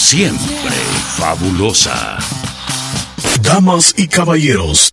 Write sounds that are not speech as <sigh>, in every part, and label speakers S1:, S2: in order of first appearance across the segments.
S1: siempre fabulosa.
S2: Damas y caballeros,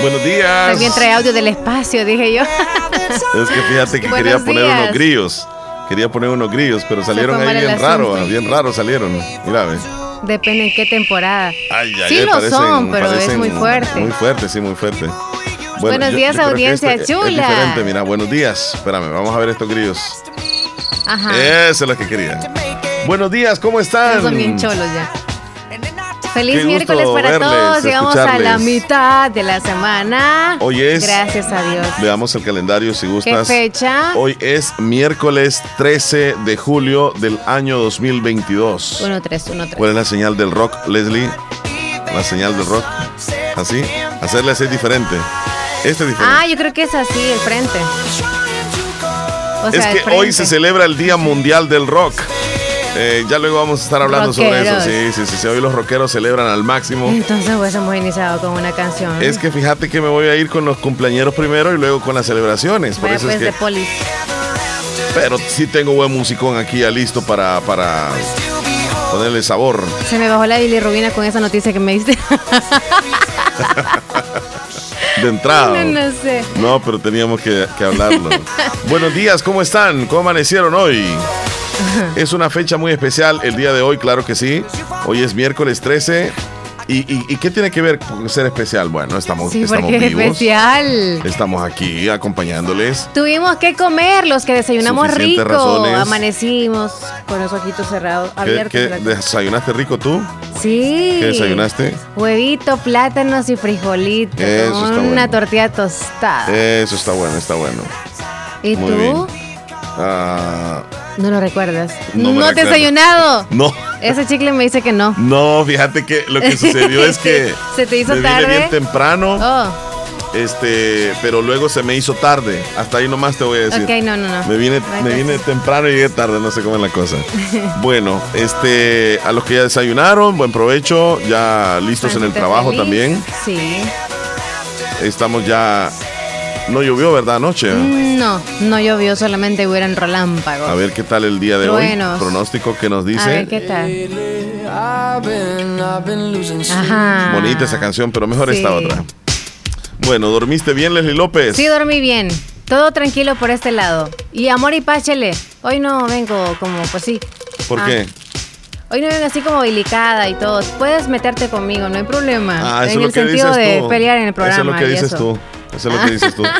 S3: Buenos días.
S4: También trae audio del espacio, dije yo.
S3: es que fíjate que quería poner unos grillos. Quería poner unos grillos, pero salieron ahí bien raros, bien raros salieron. Mira, ve.
S4: Depende en qué temporada.
S3: Ay, ay,
S4: sí lo son, pero es muy fuerte.
S3: Muy fuerte, sí, muy fuerte.
S4: buenos días, audiencia chula.
S3: Es diferente, mira, buenos días. Espérame, vamos a ver estos grillos. Ajá. Eso es lo que quería. Buenos días, ¿cómo están?
S4: son bien cholos ya. Feliz miércoles para todos. Llegamos a la mitad de la semana.
S3: Hoy es.
S4: Gracias a Dios.
S3: Veamos el calendario si gustas.
S4: ¿Qué fecha?
S3: Hoy es miércoles 13 de julio del año 2022.
S4: 1-3,
S3: ¿Cuál es la señal del rock, Leslie? La señal del rock. ¿Así? Hacerle así diferente. Este es diferente.
S4: Ah, yo creo que es así, el frente.
S3: es que hoy se celebra el Día Mundial del Rock. Eh, ya luego vamos a estar hablando sobre eso. Sí, sí, sí, Hoy los rockeros celebran al máximo.
S4: Entonces, pues hemos iniciado con una canción.
S3: Es que fíjate que me voy a ir con los cumpleaños primero y luego con las celebraciones. Por eso es pues,
S4: que...
S3: Pero sí tengo buen musicón aquí ya listo para, para ponerle sabor.
S4: Se me bajó la bilirrubina con esa noticia que me diste. <laughs>
S3: de entrada.
S4: No, no, sé.
S3: No, pero teníamos que, que hablarlo. <laughs> Buenos días, ¿cómo están? ¿Cómo amanecieron hoy? Es una fecha muy especial el día de hoy, claro que sí. Hoy es miércoles 13. ¿Y, qué tiene que ver con ser especial? Bueno, estamos,
S4: sí,
S3: estamos
S4: vivos. especial.
S3: Estamos aquí acompañándoles.
S4: Tuvimos que comer los que desayunamos rico. Amanecimos con los ojitos cerrados, abiertos.
S3: ¿Qué, desayunaste rico tú?
S4: Sí.
S3: ¿Qué desayunaste?
S4: Huevito, plátanos y frijolitos. una tortilla tostada.
S3: Eso está bueno, está bueno.
S4: ¿Y tú?
S3: Ah,
S4: no lo recuerdas. No, te has desayunado.
S3: No.
S4: Ese chicle me dice que no.
S3: No, fíjate que lo que sucedió es <laughs> que.
S4: se te hizo
S3: me
S4: tarde.
S3: Vine bien temprano.
S4: Oh.
S3: Este, pero luego se me hizo tarde. Hasta ahí nomás te voy a decir.
S4: Ok, no, no, no.
S3: Me vine, me vine temprano y llegué tarde, no sé cómo es la cosa. <laughs> bueno, este, a los que ya desayunaron, buen provecho, ya listos en el trabajo también.
S4: Sí.
S3: Estamos ya no llovió, ¿verdad, anoche?
S4: No, no llovió, solamente hubieran relámpagos.
S3: A ver qué tal el día de hoy. Pronóstico que nos dice. A
S4: ver qué tal.
S3: Ajá. Bonita esa canción, pero mejor esta otra. Bueno, ¿dormiste bien, Leslie López?
S4: Sí, dormí bien. Todo tranquilo por este lado. Y amor y páchele. Hoy no vengo como, pues sí.
S3: ¿Por ah. qué?
S4: Hoy no vengo así como delicada y todo. Puedes meterte conmigo, no hay problema.
S3: Ah, eso
S4: en
S3: el
S4: sentido de pelear en el programa.
S3: Eso es lo que dices tú. Eso es lo que dices tú. <laughs>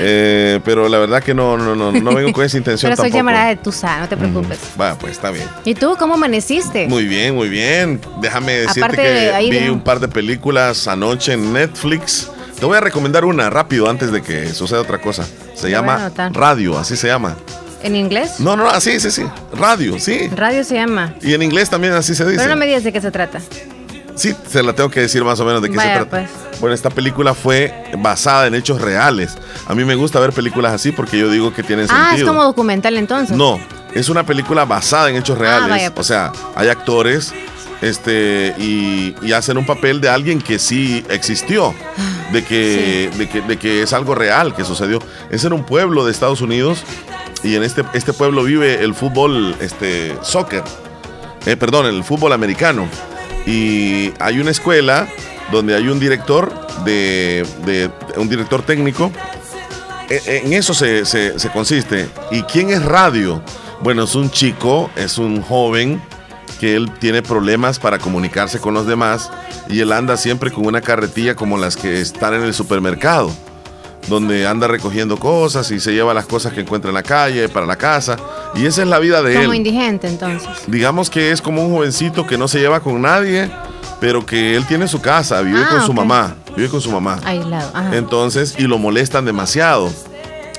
S3: Eh, pero la verdad que no, no, no, no vengo con esa intención.
S4: Pero
S3: soy
S4: llamará de Tusa, no te preocupes.
S3: Va, pues está bien.
S4: ¿Y tú cómo amaneciste?
S3: Muy bien, muy bien. Déjame decirte que vi un par de películas anoche en Netflix. Te voy a recomendar una rápido antes de que suceda otra cosa. Se llama Radio, así se llama.
S4: ¿En inglés?
S3: No, no, así, sí, sí. Radio, sí.
S4: Radio se llama.
S3: Y en inglés también así se dice.
S4: Pero no me digas de qué se trata.
S3: Sí, se la tengo que decir más o menos de qué se trata. Pues. Bueno, esta película fue basada en hechos reales. A mí me gusta ver películas así porque yo digo que tienen sentido.
S4: Ah, es como documental entonces.
S3: No, es una película basada en hechos ah, reales. Pues. O sea, hay actores este y, hacen un papel de alguien que sí existió, de que, de que, de que es algo real que sucedió. Es en un pueblo de Estados Unidos y en este, este pueblo vive el fútbol, este, soccer, eh, perdón, el fútbol americano y hay una escuela donde hay un director de, un director técnico. E, e, en eso se, consiste. ¿Y quién es radio? Bueno, es un chico, es un joven que él tiene problemas para comunicarse con los demás y él anda siempre con una carretilla como las que están en el supermercado, donde anda recogiendo cosas y se lleva las cosas que encuentra en la calle para la casa. Y esa es la vida de él.
S4: Como indigente entonces.
S3: Digamos que es como un jovencito que no se lleva con nadie, pero que él tiene su casa, vive ah, con su mamá, vive con su mamá.
S4: Aislado.
S3: Entonces, y lo molestan demasiado.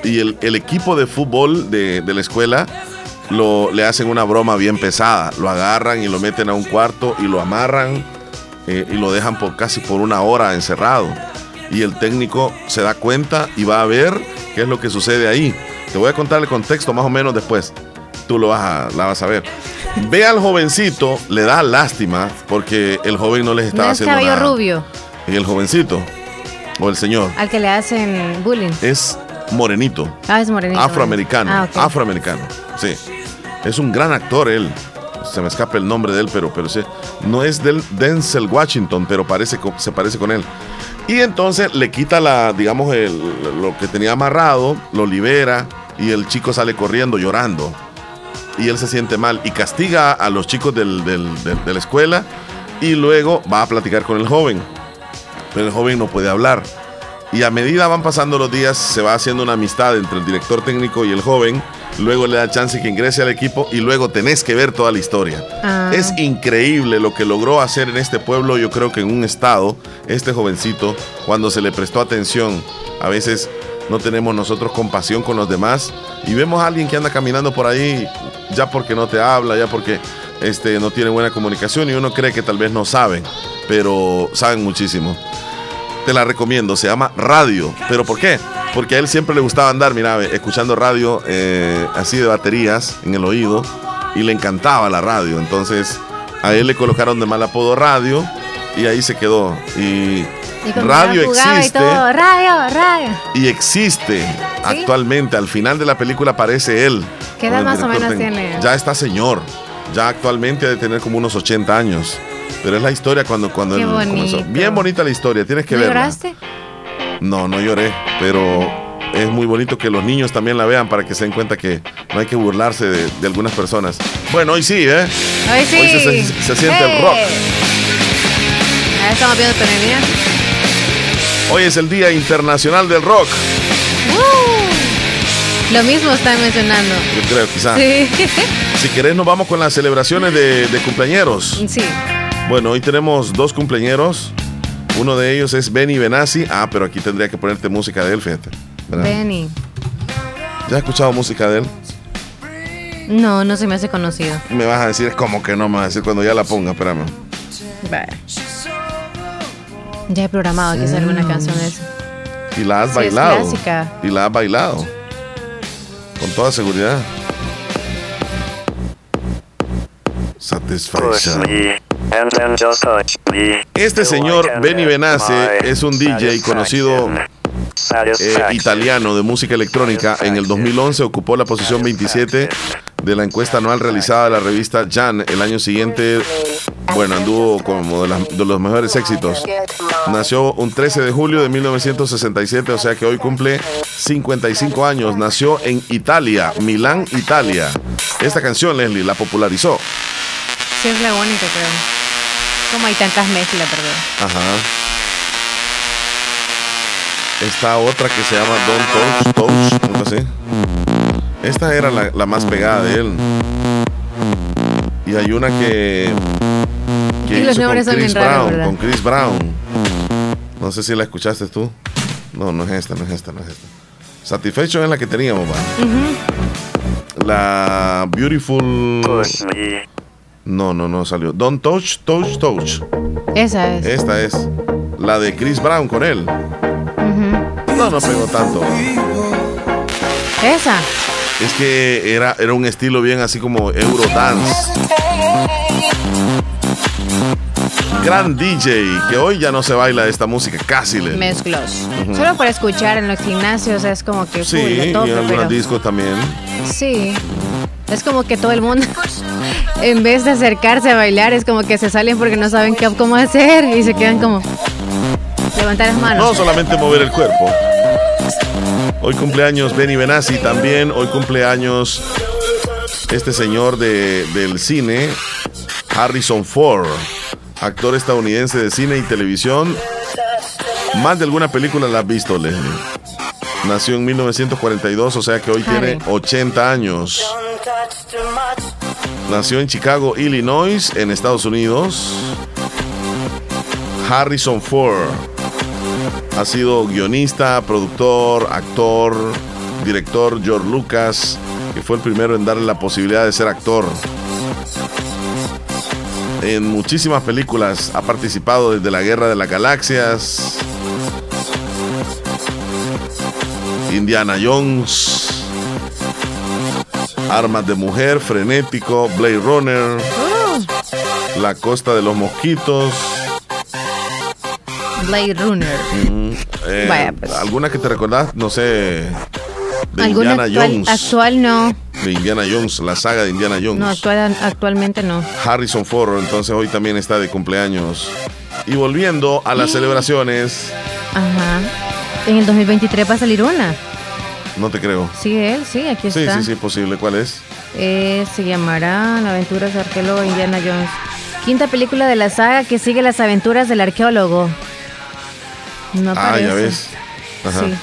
S3: Y el, equipo de fútbol de, la escuela lo, le hacen una broma bien pesada. Lo agarran y lo meten a un cuarto y lo amarran eh, y lo dejan por casi por una hora encerrado. Y el técnico se da cuenta y va a ver qué es lo que sucede ahí. Te voy a contar el contexto más o menos después. Tú lo vas a, la vas a ver. Ve al jovencito, le da lástima porque el joven no les estaba no es haciendo cabello
S4: rubio.
S3: Y el jovencito o el señor.
S4: Al que le hacen bullying.
S3: Es morenito.
S4: Ah, es morenito.
S3: Afroamericano. Ah, Afroamericano. Sí. Es un gran actor él. Se me escapa el nombre de él, pero, pero sí. No es del Denzel Washington, pero parece, se parece con él. Y entonces le quita la, digamos, lo que tenía amarrado, lo libera y el chico sale corriendo llorando. Y él se siente mal y castiga a los chicos de la escuela y luego va a platicar con el joven. Pero el joven no puede hablar. Y a medida van pasando los días, se va haciendo una amistad entre el director técnico y el joven. Luego le da chance que ingrese al equipo y luego tenés que ver toda la historia. Ah. Es increíble lo que logró hacer en este pueblo, yo creo que en un estado, este jovencito, cuando se le prestó atención. A veces no tenemos nosotros compasión con los demás y vemos a alguien que anda caminando por ahí ya porque no te habla, ya porque este, no tiene buena comunicación y uno cree que tal vez no saben, pero saben muchísimo te la recomiendo. Se llama Radio. ¿Pero por qué? Porque a él siempre le gustaba andar, mira, escuchando radio eh, así de baterías en el oído y le encantaba la radio. Entonces a él le colocaron de mal apodo Radio y ahí se quedó. Y, radio existe. Y
S4: radio, radio.
S3: Y existe actualmente. Al final de la película aparece él.
S4: ¿Qué edad más o menos tiene?
S3: Ya está señor. Ya actualmente ha de tener como unos 80 años. Pero es la historia cuando, cuando él comenzó. Bien bonita la historia, tienes que ¿No verla.
S4: ¿Lloraste?
S3: No, no lloré, pero es muy bonito que los niños también la vean para que se den cuenta que no hay que burlarse de, algunas personas. Bueno, hoy sí, ¿eh?
S4: Hoy sí.
S3: Hoy se, siente el rock.
S4: Ahí estamos viendo
S3: Hoy es el Día Internacional del Rock.
S4: Uh, lo mismo están mencionando.
S3: Yo creo, quizás. Sí. Si querés, nos vamos con las celebraciones de, de cumpleañeros.
S4: Sí.
S3: Bueno, hoy tenemos dos cumpleañeros. Uno de ellos es Benny Benassi. Ah, pero aquí tendría que ponerte música de él, fíjate.
S4: Benny.
S3: ¿Ya has escuchado música de él?
S4: No, no se me hace conocido.
S3: Me vas a decir, como que no me vas a decir cuando ya la ponga, espérame.
S4: Ya he programado que salga una canción de esa.
S3: Y la has bailado. Y la has bailado. Con toda seguridad. Satisfaction. Este señor Benny Benace es un DJ conocido eh, italiano de música electrónica. En el 2011 ocupó la posición 27 de la encuesta anual realizada de la revista Jan. El año siguiente, bueno, anduvo como de, de, los mejores éxitos. Nació un 13 de julio de 1967, o sea que hoy cumple 55 años. Nació en Italia, Milán, Italia. Esta canción, Leslie, la popularizó.
S4: Sí, es la única, creo. Como hay tantas mezclas, perdón.
S3: Ajá. Esta otra que se llama Don't Touch, Touch, algo así. Esta era la, la, más pegada de él. Y hay una que. que hizo con Chris Brown. con Chris Brown. No sé si la escuchaste tú. No, no es esta, no es esta, no es esta. Satisfaction es la que teníamos, ¿va? La Beautiful. No, no, no salió. Don't touch, touch, touch.
S4: Esa es.
S3: Esta es. La de Chris Brown con él. No, no pegó tanto.
S4: Esa.
S3: Es que era, era un estilo bien así como Eurodance. Gran DJ, que hoy ya no se baila esta música, casi le.
S4: Mezclos. Solo para escuchar en los gimnasios es como que.
S3: Sí, y en algunos discos también.
S4: Sí. Es como que todo el mundo, <laughs> en vez de acercarse a bailar, es como que se salen porque no saben qué, cómo hacer y se quedan como levantar las manos.
S3: No solamente mover el cuerpo. Hoy cumpleaños Benny Benassi también. Hoy cumpleaños este señor de, del cine, Harrison Ford, actor estadounidense de cine y televisión. Más de alguna película la has visto, Leslie. Nació en 1942, o sea que hoy tiene 80 años. Nació en Chicago, Illinois, en Estados Unidos. Harrison Ford ha sido guionista, productor, actor, director George Lucas, que fue el primero en darle la posibilidad de ser actor. En muchísimas películas ha participado desde la Guerra de las Galaxias, Indiana Jones, Armas de Mujer, Frenético, Blade Runner, oh. La Costa de los Mosquitos.
S4: Blade Runner.
S3: Eh, pues. ¿Alguna que te recordás? No sé. De Indiana Jones.
S4: Actual no.
S3: De Indiana Jones, la saga de Indiana Jones.
S4: No, actual, actualmente no.
S3: Harrison Ford, entonces hoy también está de cumpleaños. Y volviendo a las celebraciones.
S4: Ajá. En el 2023 va a salir una.
S3: No te creo.
S4: Sí, él, sí, aquí está.
S3: Sí, sí, sí, posible. ¿Cuál es?
S4: Eh, se llamará La aventura del arqueólogo Indiana Jones. Quinta película de la saga que sigue las aventuras del arqueólogo. No ah, ya ves. Ajá. Sí,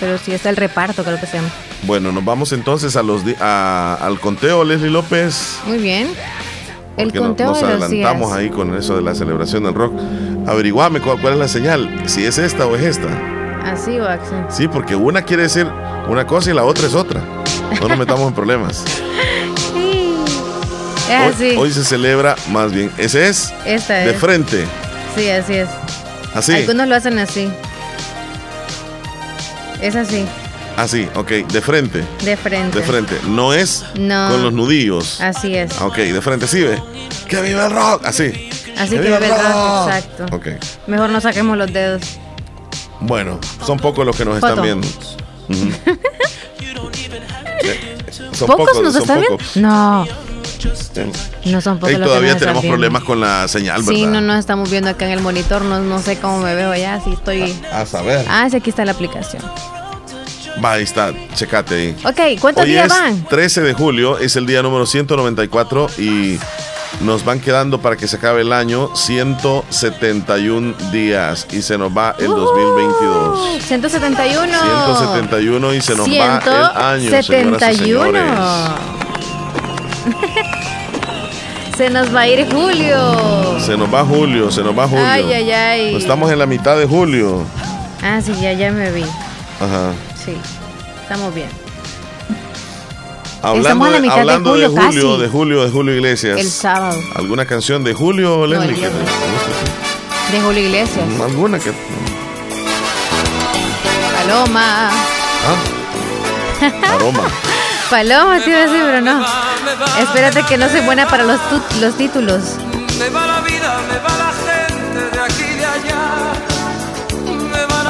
S4: pero sí está el reparto, creo que se llama.
S3: Bueno, nos vamos entonces a los al conteo, Leslie López.
S4: Muy bien.
S3: El conteo nos, adelantamos ahí con eso de la celebración del rock. Averiguame cuál, cuál, es la señal, si es esta o es esta.
S4: Así o así.
S3: Sí, porque una quiere decir una cosa y la otra es otra. No nos metamos en problemas.
S4: sí.
S3: Es así. Hoy, se celebra más bien. Ese es.
S4: Esta es.
S3: De frente.
S4: Sí, así es.
S3: Así.
S4: Algunos lo hacen así. Es así.
S3: Así, ok, de frente.
S4: De frente.
S3: De frente. No es con los nudillos.
S4: Así es.
S3: Ok, de frente, sí ve. Que vive el rock. Así.
S4: Así que, vive el rock. Exacto. Ok. Mejor no saquemos los dedos.
S3: Bueno, son pocos los que nos están viendo. <laughs>
S4: ¿Pocos, nos están viendo? No. No son pocos.
S3: Y todavía tenemos problemas con la señal, ¿verdad?
S4: Sí, no nos estamos viendo acá en el monitor. No, no sé cómo me veo ya. Si estoy.
S3: A, saber.
S4: Ah, sí, aquí está la aplicación.
S3: Va, ahí está, checate ahí.
S4: Ok, ¿cuántos días van?
S3: 13 de julio, es el día número 194 y nos van quedando para que se acabe el año 171 días y se nos va el 2022.
S4: 171.
S3: 171 y se nos va el año. 171. <laughs>
S4: se nos va a ir julio.
S3: Se nos va julio, se nos va julio.
S4: Ay, ay, ay.
S3: estamos en la mitad de julio.
S4: Ah, sí, ya, ya me vi.
S3: Ajá.
S4: Sí, estamos bien.
S3: Hablando, de, hablando de, julio, de, julio, de Julio, Iglesias.
S4: El sábado.
S3: ¿Alguna canción de Julio, Leslie?
S4: de Julio Iglesias.
S3: ¿Alguna que.?
S4: Paloma.
S3: ¿Ah? <laughs> Paloma.
S4: Paloma, sí, decir, pero no. Espérate que no soy buena para los, los títulos. Me va la vida, me va la gente de aquí de
S3: allá.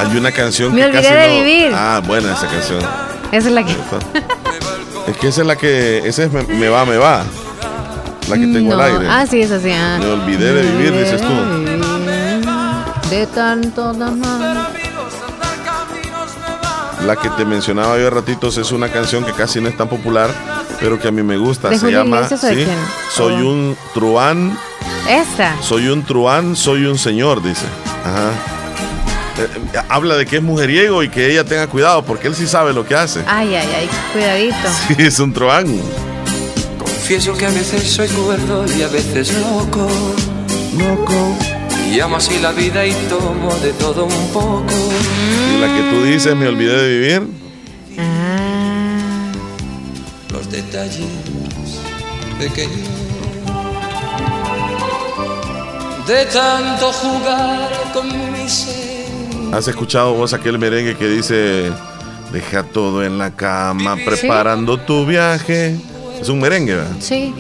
S3: Hay una canción
S4: me
S3: que
S4: olvidé de vivir.
S3: Ah, buena esa canción.
S4: Esa es la que.
S3: Es que esa es la que. Esa es Me, va, me va. La que tengo al aire.
S4: Ah, sí, esa sí. Ah.
S3: Me olvidé de vivir, dices tú.
S4: De tanto
S3: La que te mencionaba yo a ratitos es una canción que casi no es tan popular, pero que a mí me gusta. Se llama ¿sí? Soy oh. un truán.
S4: Esta.
S3: Soy un truán, soy un señor, dice. Ajá. Eh, habla de que es mujeriego y que ella tenga cuidado, porque él sí sabe lo que hace.
S4: Ay, ay, ay, cuidadito. <laughs>
S3: Sí, es un truán.
S5: Confieso que a veces soy cuerdo y a veces loco. Loco. Y amo así la vida y tomo de todo un poco.
S3: Y la que tú dices, me olvidé de vivir.
S5: Ah. Los detalles pequeños. De tanto jugar con mi ser
S3: ¿Has escuchado vos aquel merengue que dice, deja todo en la cama, preparando tu viaje? Es un merengue, ¿verdad?
S4: Sí.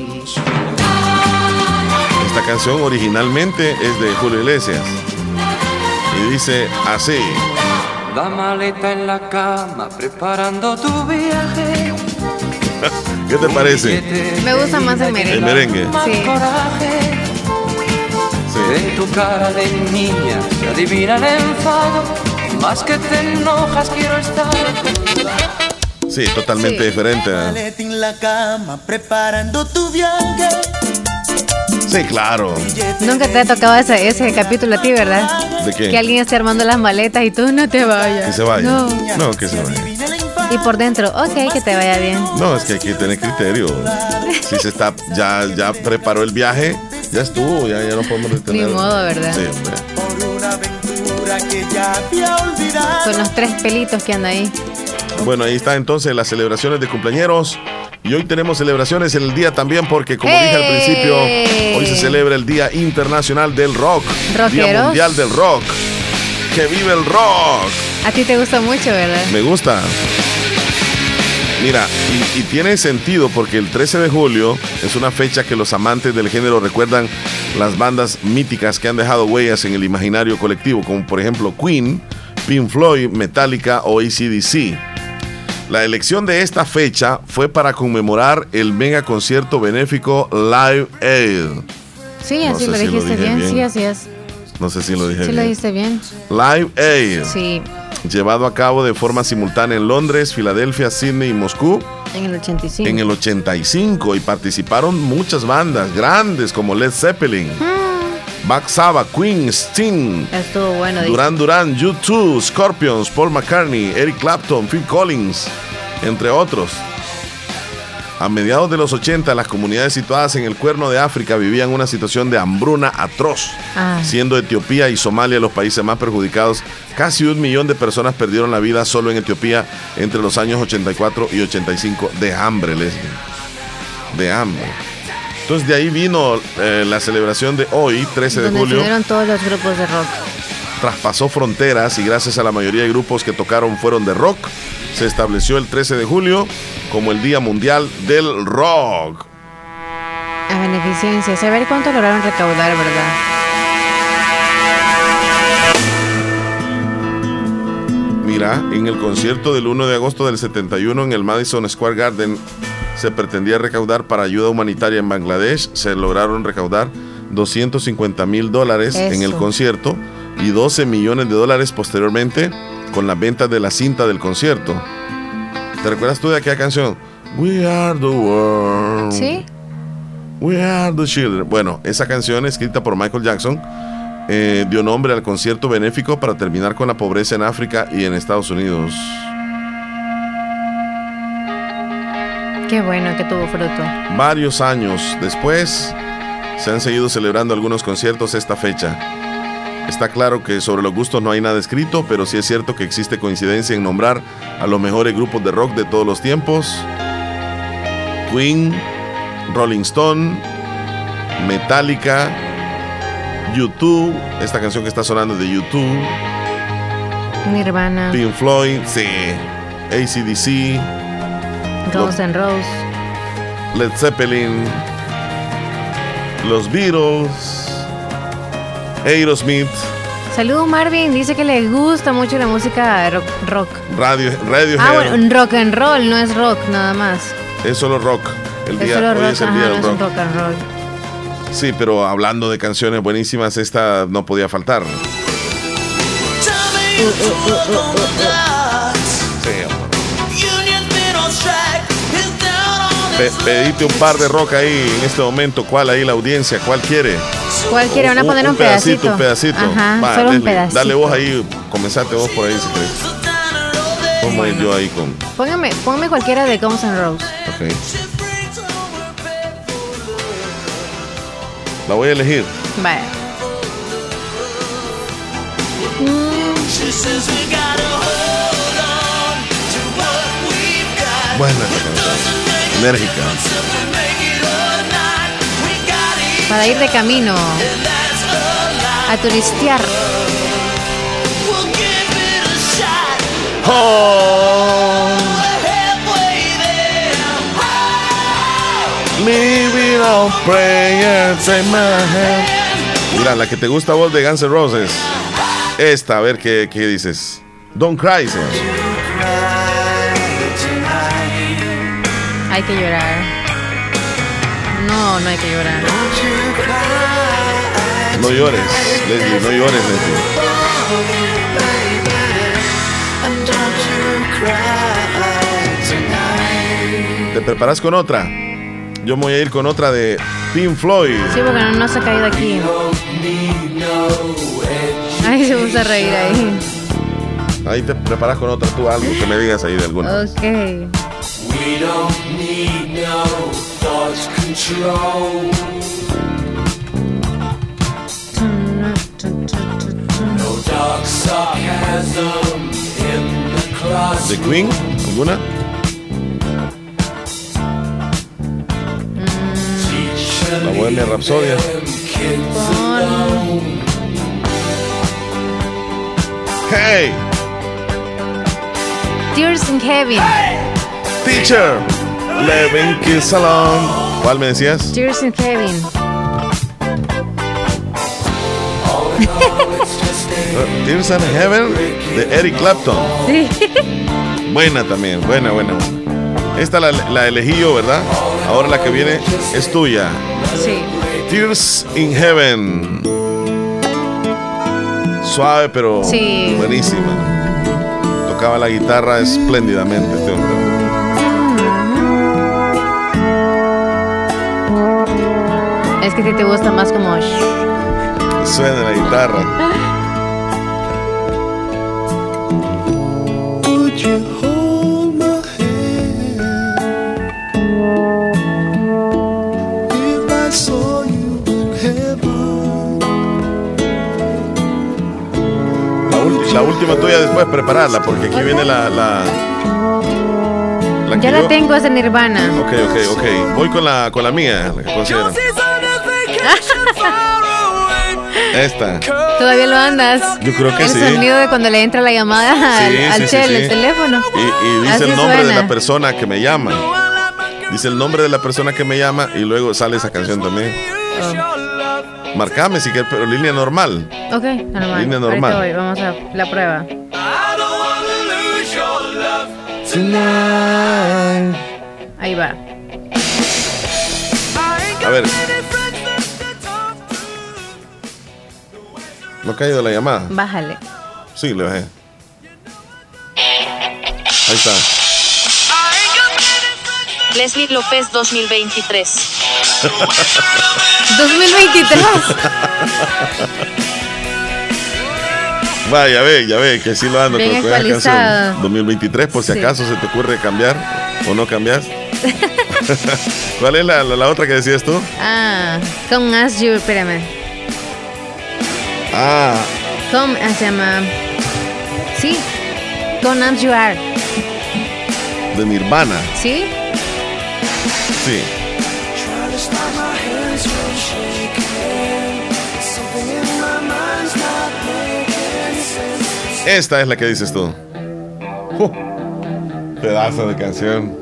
S3: Esta canción originalmente es de Julio Iglesias. Y dice así.
S5: La maleta en la cama, preparando tu viaje.
S3: ¿Qué te parece?
S4: Me gusta más el merengue.
S3: El merengue.
S4: Sí.
S5: En tu cara de niña adivina el enfado. Más que te enojas, quiero estar.
S3: Sí, totalmente diferente.
S5: ¿eh? en la cama, preparando tu viaje.
S3: Sí, claro.
S4: Nunca te ha tocado ese, ese capítulo a ti, ¿verdad?
S3: ¿De qué?
S4: Que alguien esté armando las maletas y tú no te vayas.
S3: Que se vaya. No, no que se vaya.
S4: Y por dentro, ok, que te vaya bien.
S3: No, es que hay que tener criterio. Si se está, ya, ya preparó el viaje, ya estuvo, ya, ya no podemos detener.
S4: Ni modo, ¿verdad?
S3: Sí, hombre.
S4: Son los tres pelitos que andan ahí.
S3: Bueno, ahí está entonces las celebraciones de cumpleaños. Y hoy tenemos celebraciones en el día también porque, como dije al principio, hoy se celebra el Día Internacional del Rock. Día Mundial del Rock. ¡Que vive el rock!
S4: A ti te gusta mucho, ¿verdad?
S3: Me gusta. Mira, y, tiene sentido porque el 13 de julio es una fecha que los amantes del género recuerdan las bandas míticas que han dejado huellas en el imaginario colectivo, como por ejemplo Queen, Pink Floyd, Metallica o ACDC. La elección de esta fecha fue para conmemorar el mega concierto benéfico Live Aid.
S4: Sí, así lo dijiste bien. sí, así es.
S3: No sé si lo dije
S4: bien. Sí, lo dijiste bien.
S3: Live Aid.
S4: Sí
S3: llevado a cabo de forma simultánea en Londres, Filadelfia, Sydney y Moscú.
S4: En el 85.
S3: En el 85 y participaron muchas bandas grandes como Led Zeppelin, mm. Black Sabbath, Queen, Sting,
S4: Estuvo bueno.
S3: Duran Duran, U2, Scorpions, Paul McCartney, Eric Clapton, Phil Collins, entre otros. A mediados de los 80, las comunidades situadas en el cuerno de África vivían una situación de hambruna atroz, ah. siendo Etiopía y Somalia los países más perjudicados. Casi un millón de personas perdieron la vida solo en Etiopía entre los años 84 y 85 de hambre, Leslie. De hambre. Entonces de ahí vino eh, la celebración de hoy, 13 de julio.
S4: todos los grupos de rock.
S3: Traspasó fronteras y gracias a la mayoría de grupos que tocaron fueron de rock, se estableció el 13 de julio como el Día Mundial del Rock.
S4: A beneficencia, saber cuánto lograron recaudar, ¿verdad?
S3: Mira, en el concierto del 1 de agosto del 71 en el Madison Square Garden se pretendía recaudar para ayuda humanitaria en Bangladesh. Se lograron recaudar 250 mil dólares en el concierto y 12 millones de dólares posteriormente con la venta de la cinta del concierto. ¿Te recuerdas tú de aquella canción? We are the world.
S4: Sí.
S3: We are the children. Bueno, esa canción escrita por Michael Jackson eh, dio nombre al concierto benéfico para terminar con la pobreza en África y en Estados Unidos.
S4: Qué bueno que tuvo fruto.
S3: Varios años después se han seguido celebrando algunos conciertos esta fecha. Está claro que sobre los gustos no hay nada escrito, pero sí es cierto que existe coincidencia en nombrar a los mejores grupos de rock de todos los tiempos. Queen, Rolling Stone, Metallica, YouTube, esta canción que está sonando de YouTube.
S4: Nirvana.
S3: Pink Floyd, sí. ACDC.
S4: Guns N' Roses.
S3: Led Zeppelin. Los Beatles. Aerosmith.
S4: Saludos Marvin, dice que le gusta mucho la música rock. rock.
S3: Radio, radio.
S4: Ah, bueno, rock and roll, no es rock nada más.
S3: Es solo rock. El día,
S4: solo
S3: hoy
S4: rock, es el día del rock. rock and roll.
S3: Sí, pero hablando de canciones buenísimas, esta no podía faltar. pedite un par de rock ahí en este momento. ¿Cuál ahí la audiencia? ¿Cuál quiere?
S4: ¿Cuál quiere? Van a poner un, pedacito.
S3: Un pedacito,
S4: Ajá, solo un pedacito.
S3: Dale vos ahí, comenzate vos por ahí si querés. Pongo yo ahí con.
S4: Póngame, póngame cualquiera de Guns N' Roses.
S3: Ok. La voy a elegir.
S4: Vale.
S3: Buena enérgica.
S4: Para ir de camino a turistear.
S3: Oh. My Mira, la que te gusta vos de Guns N' Roses. Esta, a ver qué, qué dices. Don't cry,
S4: hay que llorar. No, no hay que llorar.
S3: No llores, Leslie, no llores, Leslie. ¿Te preparas con otra? Yo me voy a ir con otra de Pink Floyd.
S4: Sí, porque no, se ha caído aquí. Ay, se gusta reír ahí.
S3: Ahí te preparas con otra tú algo que me digas ahí de alguna.
S4: Ok. We don't need no thought control. The
S3: Queen, ¿alguna? Bohemia Rapsodia. Hey.
S4: Tears in Heaven.
S3: Teacher. Levin Kiss Along. ¿Cuál me decías?
S4: Tears in Heaven.
S3: Tears in Heaven de Eric Clapton. Sí. <laughs> Buena también, buena, buena. Esta la, la elegí yo, ¿verdad? Ahora la que viene es tuya.
S4: Sí.
S3: Tears in Heaven. Suave, pero buenísima. Tocaba la guitarra espléndidamente este hombre.
S4: Es que ti te gusta más como...
S3: Suena la guitarra. La última tuya después prepararla, porque aquí viene la. la,
S4: ya la tengo, es de Nirvana.
S3: Ok, ok, ok. Voy con la, con la mía, la que considero. <laughs> Esta.
S4: Todavía lo andas.
S3: Yo creo que sí.
S4: El sonido de cuando le entra la llamada al, sí, el teléfono.
S3: Y, dice el nombre de la persona que me llama. Dice el nombre de la persona que me llama y luego sale esa canción también. Oh. Marcame si quieres, pero línea normal.
S4: Ok, normal.
S3: Línea normal.
S4: Voy. Vamos a la prueba. Ahí va.
S3: A ver. ¿No ha caído la llamada?
S4: Bájale.
S3: Sí, le bajé. Ahí está.
S6: Leslie López 2023.
S4: 2023. <laughs>
S3: Vaya, ve, ya ve, que sí lo ando
S4: con
S3: la 2023, por si acaso se te ocurre cambiar o no cambias. <laughs> <laughs> ¿Cuál es la, la, otra que decías tú?
S4: Ah, Come As You, espérame.
S3: Ah.
S4: Come, llama. Sí, Come As You Are.
S3: De Nirvana.
S4: ¿Sí?
S3: Sí. Esta es la que dices tú. pedazo de canción.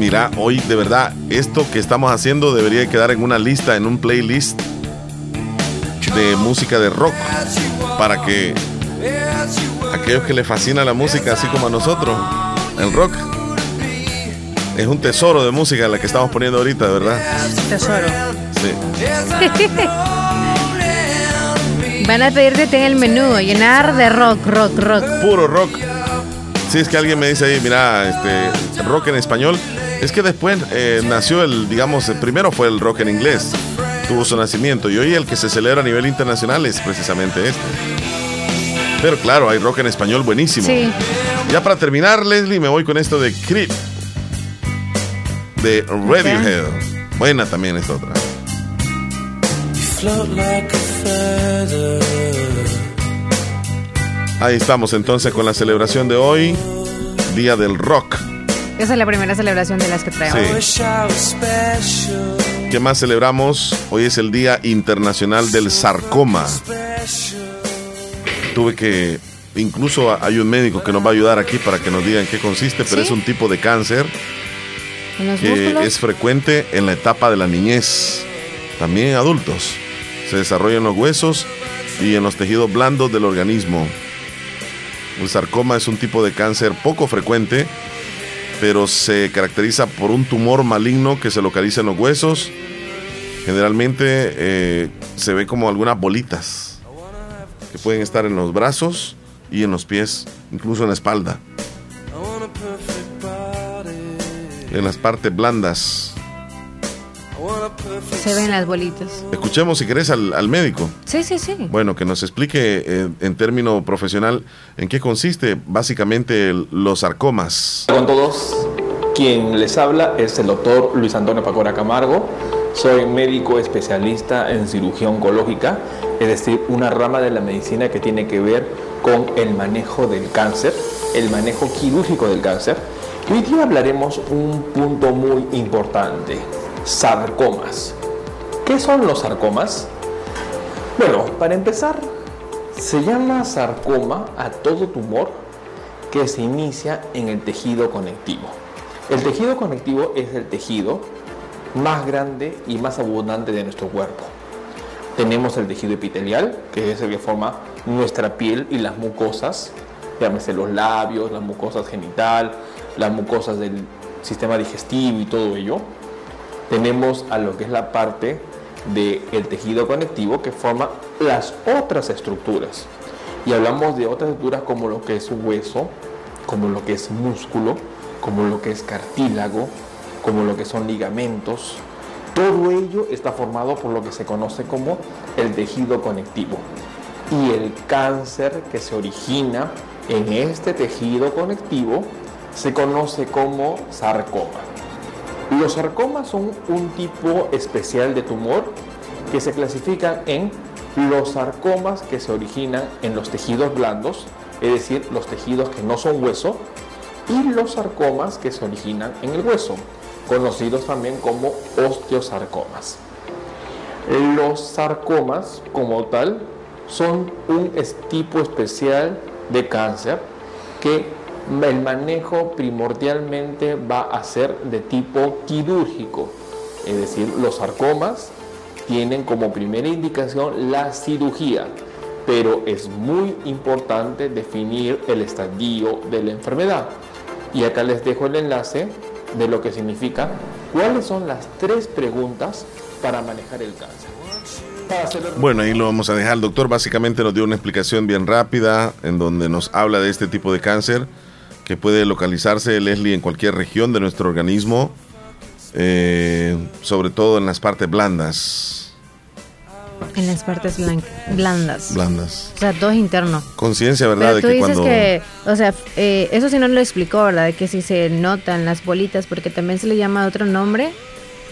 S3: Mira, hoy de verdad, esto que estamos haciendo debería quedar en una lista, en un playlist de música de rock, para que aquellos que les fascina la música, así como a nosotros, el rock, es un tesoro de música la que estamos poniendo ahorita, de verdad.
S4: Tesoro. <laughs> Van a pedirte en el menú, llenar de rock, rock, rock.
S3: Puro rock. Si es que alguien me dice ahí, mira, este, rock en español. Es que después eh, nació el, digamos, el primero fue el rock en inglés. Tuvo su nacimiento. Y hoy el que se celebra a nivel internacional es precisamente este. Pero claro, hay rock en español buenísimo.
S4: Sí.
S3: Ya para terminar, Leslie, me voy con esto de Creep. De Radiohead. Buena también es otra. Ahí estamos entonces con la celebración de hoy, Día del Rock.
S4: Esa es la primera celebración de las que traemos.
S3: ¿Qué más celebramos? Hoy es el Día Internacional del Sarcoma. Tuve que, incluso hay un médico que nos va a ayudar aquí para que nos diga en qué consiste, pero es un tipo de cáncer que es frecuente en la etapa de la niñez, también en adultos. Se desarrolla en los huesos y en los tejidos blandos del organismo. El sarcoma es un tipo de cáncer poco frecuente, pero se caracteriza por un tumor maligno que se localiza en los huesos. Generalmente eh, se ve como algunas bolitas que pueden estar en los brazos y en los pies, incluso en la espalda. En las partes blandas
S4: se ven las bolitas.
S3: Escuchemos si querés al, médico.
S4: Sí, sí, sí.
S3: Bueno, que nos explique eh, en término profesional en qué consiste básicamente los sarcomas.
S7: Con todos, quien les habla es el doctor Luis Antonio Pacora Camargo. Soy médico especialista en cirugía oncológica, es decir, una rama de la medicina que tiene que ver con el manejo del cáncer el manejo quirúrgico del cáncer. Y hoy día hablaremos un punto muy importante, sarcomas. ¿Qué son los sarcomas? Bueno, para empezar, se llama sarcoma a todo tumor que se inicia en el tejido conectivo. El tejido conectivo es el tejido más grande y más abundante de nuestro cuerpo. Tenemos el tejido epitelial, que es el que forma nuestra piel y las mucosas, llámese los labios, las mucosas genital, las mucosas del sistema digestivo y todo ello. Tenemos a lo que es la parte del tejido conectivo que forma las otras estructuras. Y hablamos de otras estructuras como lo que es hueso, como lo que es músculo, como lo que es cartílago, como lo que son ligamentos. Todo ello está formado por lo que se conoce como el tejido conectivo. Y el cáncer que se origina en este tejido conectivo se conoce como sarcoma. Los sarcomas son un tipo especial de tumor que se clasifican en los sarcomas que se originan en los tejidos blandos, es decir, los tejidos que no son hueso, y los sarcomas que se originan en el hueso, conocidos también como osteosarcomas. Los sarcomas, como tal, son un tipo especial de cáncer que el manejo primordialmente va a ser de tipo quirúrgico, es decir, los sarcomas tienen como primera indicación la cirugía, pero es muy importante definir el estadio de la enfermedad. Y acá les dejo el enlace de lo que significa cuáles son las tres preguntas para manejar el cáncer.
S3: Bueno, ahí lo vamos a dejar. El doctor básicamente nos dio una explicación bien rápida en donde nos habla de este tipo de cáncer que puede localizarse, Leslie, en cualquier región de nuestro organismo, eh, sobre todo en las partes blandas.
S4: En las partes blandas.
S3: Blandas.
S4: O sea, todo es interno.
S3: Conciencia, ¿verdad?
S4: Pero tú dices que, o sea, eh, eso sí no lo explicó, ¿verdad? De que si se notan las bolitas, porque también se le llama otro nombre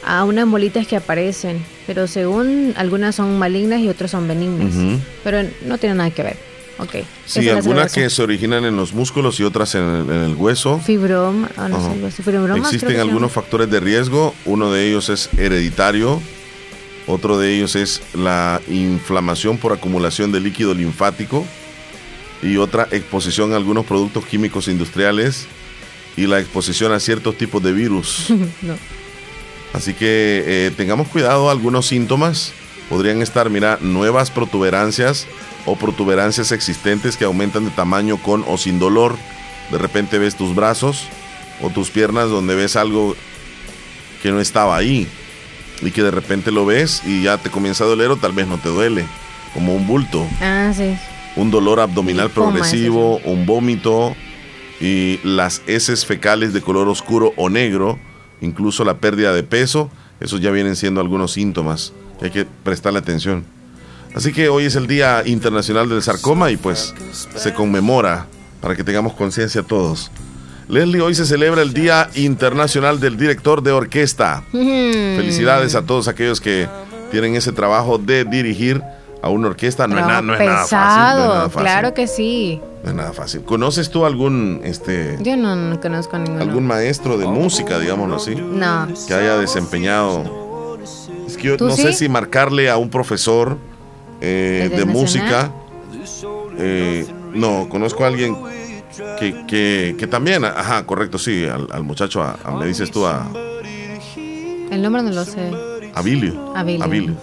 S4: a unas bolitas que aparecen, pero según algunas son malignas y otras son benignas. Pero no tiene nada que ver. Ok.
S3: Sí, algunas que se originan en los músculos y otras en el, hueso.
S4: Fibroma, ah, no sé, fibroma
S3: Existen algunos factores de riesgo. Uno de ellos es hereditario otro de ellos es la inflamación por acumulación de líquido linfático y otra exposición a algunos productos químicos industriales y la exposición a ciertos tipos de virus. <laughs> Así que eh, tengamos cuidado, algunos síntomas podrían estar, mira, nuevas protuberancias o protuberancias existentes que aumentan de tamaño con o sin dolor. De repente ves tus brazos o tus piernas donde ves algo que no estaba ahí y que de repente lo ves y ya te comienza a doler o tal vez no te duele, como un bulto.
S4: Ah, sí.
S3: Un dolor abdominal progresivo, un vómito y las heces fecales de color oscuro o negro, incluso la pérdida de peso, esos ya vienen siendo algunos síntomas hay que prestarle atención. Así que hoy es el Día Internacional del Sarcoma y pues se conmemora para que tengamos conciencia todos. Leslie, hoy se celebra el Día Internacional del Director de Orquesta. Felicidades a todos aquellos que tienen ese trabajo de dirigir a una orquesta. No, es, nada, no, es, nada fácil,
S4: Claro que sí.
S3: No es nada fácil. ¿Conoces tú algún este
S4: Yo no, conozco a ninguno.
S3: algún maestro de música, digámoslo así?
S4: No.
S3: Que haya desempeñado. Es que yo no sé si marcarle a un profesor eh, de música. Eh, no, conozco a alguien que, que, también, ajá, correcto, sí, al, muchacho, a, me dices tú a...
S4: El nombre no lo sé.
S3: Abilio. Abilio.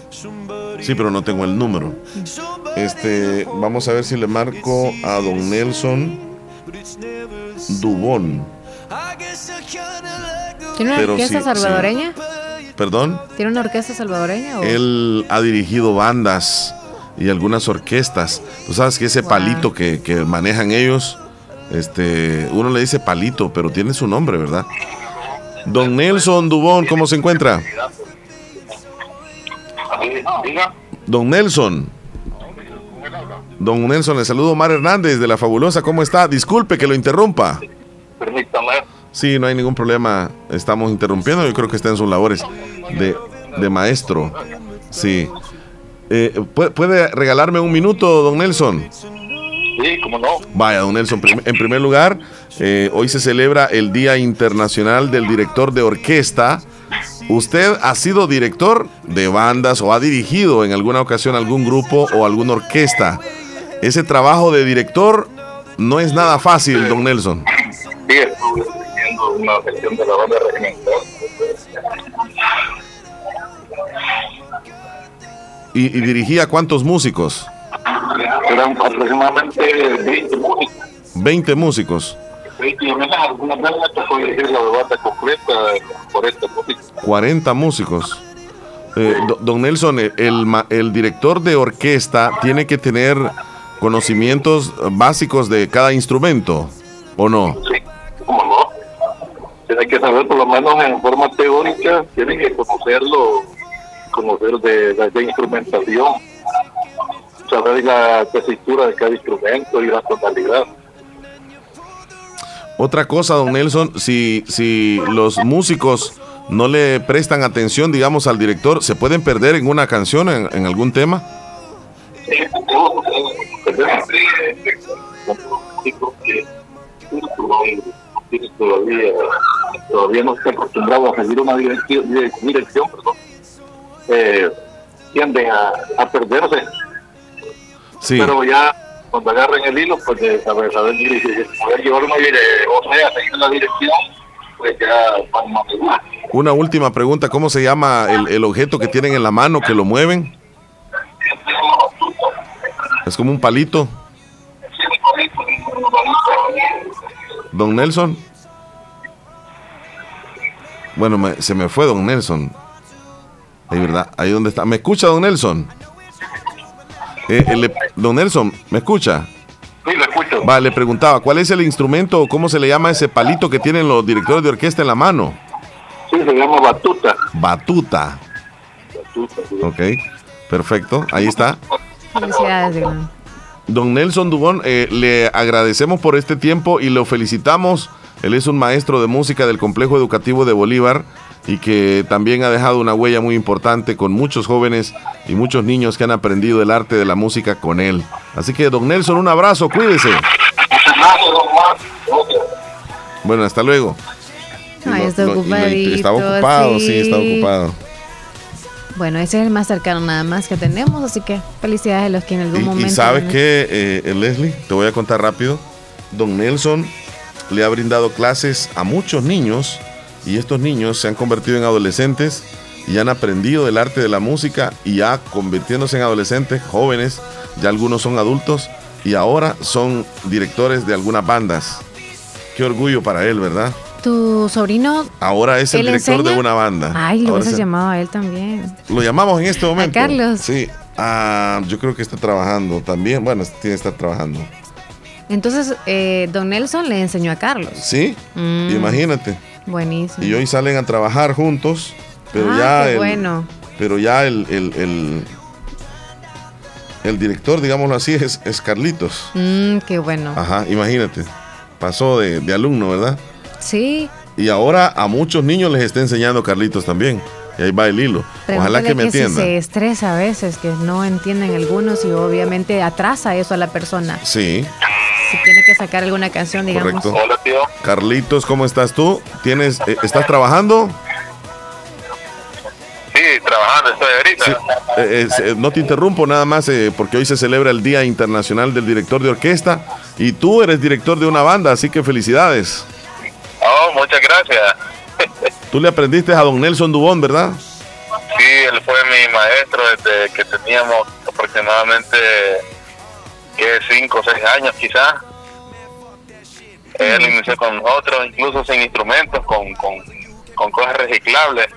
S3: Sí, pero no tengo el número. Este, vamos a ver si le marco a don Nelson Dubón.
S4: ¿Tiene una orquesta salvadoreña?
S3: ¿Perdón?
S4: ¿Tiene una orquesta salvadoreña?
S3: Él ha dirigido bandas y algunas orquestas. Tú sabes que ese palito que, que manejan ellos este, uno le dice palito, pero tiene su nombre, ¿verdad? Don Nelson Dubón, ¿cómo se encuentra? Don Nelson. Don Nelson, le saludo Mar Hernández de La Fabulosa, ¿cómo está? Disculpe que lo interrumpa.
S8: Permítame.
S3: Sí, no hay ningún problema. Estamos interrumpiendo. Yo creo que está en sus labores de, de maestro. Sí. Eh, ¿Puede regalarme un minuto, don Nelson?
S8: Sí, cómo no.
S3: Vaya, don Nelson, en primer lugar, eh, hoy se celebra el Día Internacional del Director de Orquesta. ¿Usted ha sido director de bandas o ha dirigido en alguna ocasión algún grupo o alguna orquesta? Ese trabajo de director no es nada fácil, don Nelson.
S8: Sí, dirigiendo una sección de la banda regimental.
S3: ¿Y, ¿Y dirigía cuántos músicos?
S8: Eran aproximadamente 20 músicos.
S3: 20 músicos. 40 músicos. Eh, don Nelson, el, el director de orquesta tiene que tener conocimientos básicos de cada instrumento, ¿o no?
S8: Sí. Tiene que saber por lo menos en forma teórica, tiene que conocerlo, conocer de, de instrumentación, saber la textura de cada instrumento y la totalidad.
S3: Otra cosa, don Nelson, si, si los músicos no le prestan atención, digamos, al director, ¿se pueden perder en una canción, en, algún tema?
S8: Todavía, todavía no está acostumbrado a seguir una dirección, dirección perdón, eh, tienden a, a perderse. Sí. Pero ya cuando agarren el hilo, pues de saber, saber poder llevar una dirección, o sea, seguir la dirección, pues ya van más
S3: Una última pregunta, ¿cómo se llama el, el objeto que tienen en la mano que lo mueven? Es como un palito. Don Nelson. Bueno, se me fue Don Nelson. Ahí, ¿verdad? Ahí donde está. ¿Me escucha Don Nelson? Eh, don Nelson, ¿me escucha?
S8: Sí, lo escucho.
S3: Vale, le preguntaba, ¿cuál es el instrumento o cómo se le llama ese palito que tienen los directores de orquesta en la mano?
S8: Sí, se llama batuta.
S3: Batuta. Batuta. Ok, perfecto, ahí está. Felicidades, Don Nelson Dubón, eh, le agradecemos por este tiempo y lo felicitamos. Él es un maestro de música del Complejo Educativo de Bolívar y que también ha dejado una huella muy importante con muchos jóvenes y muchos niños que han aprendido el arte de la música con él. Así que, don Nelson, un abrazo, cuídese. Bueno, hasta luego.
S4: está
S3: ocupado, sí. está ocupado.
S4: Bueno, ese es el más cercano nada más que tenemos, así que felicidades a los que en algún momento...
S3: Y sabes que, eh, Leslie, te voy a contar rápido, don Nelson le ha brindado clases a muchos niños y estos niños se han convertido en adolescentes y han aprendido el arte de la música y ya convirtiéndose en adolescentes jóvenes, ya algunos son adultos y ahora son directores de algunas bandas. Qué orgullo para él, ¿verdad?
S4: Tu sobrino.
S3: Ahora es el director de una banda.
S4: Ay, lo
S3: hubieses
S4: llamado a él también.
S3: Lo llamamos en este momento.
S4: A Carlos.
S3: Sí. Ah, yo creo que está trabajando también. Bueno, tiene que estar trabajando.
S4: Entonces, eh, don Nelson le enseñó a Carlos.
S3: Sí, mm. imagínate.
S4: Buenísimo.
S3: Y hoy salen a trabajar juntos, pero ah, ya el,
S4: bueno.
S3: pero ya el, el, el, director, digámoslo así, es, es Carlitos.
S4: Mm, qué bueno.
S3: Ajá, imagínate. Pasó de, de alumno, ¿verdad?
S4: Sí.
S3: Y ahora a muchos niños les está enseñando Carlitos también. Y ahí va el hilo. Ojalá que me entiendan.
S4: se estresa a veces, que no entienden algunos y obviamente atrasa eso a la persona.
S3: Sí.
S4: Si tiene que sacar alguna canción, digamos.
S3: Correcto. Hola, tío. Carlitos, ¿cómo estás tú? ¿Tienes, eh, ¿Estás trabajando?
S8: Sí, trabajando, estoy ahorita.
S3: Eh, eh, no te interrumpo nada más porque hoy se celebra el Día Internacional del Director de Orquesta y tú eres director de una banda, así que felicidades.
S8: Muchas gracias.
S3: Tú le aprendiste a don Nelson Dubón, ¿verdad?
S8: Sí, él fue mi maestro desde que teníamos aproximadamente que cinco o seis años quizás. Él inició con nosotros, incluso sin instrumentos, con, con, cosas reciclables.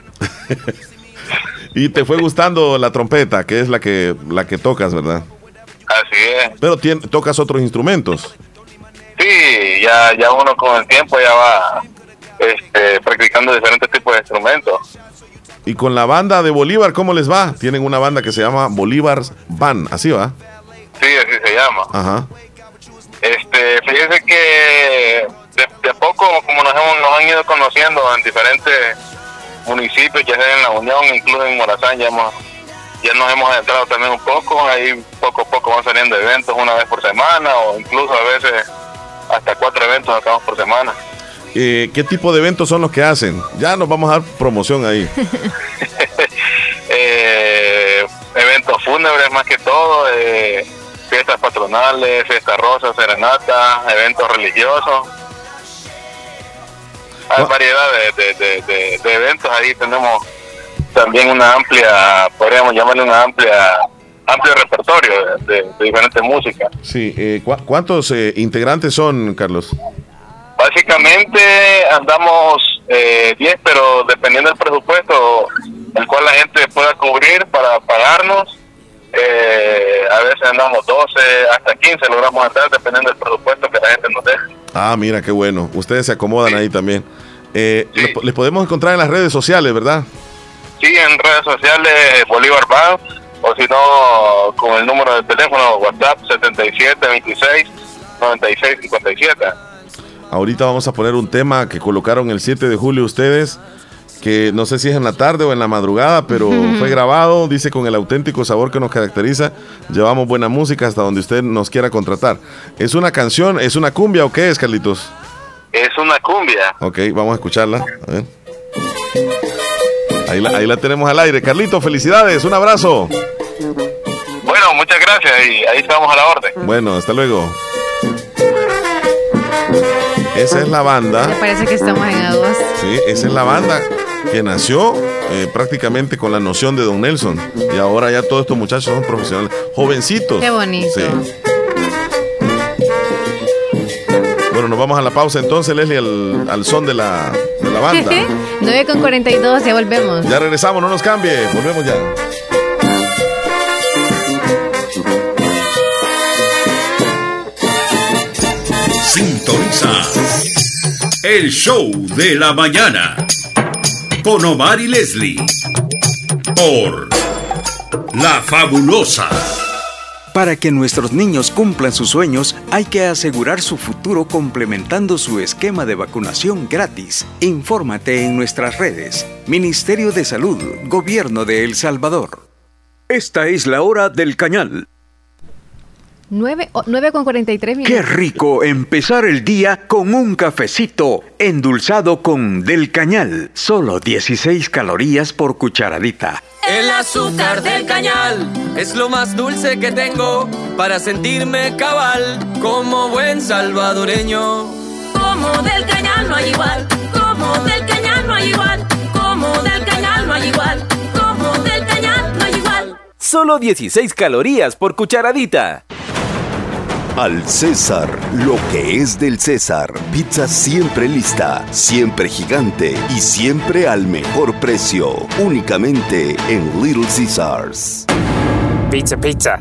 S8: <laughs>
S3: y te fue gustando la trompeta, que es la que la que tocas, ¿verdad?
S8: Así es.
S3: Pero tocas otros instrumentos.
S8: Sí, ya, ya uno con el tiempo ya va este, practicando diferentes tipos de instrumentos.
S3: Y con la banda de Bolívar, ¿cómo les va? Tienen una banda que se llama Bolívar Van, ¿así va?
S8: Sí, así se llama.
S3: Ajá.
S8: Este, fíjese que de, poco, como nos, hemos, nos han ido conociendo en diferentes municipios, ya sea en La Unión, incluso en Morazán, ya hemos ya nos hemos entrado también un poco, ahí poco a poco van saliendo eventos una vez por semana o incluso a veces hasta cuatro eventos acabamos por semana.
S9: Eh, ¿Qué tipo de eventos son los que hacen? Ya nos vamos a dar promoción ahí. <laughs>
S8: eh, eventos fúnebres más que todo, eh, fiestas patronales, fiestas rosas, serenatas, eventos religiosos. Hay variedad de, eventos, ahí tenemos también una amplia, podríamos llamarle una amplia amplio repertorio de, diferentes músicas.
S9: Sí, eh, ¿cuántos eh, integrantes son, Carlos?
S8: Básicamente andamos 10, eh, pero dependiendo del presupuesto el cual la gente pueda cubrir para pagarnos, eh, a veces andamos 12, hasta 15 logramos andar dependiendo del presupuesto que la gente nos deje.
S9: Ah, mira, qué bueno. Ustedes se acomodan ahí también. Eh, les, podemos encontrar en las redes sociales, ¿verdad?
S8: Sí, en redes sociales Bolívar Bank o si no con el número de teléfono WhatsApp 7726 9657.
S9: Ahorita vamos a poner un tema que colocaron el 7 de julio ustedes, que no sé si es en la tarde o en la madrugada, pero fue grabado, dice con el auténtico sabor que nos caracteriza, llevamos buena música hasta donde usted nos quiera contratar. ¿Es una canción, es una cumbia o qué es, Carlitos?
S8: Es una cumbia.
S9: Ok, vamos a escucharla. Ahí la, ahí la tenemos al aire. Carlitos, felicidades, un abrazo.
S8: Bueno, muchas gracias y ahí estamos a la orden.
S9: Bueno, hasta luego. Esa es la banda.
S10: Me parece que estamos en agosto.
S9: Sí, esa es la banda que nació eh, prácticamente con la noción de Don Nelson. Y ahora ya todos estos muchachos son profesionales, jovencitos.
S10: Qué bonito. Sí.
S9: Bueno, nos vamos a la pausa entonces, Leslie, al, al son de la, de la banda. <laughs>
S10: 9 con 42, ya volvemos.
S9: Ya regresamos, no nos cambie, volvemos ya.
S1: Sintoniza el show de la mañana con Omar y Leslie por La Fabulosa.
S11: Para que nuestros niños cumplan sus sueños, hay que asegurar su futuro complementando su esquema de vacunación gratis. Infórmate en nuestras redes. Ministerio de Salud, Gobierno de El Salvador. Esta es la hora del cañal
S10: 9, con 43
S11: minutos. Qué rico empezar el día con un cafecito endulzado con Del Cañal. Solo 16 calorías por cucharadita.
S12: El azúcar del cañal es lo más dulce que tengo para sentirme cabal como buen salvadoreño.
S13: Como del cañal no hay igual, como del cañal no hay igual, como del cañal no hay igual, como del cañal no hay igual.
S12: Solo 16 calorías por cucharadita.
S14: Al César, lo que es del César. Pizza siempre lista, siempre gigante y siempre al mejor precio. Únicamente en Little Caesars.
S12: Pizza, pizza.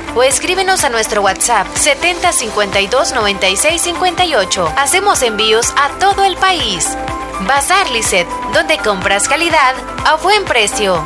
S4: o escríbenos a nuestro WhatsApp 7052 96 58. Hacemos envíos a todo el país. Bazar Lisset, donde compras calidad a buen precio.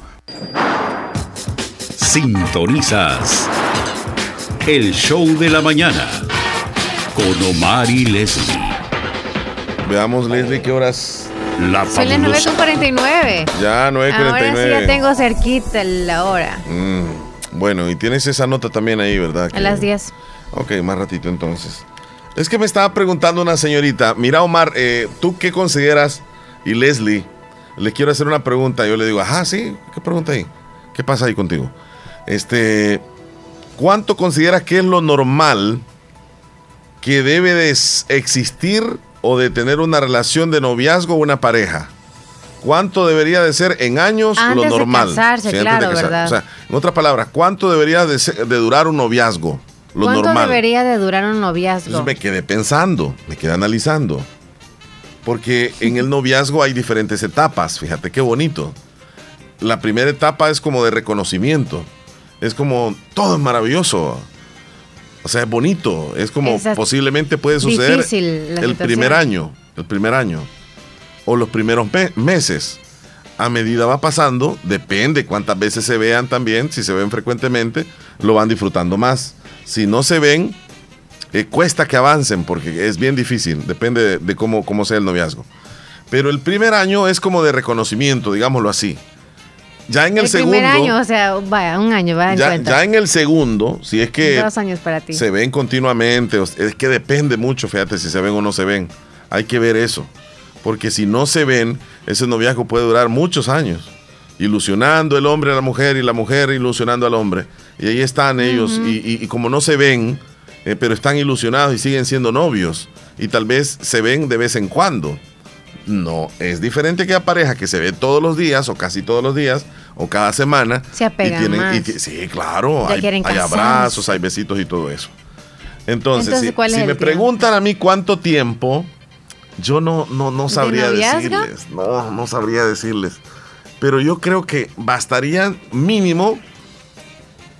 S1: Sintonizas el show de la mañana con Omar y Leslie.
S15: Veamos, Leslie, qué horas.
S4: La Son las 9.49.
S15: Ya, 9.49. Ahora
S4: sí ya tengo cerquita la hora.
S15: Mm, bueno, y tienes esa nota también ahí, ¿verdad?
S4: A las 10.
S15: Ok, más ratito entonces. Es que me estaba preguntando una señorita, mira Omar, eh, ¿tú qué consideras? Y Leslie, le quiero hacer una pregunta. Yo le digo, ajá, sí, ¿qué pregunta ahí? ¿Qué pasa ahí contigo? Este, ¿cuánto consideras que es lo normal que debe de existir o de tener una relación de noviazgo o una pareja? ¿Cuánto debería de ser en años lo normal?
S4: De casarse, claro, ¿verdad?
S15: O sea, en otras palabras, ¿cuánto debería de, durar un noviazgo? Lo ¿Cuánto
S4: debería de durar un noviazgo?
S15: Entonces me quedé pensando, me quedé analizando. Porque en el noviazgo hay diferentes etapas, fíjate qué bonito. La primera etapa es como de reconocimiento
S3: es como todo es maravilloso. O sea, es bonito. Es como posiblemente puede suceder el primer año. El primer año. O los primeros meses. A medida va pasando, depende cuántas veces se vean también. Si se ven frecuentemente, lo van disfrutando más. Si no se ven, eh, cuesta que avancen porque es bien difícil. Depende de, cómo, cómo sea el noviazgo. Pero el primer año es como de reconocimiento, digámoslo así. Ya en el, segundo. Primer
S4: año, o sea, vaya, un año, va
S3: ya, ya en el segundo, si es que.
S4: Dos años para ti.
S3: Se ven continuamente, es que depende mucho, fíjate, si se ven o no se ven. Hay que ver eso. Porque si no se ven, ese noviazgo puede durar muchos años. Ilusionando el hombre a la mujer y la mujer ilusionando al hombre. Y ahí están ellos. y, como no se ven, eh, pero están ilusionados y siguen siendo novios. Y tal vez se ven de vez en cuando no, es diferente que la pareja que se ve todos los días o casi todos los días o cada semana.
S4: Se apegan más.
S3: sí, claro, hay, abrazos, hay besitos y todo eso. Entonces, si, me preguntan a mí cuánto tiempo, yo no, no, no sabría decirles. No, no sabría decirles. Pero yo creo que bastaría mínimo.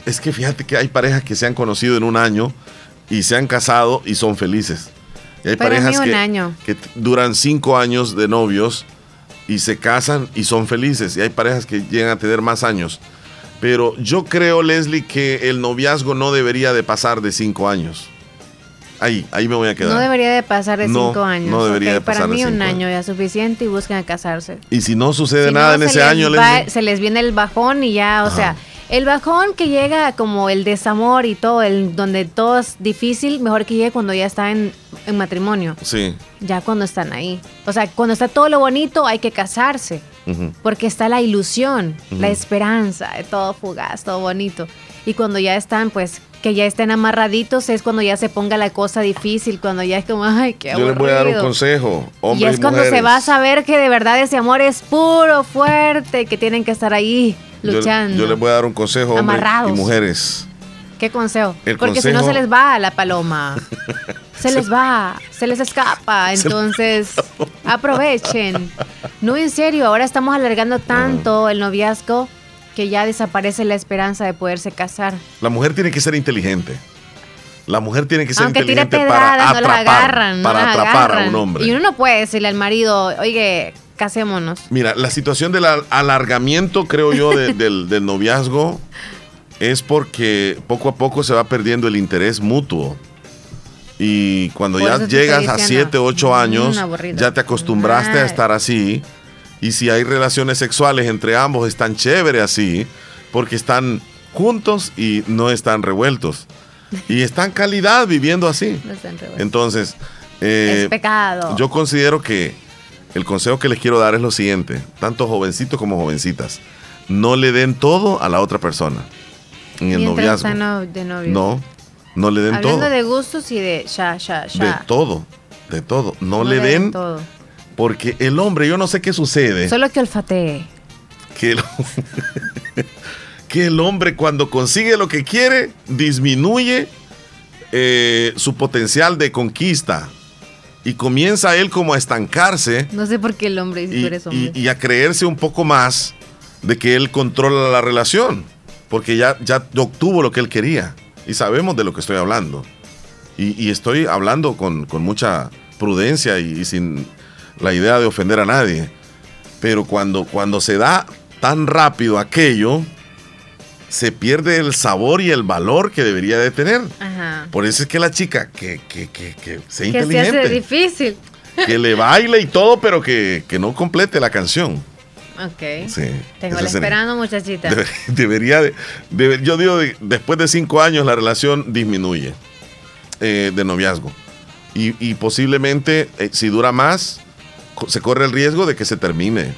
S3: Es que fíjate que hay parejas que se han conocido en un año y se han casado y son felices. Y hay parejas que, duran cinco años de novios y se casan y son felices. Y hay parejas que llegan a tener más años. Pero yo creo, Leslie, que el noviazgo no debería de pasar de cinco años. Ahí, ahí me voy a quedar.
S4: No debería de pasar de cinco años. No debería de pasar Para mí un año ya es suficiente y buscan casarse.
S3: Y si no sucede nada en ese año,
S4: se les viene el bajón y ya, o sea, el bajón que llega como el desamor y todo, el donde todo es difícil, mejor que llegue cuando ya está en, matrimonio.
S3: Sí.
S4: Ya cuando están ahí. O sea, cuando está todo lo bonito hay que casarse. Porque está la ilusión, la esperanza, todo fugaz, todo bonito. Y cuando ya están, pues, que ya estén amarraditos, es cuando ya se ponga la cosa difícil, cuando ya es como, ay, qué aburrido.
S3: Yo les voy a dar un consejo, hombres
S4: Y es cuando se va a saber que de verdad ese amor es puro, fuerte, que tienen que estar ahí luchando.
S3: Yo, les voy a dar un consejo, hombres y mujeres.
S4: ¿Qué consejo? Porque si no se les va la paloma. <laughs> se les va, se les escapa. Entonces, <laughs> aprovechen. No, en serio, ahora estamos alargando tanto el noviazgo que ya desaparece la esperanza de poderse casar.
S3: La mujer tiene que ser inteligente. La mujer tiene que ser inteligente para atrapar, para atrapar a un hombre.
S4: Y uno no puede decirle al marido, oye, casémonos.
S3: Mira, la situación del alargamiento, creo yo, <laughs> del, noviazgo es porque poco a poco se va perdiendo el interés mutuo. Y cuando ya llegas a 7, 8 mm, años, ya te acostumbraste a estar así. Y si hay relaciones sexuales entre ambos, están chévere así, porque están juntos y no están revueltos. Y están calidad viviendo así. Entonces,
S4: eh, es pecado.
S3: yo considero que el consejo que les quiero dar es lo siguiente, tanto jovencitos como jovencitas, no le den todo a la otra persona en el noviazgo. No, no le den todo.
S4: Hablando de gustos y de ya, ya, ya.
S3: De todo, de todo. No, le, den, todo. Porque el hombre, yo no sé qué sucede.
S4: Solo que olfatee.
S3: Que el, <laughs> que el hombre cuando consigue lo que quiere, disminuye eh, su potencial de conquista y comienza él como a estancarse.
S4: No sé por qué el hombre
S3: y, Y, a creerse un poco más de que él controla la relación, porque ya, ya obtuvo lo que él quería y sabemos de lo que estoy hablando. Y, estoy hablando con, mucha prudencia y, sin la idea de ofender a nadie. Pero cuando, cuando se da tan rápido aquello, se pierde el sabor y el valor que debería de tener. Por eso es que la chica que, que, que, que sea inteligente. Que se
S4: difícil.
S3: Que le baile y todo, pero que, no complete la canción.
S4: Ok. Sí. Tengo la esperando, muchachita. <laughs>
S3: debería de, Yo digo, después de cinco años la relación disminuye eh, de noviazgo. Y, posiblemente, eh, si dura más, se corre el riesgo de que se termine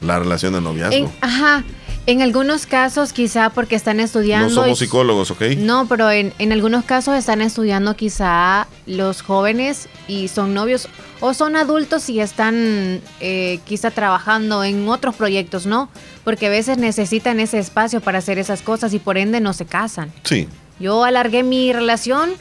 S3: la relación de noviazgo.
S4: ajá. En algunos casos, quizá porque están estudiando.
S3: No somos psicólogos, ¿ok?
S4: No, pero en, algunos casos están estudiando quizá los jóvenes y son novios o son adultos y están eh, quizá trabajando en otros proyectos, ¿no? Porque a veces necesitan ese espacio para hacer esas cosas y por ende no se casan.
S3: Sí.
S4: Yo alargué mi relación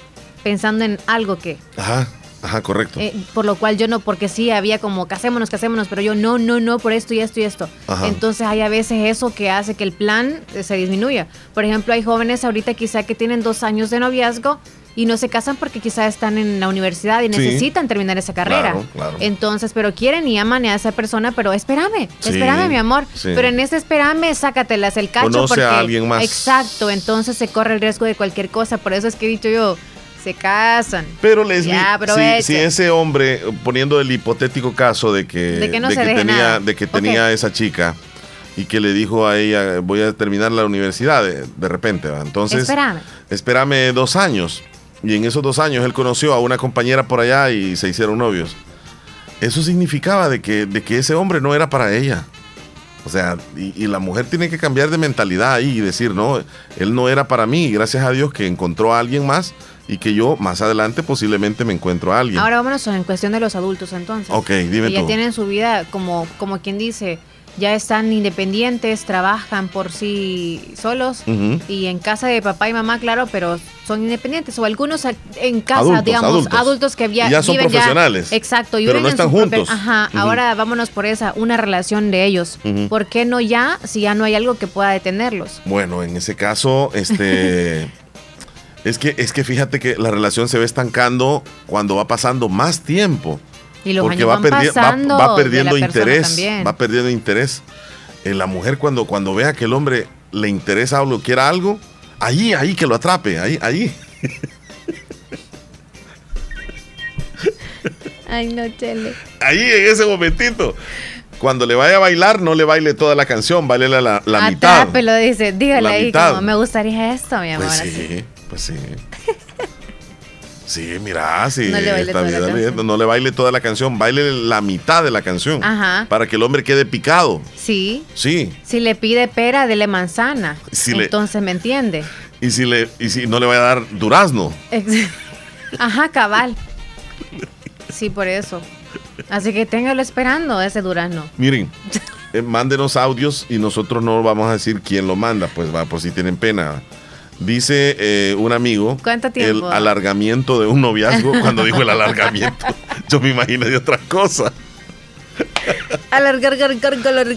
S4: pensando en algo que.
S3: Ajá. Ajá, correcto.
S4: Eh, por lo cual yo no, porque sí había como casémonos, casémonos, pero yo no, no, no, por esto y esto y esto. Entonces hay a veces eso que hace que el plan eh, se disminuya. Por ejemplo, hay jóvenes ahorita quizá que tienen dos años de noviazgo y no se casan porque quizá están en la universidad y necesitan terminar esa carrera. Entonces, pero quieren y aman a esa persona, pero espérame, espérame, mi amor. Pero en ese espérame, sácatelas el cacho.
S3: Conoce porque, a alguien más.
S4: Exacto, entonces se corre el riesgo de cualquier cosa. Por eso es que he dicho yo, se casan.
S3: Pero Leslie, si, si, ese hombre, poniendo el hipotético caso de que,
S4: de que,
S3: tenía, De que tenía esa chica y que le dijo a ella, voy a terminar la universidad de, repente, entonces,
S4: espérame.
S3: espérame dos años. Y en esos dos años él conoció a una compañera por allá y se hicieron novios. Eso significaba de que, de que ese hombre no era para ella. O sea, y, la mujer tiene que cambiar de mentalidad ahí y decir, no, él no era para mí. Gracias a Dios que encontró a alguien más y que yo más adelante posiblemente me encuentro a alguien.
S4: Ahora vámonos en cuestión de los adultos entonces.
S3: Ok, dime
S4: que ya tienen su vida como, como quien dice, ya están independientes, trabajan por sí solos y en casa de papá y mamá, claro, pero son independientes o algunos en casa, digamos, adultos, que
S3: ya, son profesionales.
S4: exacto,
S3: y pero no están juntos.
S4: Ajá, ahora vámonos por esa, una relación de ellos. ¿Por qué no ya si ya no hay algo que pueda detenerlos?
S3: Bueno, en ese caso, este <laughs> es que es que fíjate que la relación se ve estancando cuando va pasando más tiempo.
S4: Y porque va, va,
S3: perdiendo interés, va perdiendo interés. En la mujer cuando, cuando vea que el hombre le interesa o lo quiera algo, ahí, ahí que lo atrape, ahí, ahí. <laughs>
S4: Ay, no, Chele.
S3: Ahí, en ese momentito. Cuando le vaya a bailar, no le baile toda la canción, baile la, la, la mitad.
S4: lo dice, dígale ahí, como, me gustaría esto, mi amor.
S3: Pues sí, pues sí. Sí, mira, sí. No le baile, toda, la no le baile toda la canción, baile la mitad de la canción.
S4: Ajá.
S3: Para que el hombre quede picado.
S4: Sí.
S3: Sí.
S4: Si le pide pera, dele manzana. Entonces, ¿me entiende?
S3: Y si, le, y si no le va a dar durazno.
S4: Ajá, cabal. Sí, por eso. Así que téngalo esperando ese durazno.
S3: Miren, eh, mándenos audios y nosotros no vamos a decir quién lo manda, pues va, por si tienen pena. Dice eh, un amigo
S4: ¿Cuánto tiempo?
S3: el alargamiento de un noviazgo. <laughs> Cuando dijo el alargamiento, yo me imagino de otra cosa.
S4: Alargar,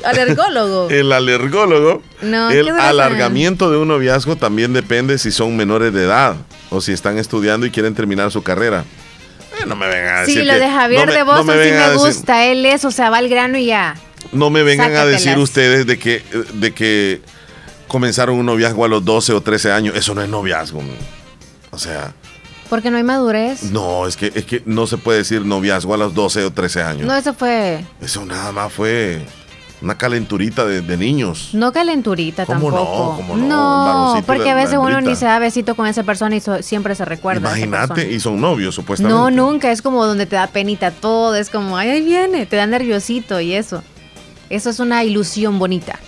S4: alergólogo.
S3: El alergólogo. No, el alargamiento de un noviazgo también depende si son menores de edad o si están estudiando y quieren terminar su carrera. Eh, no me vengan a decir.
S4: Sí, lo de Javier de Boston sí me gusta. Él es, o sea, va al grano y ya.
S3: No me vengan a decir ustedes de que, de que comenzaron un noviazgo a los 12 o 13 años. Eso no es noviazgo. O sea.
S4: Porque no hay madurez.
S3: No, es que, es que no se puede decir noviazgo a los 12 o 13 años.
S4: No, eso fue.
S3: Eso nada más fue una calenturita de, niños.
S4: No calenturita
S3: ¿Cómo
S4: tampoco.
S3: No, no?
S4: no porque a veces uno ni se da besito con esa persona y siempre se recuerda.
S3: Imagínate, y son novios supuestamente.
S4: No, nunca. Es como donde te da penita todo. Es como, ay, ahí viene. Te da nerviosito y eso. Eso es una ilusión bonita.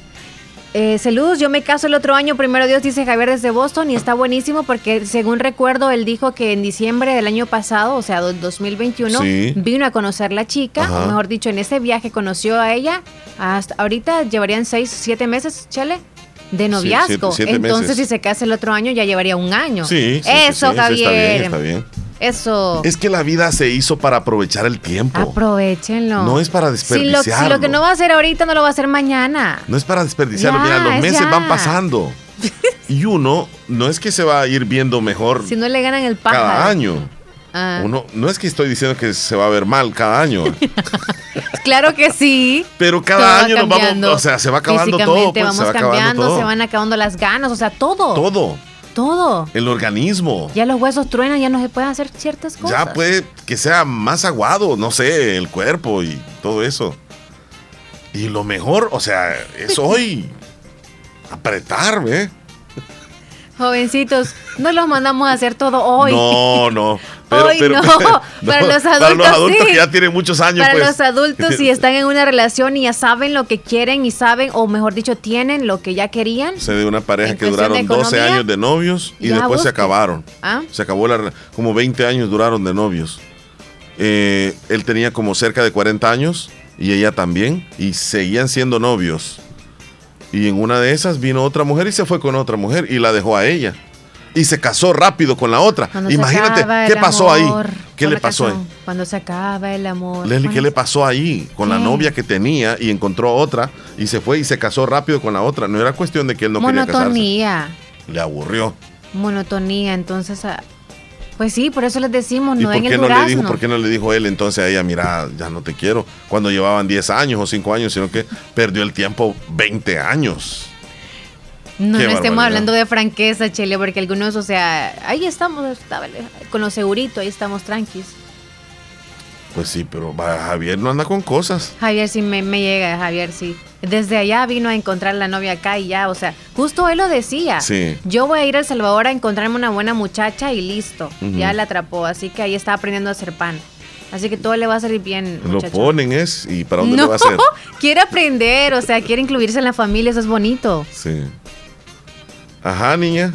S4: Eh, saludos, yo me caso el otro año, primero Dios, dice Javier desde Boston y está buenísimo porque según recuerdo, él dijo que en diciembre del año pasado, o sea, 2021, vino a conocer la chica, o mejor dicho, en ese viaje conoció a ella, hasta ahorita llevarían seis, siete meses, Chele. De noviazgo. Entonces, si se casa el otro año, ya llevaría un año.
S3: Sí,
S4: Eso, Javier.
S3: está bien.
S4: Eso.
S3: Es que la vida se hizo para aprovechar el tiempo.
S4: Aprovechenlo.
S3: No es para desperdiciarlo.
S4: Si lo, que no va a hacer ahorita no lo va a hacer mañana.
S3: No es para desperdiciarlo. Mira, los meses van pasando. <laughs> y uno no es que se va a ir viendo mejor.
S4: Si no le ganan el pájaro.
S3: Cada año. Ah. Uno, no es que estoy diciendo que se va a ver mal cada año. <laughs>
S4: claro que sí.
S3: Pero cada año nos vamos, o sea, se va acabando todo.
S4: Pues, vamos cambiando, se van acabando las ganas, o sea, todo.
S3: Todo
S4: todo.
S3: El organismo.
S4: Ya los huesos truenan, ya no se pueden hacer ciertas cosas.
S3: Ya puede que sea más aguado, no sé, el cuerpo y todo eso. Y lo mejor, o sea, es <laughs> hoy. Apretar, ¿ve?
S4: Jovencitos, no los mandamos a hacer todo hoy.
S3: No, no.
S4: Pero, hoy <laughs> no. para los adultos, para los
S3: adultos que ya tienen muchos años.
S4: Para
S3: pues.
S4: los adultos, si <laughs> están en una relación y ya saben lo que quieren y saben, o mejor dicho, tienen lo que ya querían.
S3: Sé de una pareja que duraron 12 años de novios y después se acabaron.
S4: ¿Ah?
S3: Se acabó la. Como 20 años duraron de novios. Eh, él tenía como cerca de 40 años y ella también. Y seguían siendo novios. Y en una de esas vino otra mujer y se fue con otra mujer y la dejó a ella. Y se casó rápido con la otra. Imagínate qué pasó ahí. ¿Qué le pasó ahí?
S4: Cuando se acaba el amor.
S3: Leslie, ¿qué le pasó ahí con la novia que tenía y encontró otra y se fue y se casó rápido con la otra? No era cuestión de que él no quería casarse.
S4: Monotonía.
S3: Le aburrió.
S4: Monotonía, entonces... Ah, pues sí, por eso les decimos, no
S3: en el no le dijo, ¿Por qué no le dijo él entonces a ella, mira, ya no te quiero? Cuando llevaban 10 años o 5 años, sino que perdió el tiempo 20 años.
S4: No, no estemos hablando de franqueza, Chile, porque algunos, o sea, ahí estamos, con lo segurito, ahí estamos tranquis.
S3: Pues sí, pero Javier no anda con cosas.
S4: Javier sí me, llega, Javier sí. Desde allá vino a encontrar la novia acá y ya, o sea, justo él lo decía. Sí. Yo voy a ir a El Salvador a encontrarme una buena muchacha y listo. Ya la atrapó, así que ahí está aprendiendo a hacer pan. Así que todo le va a salir bien.
S3: Lo ponen es, ¿y para dónde lo va a hacer? <laughs>
S4: quiere aprender, o sea, quiere incluirse en la familia, eso es bonito.
S3: Sí. Ajá, niña.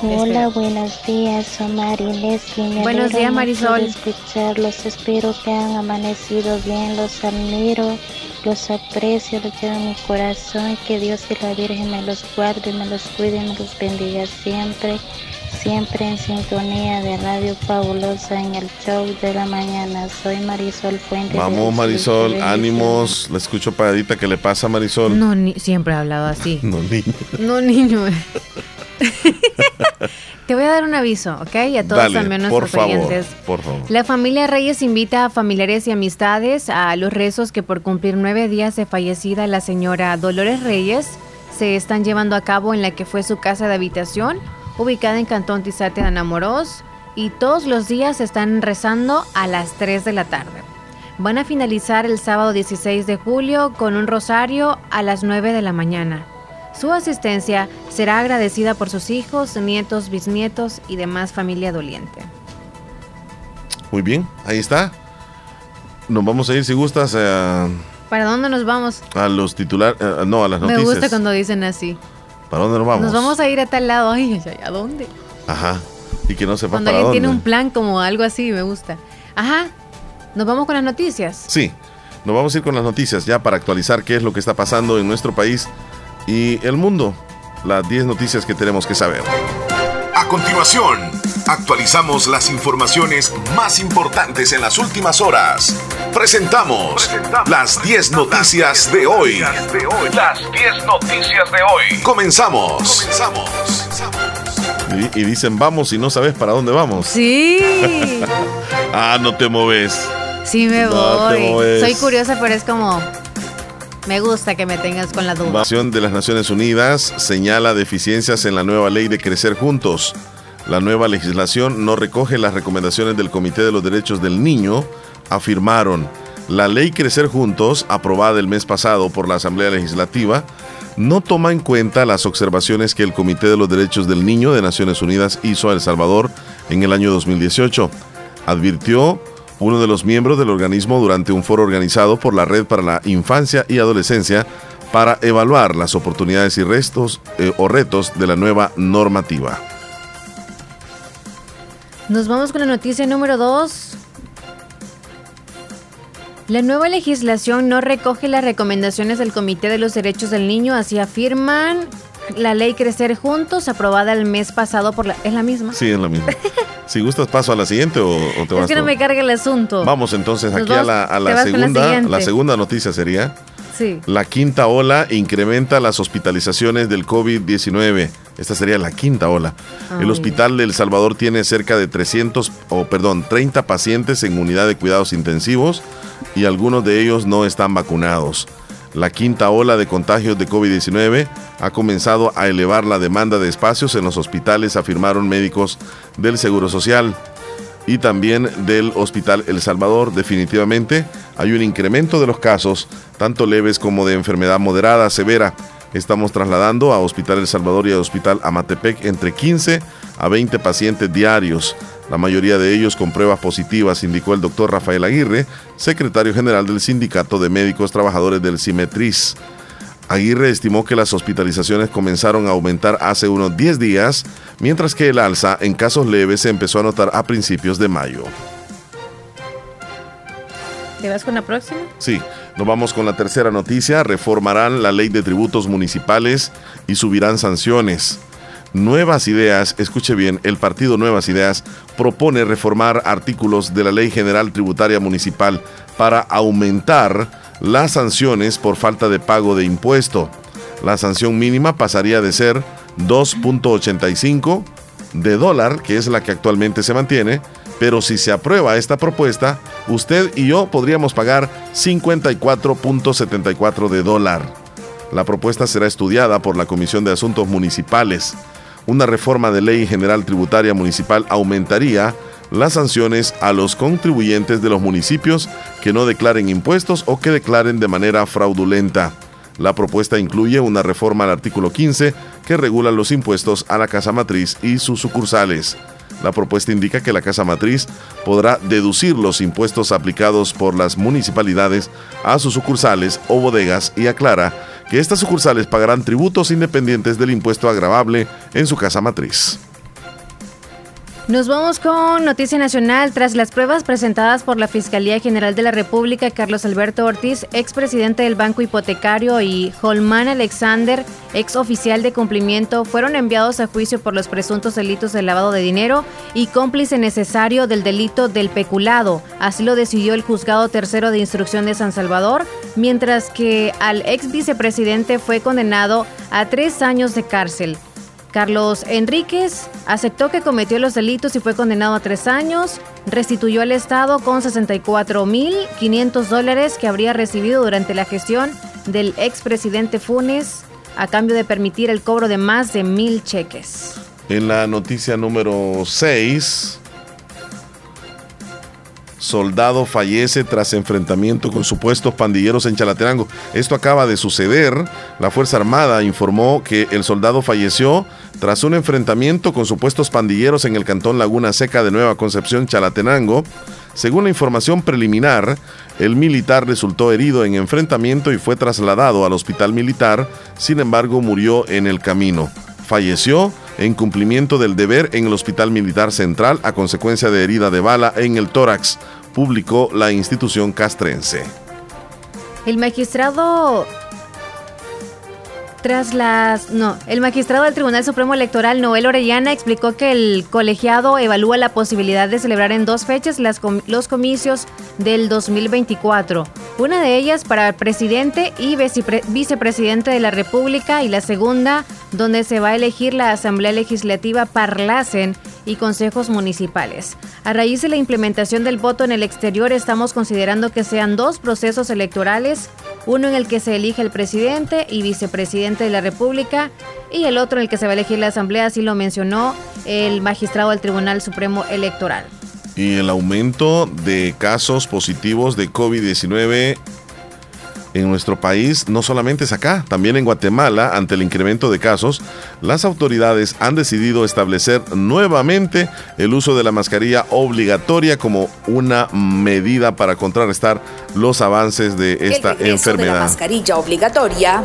S16: Hola, buenos días, soy Leslie.
S4: buenos días, Marisol.
S16: escucharlos, espero que han amanecido bien, los admiro, los aprecio, los llevo en mi corazón, que Dios y la Virgen me los guarde, me los cuide, me los bendiga siempre, siempre en sintonía de Radio Fabulosa en el show de la mañana. Soy Marisol Fuentes.
S3: Vamos, Marisol, ánimos, la escucho pagadita, ¿qué le pasa, Marisol?
S4: No, siempre ha hablado así. <laughs>
S3: no, niño.
S4: No, niño. <laughs> Te voy a dar un aviso, ¿ok? Y a todos también nuestros por oyentes.
S3: Por favor.
S4: La familia Reyes invita a familiares y amistades a los rezos que por cumplir nueve días de fallecida la señora Dolores Reyes se están llevando a cabo en la que fue su casa de habitación, ubicada en Cantón Tizate de Anamoros, y todos los días están rezando a las 3 de la tarde. Van a finalizar el sábado 16 de julio con un rosario a las 9 de la mañana. Su asistencia será agradecida por sus hijos, nietos, bisnietos y demás familia doliente.
S3: Muy bien, ahí está. Nos vamos a ir si gustas. Eh,
S4: ¿Para dónde nos vamos?
S3: A los titulares, eh, no, a las noticias.
S4: Me gusta cuando dicen así.
S3: ¿Para dónde nos vamos?
S4: Nos vamos a ir a tal lado. <laughs> Ay, ¿a dónde?
S3: Ajá. Y que no sepa
S4: Cuando
S3: alguien
S4: tiene un plan como algo así, me gusta. Ajá. ¿Nos vamos con las noticias?
S3: Sí. Nos vamos a ir con las noticias ya para actualizar qué es lo que está pasando en nuestro país y el mundo. Las 10 noticias que tenemos que saber.
S17: A continuación, actualizamos las informaciones más importantes en las últimas horas. Presentamos, las 10 noticias, de hoy. Las 10 noticias de hoy. Comenzamos. Comenzamos.
S3: Y, dicen vamos y no sabes para dónde vamos.
S4: Sí. <laughs>
S3: ah, no te moves.
S4: Sí me voy. Soy curiosa, pero es como me gusta que me tengas con la duda.
S3: La Nación de las Naciones Unidas señala deficiencias en la nueva ley de Crecer Juntos. La nueva legislación no recoge las recomendaciones del Comité de los Derechos del Niño, afirmaron. La ley Crecer Juntos, aprobada el mes pasado por la Asamblea Legislativa, no toma en cuenta las observaciones que el Comité de los Derechos del Niño de Naciones Unidas hizo a El Salvador en el año 2018. Advirtió uno de los miembros del organismo durante un foro organizado por la Red para la Infancia y Adolescencia para evaluar las oportunidades y restos eh, o retos de la nueva normativa.
S4: Nos vamos con la noticia número 2. La nueva legislación no recoge las recomendaciones del Comité de los Derechos del Niño, así afirman la ley Crecer Juntos, aprobada el mes pasado por la... ¿Es la misma?
S3: Sí, es la misma. <laughs> si gustas, paso a la siguiente o, te vas.
S4: Es que no me cargue el asunto.
S3: Vamos entonces aquí a la, a la segunda. La, segunda noticia sería.
S4: Sí.
S3: La quinta ola incrementa las hospitalizaciones del COVID-19. Esta sería la quinta ola. el Hospital de El Salvador tiene cerca de 300, o perdón, 30 pacientes en unidad de cuidados intensivos y algunos de ellos no están vacunados. La quinta ola de contagios de COVID-19 ha comenzado a elevar la demanda de espacios en los hospitales, afirmaron médicos del Seguro Social y también del Hospital El Salvador. Definitivamente hay un incremento de los casos, tanto leves como de enfermedad moderada, severa. Estamos trasladando a Hospital El Salvador y a Hospital Amatepec entre 15 a 20 pacientes diarios la mayoría de ellos con pruebas positivas, indicó el doctor Rafael Aguirre, secretario general del Sindicato de Médicos Trabajadores del CIMETRIS. Aguirre estimó que las hospitalizaciones comenzaron a aumentar hace unos 10 días, mientras que el alza en casos leves se empezó a notar a principios de mayo.
S4: ¿Te vas con la próxima?
S3: Sí, nos vamos con la tercera noticia. Reformarán la ley de tributos municipales y subirán sanciones. Nuevas Ideas, escuche bien, el partido Nuevas Ideas propone reformar artículos de la Ley General Tributaria Municipal para aumentar las sanciones por falta de pago de impuesto. La sanción mínima pasaría de ser 2.85 de dólar, que es la que actualmente se mantiene, pero si se aprueba esta propuesta, usted y yo podríamos pagar 54.74 de dólar. La propuesta será estudiada por la Comisión de Asuntos Municipales. Una reforma de ley general tributaria municipal aumentaría las sanciones a los contribuyentes de los municipios que no declaren impuestos o que declaren de manera fraudulenta. La propuesta incluye una reforma al artículo 15 que regula los impuestos a la casa matriz y sus sucursales. La propuesta indica que la casa matriz podrá deducir los impuestos aplicados por las municipalidades a sus sucursales o bodegas y aclara que estas sucursales pagarán tributos independientes del impuesto agravable en su casa matriz.
S4: Nos vamos con Noticia Nacional. Tras las pruebas presentadas por la Fiscalía General de la República, Carlos Alberto Ortiz, expresidente del Banco Hipotecario, y Holman Alexander, ex oficial de cumplimiento, fueron enviados a juicio por los presuntos delitos de lavado de dinero y cómplice necesario del delito del peculado. Así lo decidió el juzgado tercero de instrucción de San Salvador, mientras que al ex vicepresidente fue condenado a tres años de cárcel. Carlos Enríquez aceptó que cometió los delitos y fue condenado a tres años. Restituyó al Estado con 64.500 dólares que habría recibido durante la gestión del expresidente Funes a cambio de permitir el cobro de más de mil cheques.
S3: En la noticia número 6, Soldado fallece tras enfrentamiento con supuestos pandilleros en Chalatenango. Esto acaba de suceder. La Fuerza Armada informó que el soldado falleció tras un enfrentamiento con supuestos pandilleros en el cantón Laguna Seca de Nueva Concepción, Chalatenango. Según la información preliminar, el militar resultó herido en enfrentamiento y fue trasladado al hospital militar, sin embargo murió en el camino. Falleció en cumplimiento del deber en el Hospital Militar Central a consecuencia de herida de bala en el tórax, publicó la institución castrense.
S4: El magistrado tras las... No, el magistrado del Tribunal Supremo Electoral, Noel Orellana, explicó que el colegiado evalúa la posibilidad de celebrar en dos fechas las los comicios del 2024. Una de ellas para presidente y vicepresidente de la República y la segunda donde se va a elegir la Asamblea Legislativa Parlacen y consejos municipales. A raíz de la implementación del voto en el exterior, estamos considerando que sean dos procesos electorales, uno en el que se elige el presidente y vicepresidente de la República y el otro en el que se va a elegir la Asamblea, así lo mencionó el magistrado del Tribunal Supremo Electoral.
S3: Y el aumento de casos positivos de COVID-19 en nuestro país, no solamente es acá, también en Guatemala, ante el incremento de casos, las autoridades han decidido establecer nuevamente el uso de la mascarilla obligatoria como una medida para contrarrestar los avances de esta enfermedad. la
S18: mascarilla obligatoria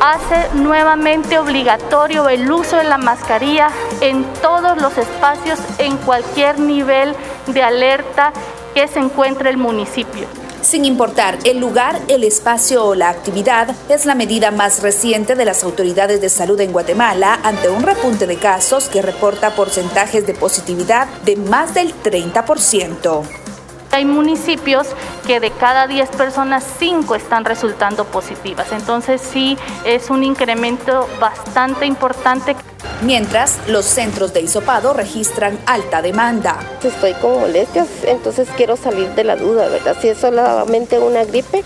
S19: hace nuevamente obligatorio el uso de la mascarilla en todos los espacios, en cualquier nivel de alerta que se encuentre el municipio.
S18: Sin importar el lugar, el espacio o la actividad, es la medida más reciente de las autoridades de salud en Guatemala ante un repunte de casos que reporta porcentajes de positividad de más del 30%.
S19: Hay municipios que de cada 10 personas, 5 están resultando positivas. Entonces sí es un incremento bastante importante.
S18: Mientras, los centros de hisopado registran alta demanda.
S20: Estoy con molestias, entonces quiero salir de la duda, ¿verdad? Si es solamente una gripe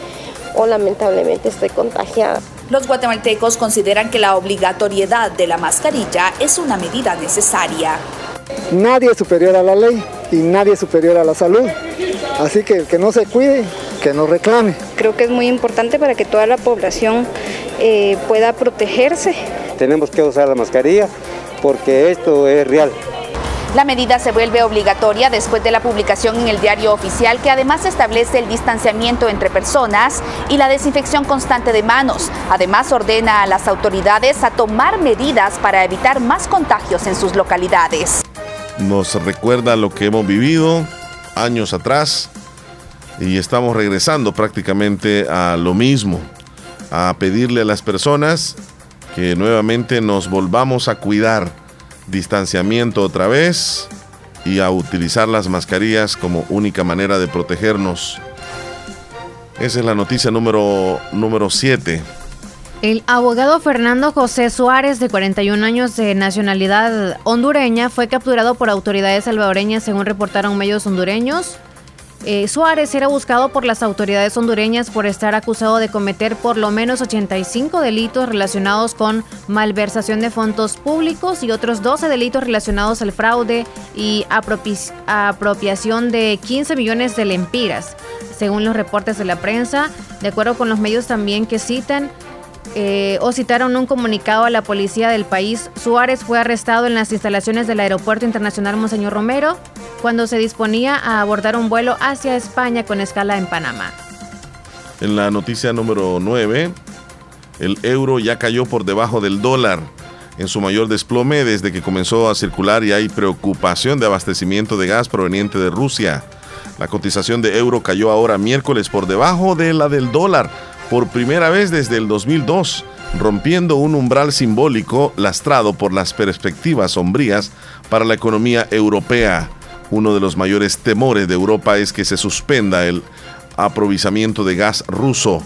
S20: o lamentablemente estoy contagiada.
S18: Los guatemaltecos consideran que la obligatoriedad de la mascarilla es una medida necesaria.
S21: Nadie es superior a la ley y nadie es superior a la salud. Así que el que no se cuide, que no reclame.
S22: Creo que es muy importante para que toda la población eh, pueda protegerse.
S23: Tenemos que usar la mascarilla porque esto es real.
S18: La medida se vuelve obligatoria después de la publicación en el diario oficial que además establece el distanciamiento entre personas y la desinfección constante de manos. Además ordena a las autoridades a tomar medidas para evitar más contagios en sus localidades.
S3: Nos recuerda lo que hemos vivido años atrás y estamos regresando prácticamente a lo mismo, a pedirle a las personas que nuevamente nos volvamos a cuidar distanciamiento otra vez y a utilizar las mascarillas como única manera de protegernos. Esa es la noticia número 7.
S4: El abogado Fernando José Suárez, de 41 años de nacionalidad hondureña, fue capturado por autoridades salvadoreñas, según reportaron medios hondureños. Eh, Suárez era buscado por las autoridades hondureñas por estar acusado de cometer por lo menos 85 delitos relacionados con malversación de fondos públicos y otros 12 delitos relacionados al fraude y apropiación de 15 millones de lempiras, según los reportes de la prensa, de acuerdo con los medios también que citan. Eh, o citaron un comunicado a la policía del país. Suárez fue arrestado en las instalaciones del Aeropuerto Internacional Monseñor Romero cuando se disponía a abordar un vuelo hacia España con escala en Panamá.
S3: En la noticia número 9, el euro ya cayó por debajo del dólar en su mayor desplome desde que comenzó a circular y hay preocupación de abastecimiento de gas proveniente de Rusia. La cotización de euro cayó ahora miércoles por debajo de la del dólar por primera vez desde el 2002, rompiendo un umbral simbólico lastrado por las perspectivas sombrías para la economía europea. Uno de los mayores temores de Europa es que se suspenda el aprovisionamiento de gas ruso.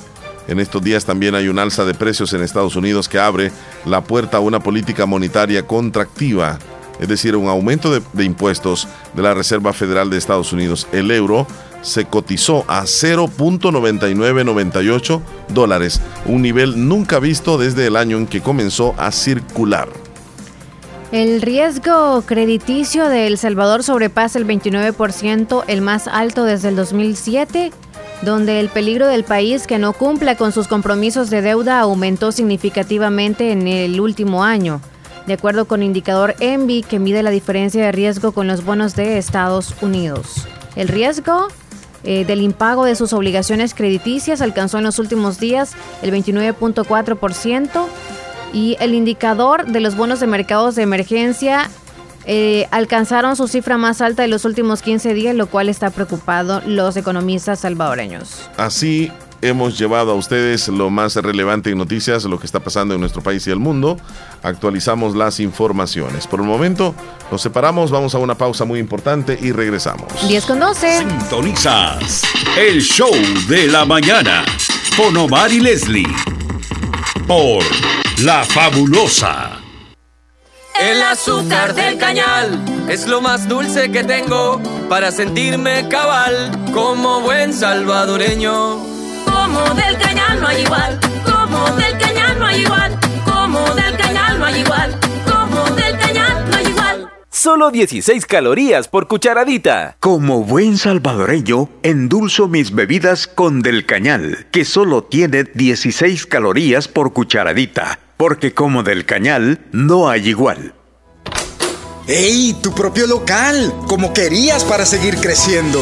S3: En estos días también hay un alza de precios en Estados Unidos que abre la puerta a una política monetaria contractiva, es decir, un aumento de, impuestos de la Reserva Federal de Estados Unidos. El euro se cotizó a 0.9998 dólares, un nivel nunca visto desde el año en que comenzó a circular.
S4: El riesgo crediticio de El Salvador sobrepasa el 29%, el más alto desde el 2007, donde el peligro del país que no cumpla con sus compromisos de deuda aumentó significativamente en el último año, de acuerdo con indicador ENVI que mide la diferencia de riesgo con los bonos de Estados Unidos. El riesgo eh, del impago de sus obligaciones crediticias alcanzó en los últimos días el 29.4% y el indicador de los bonos de mercados de emergencia eh, alcanzaron su cifra más alta de los últimos 15 días, lo cual está preocupado los economistas salvadoreños.
S3: Así hemos llevado a ustedes lo más relevante en noticias, lo que está pasando en nuestro país y el mundo. Actualizamos las informaciones. Por el momento nos separamos, vamos a una pausa muy importante y regresamos.
S4: 10 con 12.
S1: Sintonizas el show de la mañana con Omar y Leslie por La Fabulosa.
S12: El azúcar del cañal es lo más dulce que tengo para sentirme cabal como buen salvadoreño.
S13: Como del cañal no hay igual, como del cañal no hay igual, como del cañal no hay igual, como del cañal no hay igual.
S24: Solo 16 calorías por cucharadita.
S11: Como buen salvadoreño, endulzo mis bebidas con Del Cañal, que solo tiene 16 calorías por cucharadita, porque como Del Cañal no hay igual.
S25: ¡Ey! Tu propio local, como querías para seguir creciendo.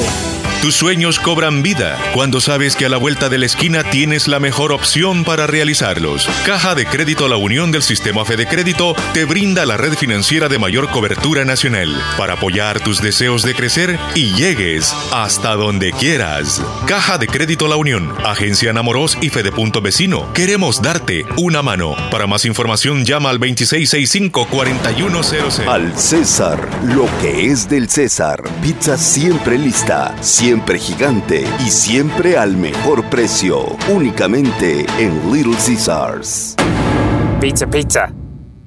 S26: Tus sueños cobran vida cuando sabes que a la vuelta de la esquina tienes la mejor opción para realizarlos. Caja de Crédito La Unión del Sistema Fede Crédito te brinda la red financiera de mayor cobertura nacional para apoyar tus deseos de crecer y llegues hasta donde quieras. Caja de Crédito La Unión, Agencia Namoros y Fedepunto Vecino. Queremos darte una mano. Para más información llama al 2665-4100.
S27: Al César, lo que es del César. Pizza siempre lista, siempre siempre gigante y siempre al mejor precio. Únicamente en Little Caesars.
S24: Pizza, pizza.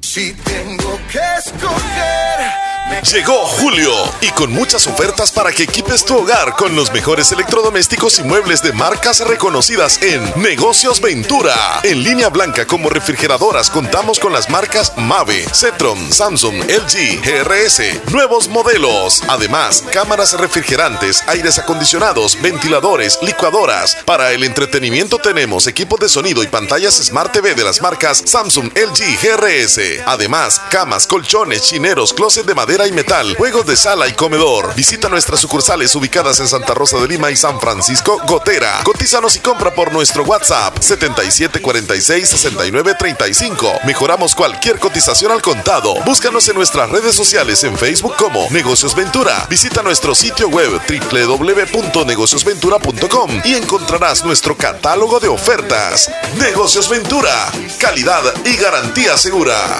S28: Si tengo que escoger.
S17: Llegó Julio y con muchas ofertas para que equipes tu hogar con los mejores electrodomésticos y muebles de marcas reconocidas en Negocios Ventura. En línea blanca como refrigeradoras contamos con las marcas Mave, Cetron, Samsung, LG, GRS, nuevos modelos. Además, cámaras refrigerantes, aires acondicionados, ventiladores, licuadoras. Para el entretenimiento tenemos equipos de sonido y pantallas Smart TV de las marcas Samsung, LG, GRS. Además, camas, colchones, chineros, closet de madera y metal, juegos de sala y comedor. Visita nuestras sucursales ubicadas en Santa Rosa de Lima y San Francisco Gotera. Cotízanos y compra por nuestro WhatsApp 77466935. Mejoramos cualquier cotización al contado. Búscanos en nuestras redes sociales en Facebook como Negocios Ventura. Visita nuestro sitio web www.negociosventura.com y encontrarás nuestro catálogo de ofertas. Negocios Ventura, calidad y garantía segura.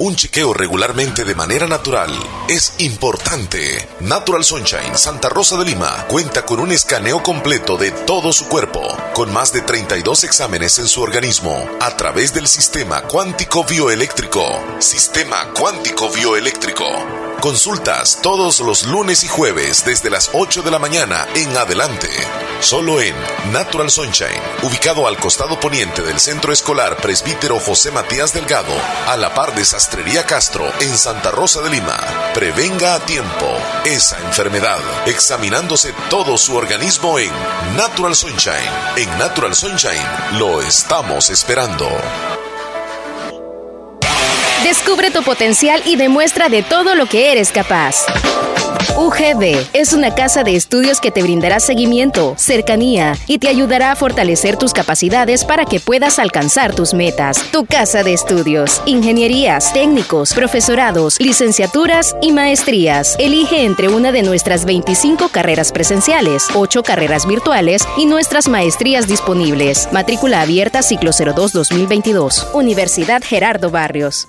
S3: Un chequeo regularmente de manera natural es importante. Natural Sunshine Santa Rosa de Lima cuenta con un escaneo completo de todo su cuerpo, con más de 32 exámenes en su organismo, a través del sistema cuántico bioeléctrico. Sistema cuántico bioeléctrico. Consultas todos los lunes y jueves desde las 8 de la mañana en adelante. Solo en Natural Sunshine, ubicado al costado poniente del Centro Escolar Presbítero José Matías Delgado, a la par de Sastrería Castro en Santa Rosa de Lima. Prevenga a tiempo esa enfermedad, examinándose todo su organismo en Natural Sunshine. En Natural Sunshine lo estamos esperando.
S29: Descubre tu potencial y demuestra de todo lo que eres capaz. UGB es una casa de estudios que te brindará seguimiento, cercanía y te ayudará a fortalecer tus capacidades para que puedas alcanzar tus metas. Tu casa de estudios, ingenierías, técnicos, profesorados, licenciaturas y maestrías. Elige entre una de nuestras 25 carreras presenciales, 8 carreras virtuales y nuestras maestrías disponibles. Matrícula abierta ciclo 02-2022. Universidad Gerardo Barrios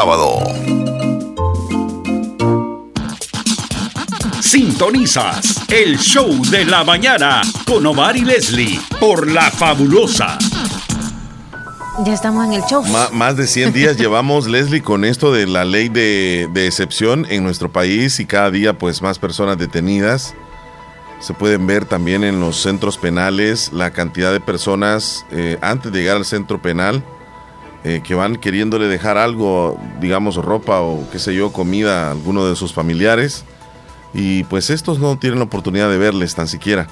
S1: Sintonizas el show de la mañana con Omar y Leslie por La Fabulosa.
S4: Ya estamos en el show.
S30: más de 100 días <laughs> llevamos, Leslie, con esto de la ley de, excepción en nuestro país y cada día pues más personas detenidas. Se pueden ver también en los centros penales la cantidad de personas eh, antes de llegar al centro penal eh, que van queriéndole dejar algo, digamos ropa o qué sé yo, comida a alguno de sus familiares. Y pues estos no tienen la oportunidad de verles tan siquiera.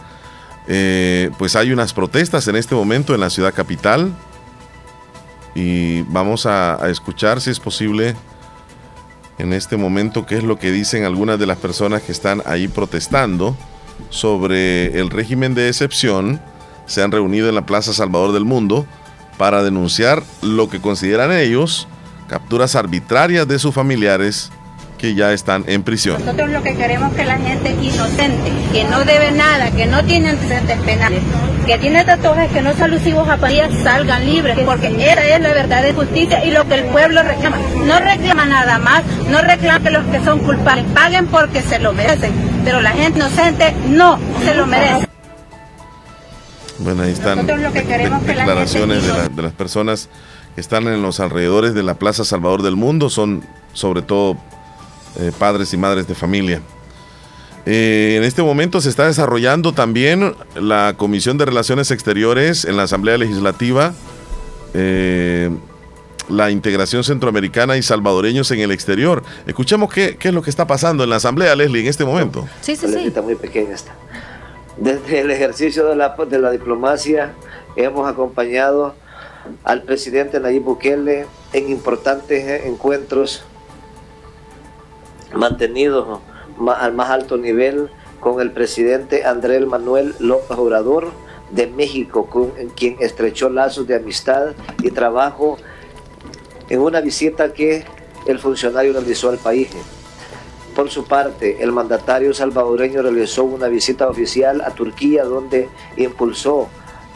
S30: Eh, pues hay unas protestas en este momento en la ciudad capital. Y vamos a, a escuchar si es posible en este momento qué es lo que dicen algunas de las personas que están ahí protestando sobre el régimen de excepción. Se han reunido en la Plaza Salvador del Mundo para denunciar lo que consideran ellos capturas arbitrarias de sus familiares que ya están en prisión.
S22: Nosotros lo que queremos es que la gente inocente, que no debe nada, que no tiene antecedentes penales, que tiene tatuajes que no son alusivos a pandillas, salgan libres, porque esa es la verdad de justicia y lo que el pueblo reclama. No reclama nada más, no reclama que los que son culpables paguen porque se lo merecen, pero la gente inocente no se lo merece.
S30: Bueno, ahí están declaraciones de, las personas que están en los alrededores de la Plaza Salvador del Mundo, son sobre todo eh, padres y madres de familia. Eh, en este momento se está desarrollando también la Comisión de Relaciones Exteriores en la Asamblea Legislativa, eh, la integración centroamericana y salvadoreños en el exterior. Escuchemos qué, qué, es lo que está pasando en la Asamblea, Leslie, en este momento.
S4: Sí, sí, sí.
S31: Está muy pequeña esta. Desde el ejercicio de la, diplomacia hemos acompañado al presidente Nayib Bukele en importantes encuentros mantenidos al más alto nivel con el presidente Andrés Manuel López Obrador de México, con quien estrechó lazos de amistad y trabajo en una visita que el funcionario realizó al país. Por su parte, el mandatario salvadoreño realizó una visita oficial a Turquía donde impulsó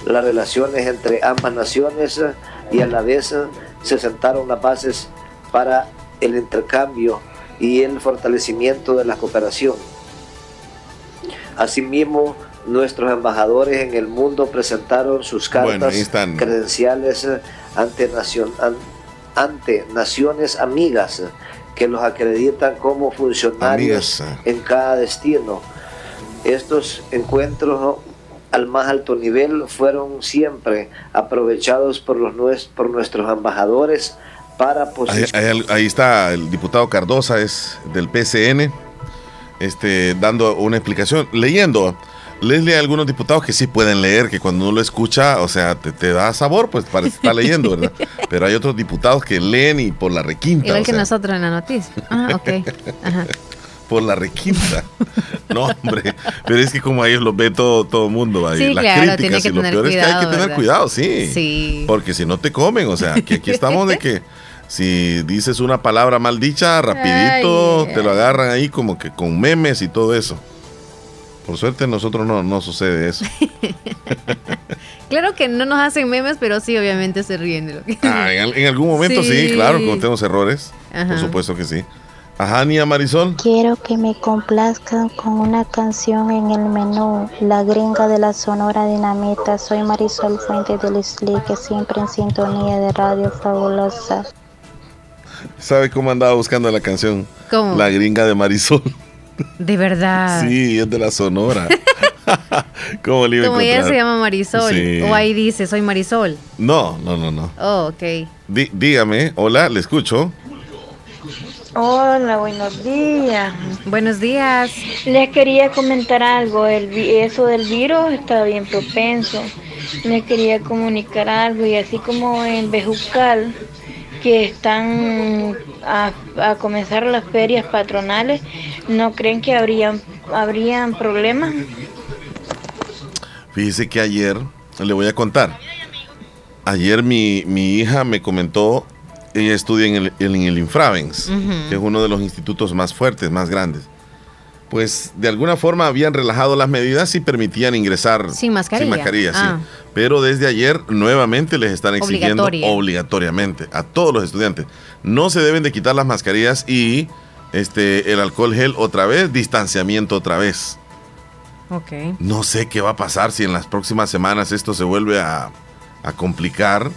S31: las relaciones entre ambas naciones y a la vez se sentaron las bases para el intercambio y el fortalecimiento de la cooperación. Asimismo, nuestros embajadores en el mundo presentaron sus cartas credenciales ante, ante naciones amigas que los acreditan como funcionarios en cada destino. Estos encuentros al más alto nivel fueron siempre aprovechados por, los, por nuestros embajadores para
S3: ahí, ahí, está el diputado Cardosa, es del PCN, este, dando una explicación, leyendo. Leslie, hay algunos diputados que sí pueden leer, que cuando uno lo escucha, o sea, te, da sabor, pues parece estar <laughs> leyendo, ¿verdad? Pero hay otros diputados que leen y por la requinta.
S4: Igual que nosotros en la noticia. Ah, <laughs> ok. Ajá.
S3: por la requinta. No, hombre. Pero es que como ellos los ve todo todo el mundo. Ahí.
S4: Sí,
S3: Las
S4: claro, críticas y lo peor
S3: es que hay que tener cuidado, sí.
S4: Sí.
S3: Porque si no te comen, o sea, que aquí estamos de que si dices una palabra mal dicha, rapidito, te lo agarran ahí como que con memes y todo eso. Por suerte nosotros no, no sucede eso. <laughs>
S4: claro que no nos hacen memes, pero sí, obviamente se ríen de lo que...
S3: Ah, en, algún momento sí, claro, cometemos errores. Por supuesto que sí. Ajá, Nia Marisol.
S32: Quiero que me complazcan con una canción en el menú, La gringa de la Sonora Dinamita. Soy Marisol Fuentes del que siempre en sintonía de Radio Fabulosa.
S3: ¿Sabe cómo andaba buscando la canción?
S4: ¿Cómo?
S3: La gringa de Marisol.
S4: De verdad.
S3: Sí, es de la Sonora. <laughs>
S4: ¿Cómo le iba Como ella se llama Marisol. O ahí dice, soy Marisol.
S3: No, no, no, no.
S4: Oh, ok.
S3: dígame, hola, le escucho.
S32: Hola, buenos días.
S4: Buenos días.
S32: Les quería comentar algo. El, eso del virus está bien propenso. Les quería comunicar algo y así como en Bejucal que están a, comenzar las ferias patronales, ¿no creen que habrían, habrían problemas?
S3: Fíjese que ayer, le voy a contar, ayer mi, mi hija me comentó ella estudia en el, en el Infravens, que es uno de los institutos más fuertes, más grandes. Pues de alguna forma habían relajado las medidas y permitían ingresar
S4: sin mascarilla.
S3: Ah. Pero desde ayer nuevamente les están exigiendo obligatoriamente a todos los estudiantes. No se deben de quitar las mascarillas y este el alcohol gel otra vez, distanciamiento otra vez.
S4: Okay.
S3: No sé qué va a pasar si en las próximas semanas esto se vuelve a, a complicar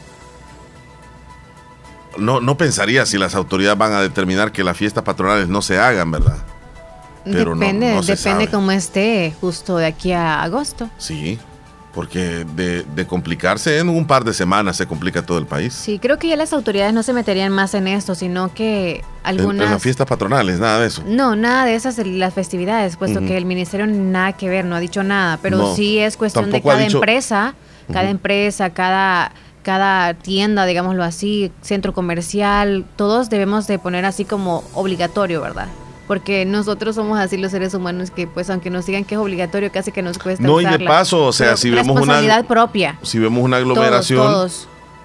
S3: no, no pensaría si las autoridades van a determinar que las fiestas patronales no se hagan, ¿verdad?
S4: Pero depende, no, depende cómo esté justo de aquí a agosto.
S3: Sí, porque de, complicarse en un par de semanas se complica todo el país.
S4: Sí, creo que ya las autoridades no se meterían más en esto, sino que algunas...
S3: En, las fiestas patronales, nada de eso.
S4: No, nada de esas, las festividades, puesto que el ministerio nada que ver, no ha dicho nada, pero sí es cuestión de cada empresa, cada empresa, cada cada tienda, digámoslo así, centro comercial, todos debemos de poner así como obligatorio, ¿verdad? Porque nosotros somos así los seres humanos que, pues, aunque nos digan que es obligatorio, casi que nos cuesta.
S3: No, y de paso, o sea, si vemos
S4: una. propia.
S3: Si vemos una aglomeración.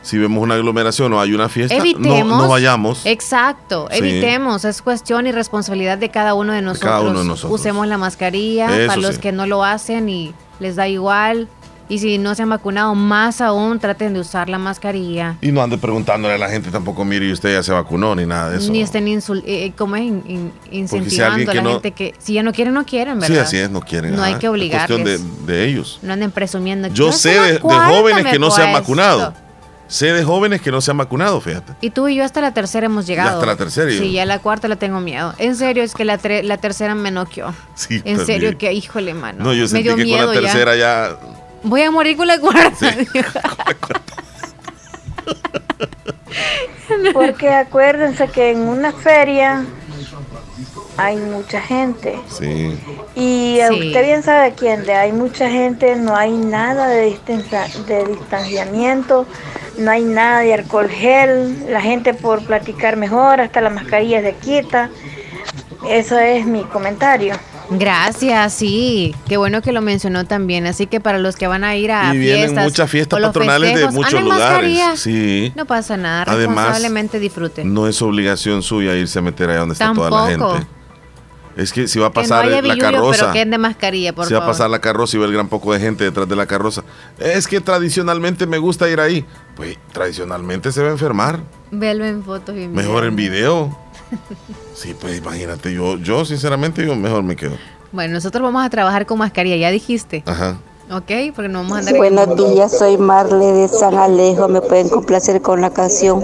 S3: Si vemos una aglomeración o hay una fiesta, no, vayamos.
S4: Exacto, evitemos. Es cuestión y responsabilidad de cada uno de nosotros.
S3: cada uno de nosotros.
S4: Usemos la mascarilla para los que no lo hacen y les da igual. Y si no se han vacunado, más aún traten de usar la mascarilla.
S3: Y no ande preguntándole a la gente tampoco, mire, y usted ya se vacunó, ni nada de eso.
S4: Ni estén eh, eh, como incentivando a la gente que si ya no quieren, no quieren, ¿verdad?
S3: Sí, así es, no quieren.
S4: No hay que obligarles.
S3: Es cuestión de, ellos.
S4: No anden presumiendo.
S3: Yo sé de, jóvenes que no se han vacunado. Sé de jóvenes que no se han vacunado, fíjate.
S4: Y tú y yo hasta la tercera hemos llegado.
S3: hasta la tercera.
S4: Sí, ya la cuarta la tengo miedo. En serio, es que la, la tercera me noqueó.
S3: Sí,
S4: En serio, que híjole, mano.
S3: No, yo sentí que con la tercera ya
S4: Voy a morir con la cuarta. <laughs> <laughs>
S32: Porque acuérdense que en una feria hay mucha gente.
S3: Sí.
S32: Y usted bien sabe que donde hay mucha gente no hay nada de, de distanciamiento, no hay nada de alcohol gel, la gente por platicar mejor, hasta la mascarilla se quita. Eso es mi comentario.
S4: Gracias, sí. Qué bueno que lo mencionó también. Así que para los que van a ir a
S3: y vienen muchas fiestas patronales de muchos lugares. Sí.
S4: No pasa nada. Además, responsablemente disfruten.
S3: No es obligación suya irse a meter ahí donde está toda la gente. Es que si va a pasar la carroza.
S4: Pero que de mascarilla, por
S3: si va a pasar la carroza y ve el gran poco de gente detrás de la carroza. Es que tradicionalmente me gusta ir ahí. Pues tradicionalmente se va a enfermar.
S4: Véalo en fotos y
S3: en Mejor en video. Sí, pues imagínate, yo, yo sinceramente yo mejor me quedo.
S4: Bueno, nosotros vamos a trabajar con mascarilla, ya dijiste.
S3: Ajá.
S4: Ok, porque no vamos a andar
S33: Buenos días, soy Marle de San Alejo. Me pueden complacer con la canción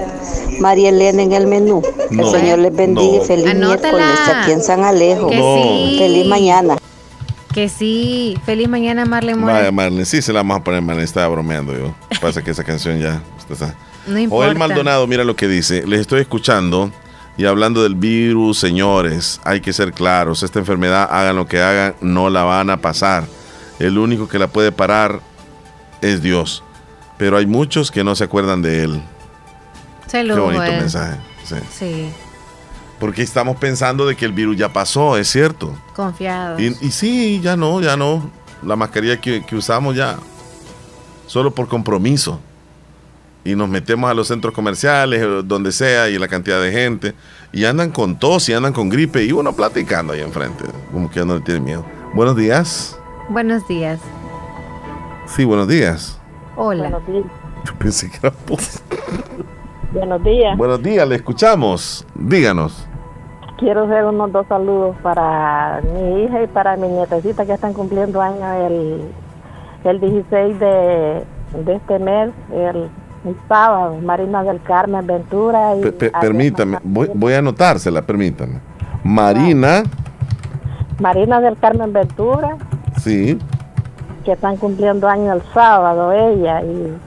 S33: María Elena en el menú. el Señor les bendiga y feliz miércoles aquí en San Alejo. Feliz mañana.
S4: Que sí, feliz mañana Marle
S3: Vaya Marle, sí se la vamos a poner, Marle, estaba bromeando yo. Pasa que esa canción ya está.
S4: No importa.
S3: el Maldonado, mira lo que dice. Les estoy escuchando y hablando del virus, señores, hay que ser claros. Esta enfermedad, hagan lo que hagan, no la van a pasar el único que la puede parar es Dios. Pero hay muchos que no se acuerdan de Él.
S4: Qué
S3: bonito mensaje.
S4: Sí.
S3: Porque estamos pensando de que el virus ya pasó, es cierto.
S4: Confiados.
S3: Y, sí, ya no, ya no. La mascarilla que, que usamos ya, solo por compromiso. Y nos metemos a los centros comerciales, eh, donde sea, y la cantidad de gente. Y andan con tos y andan con gripe. Y uno platicando ahí enfrente. Como que ya no le tiene miedo. Buenos días.
S4: Buenos días.
S3: Sí, buenos días.
S4: Hola.
S3: Buenos días. Yo pensé que era <laughs>
S34: Buenos días.
S3: Buenos días, le escuchamos. Díganos.
S34: Quiero hacer unos dos saludos para mi hija y para mi nietecita que están cumpliendo años el, el 16 de, este mes, el, sábado, Marina del Carmen Ventura. Y
S3: permítame, voy, voy a anotársela, permítame. Marina.
S34: Marina del Carmen Ventura
S3: Sí.
S34: Que están cumpliendo años el sábado ella y,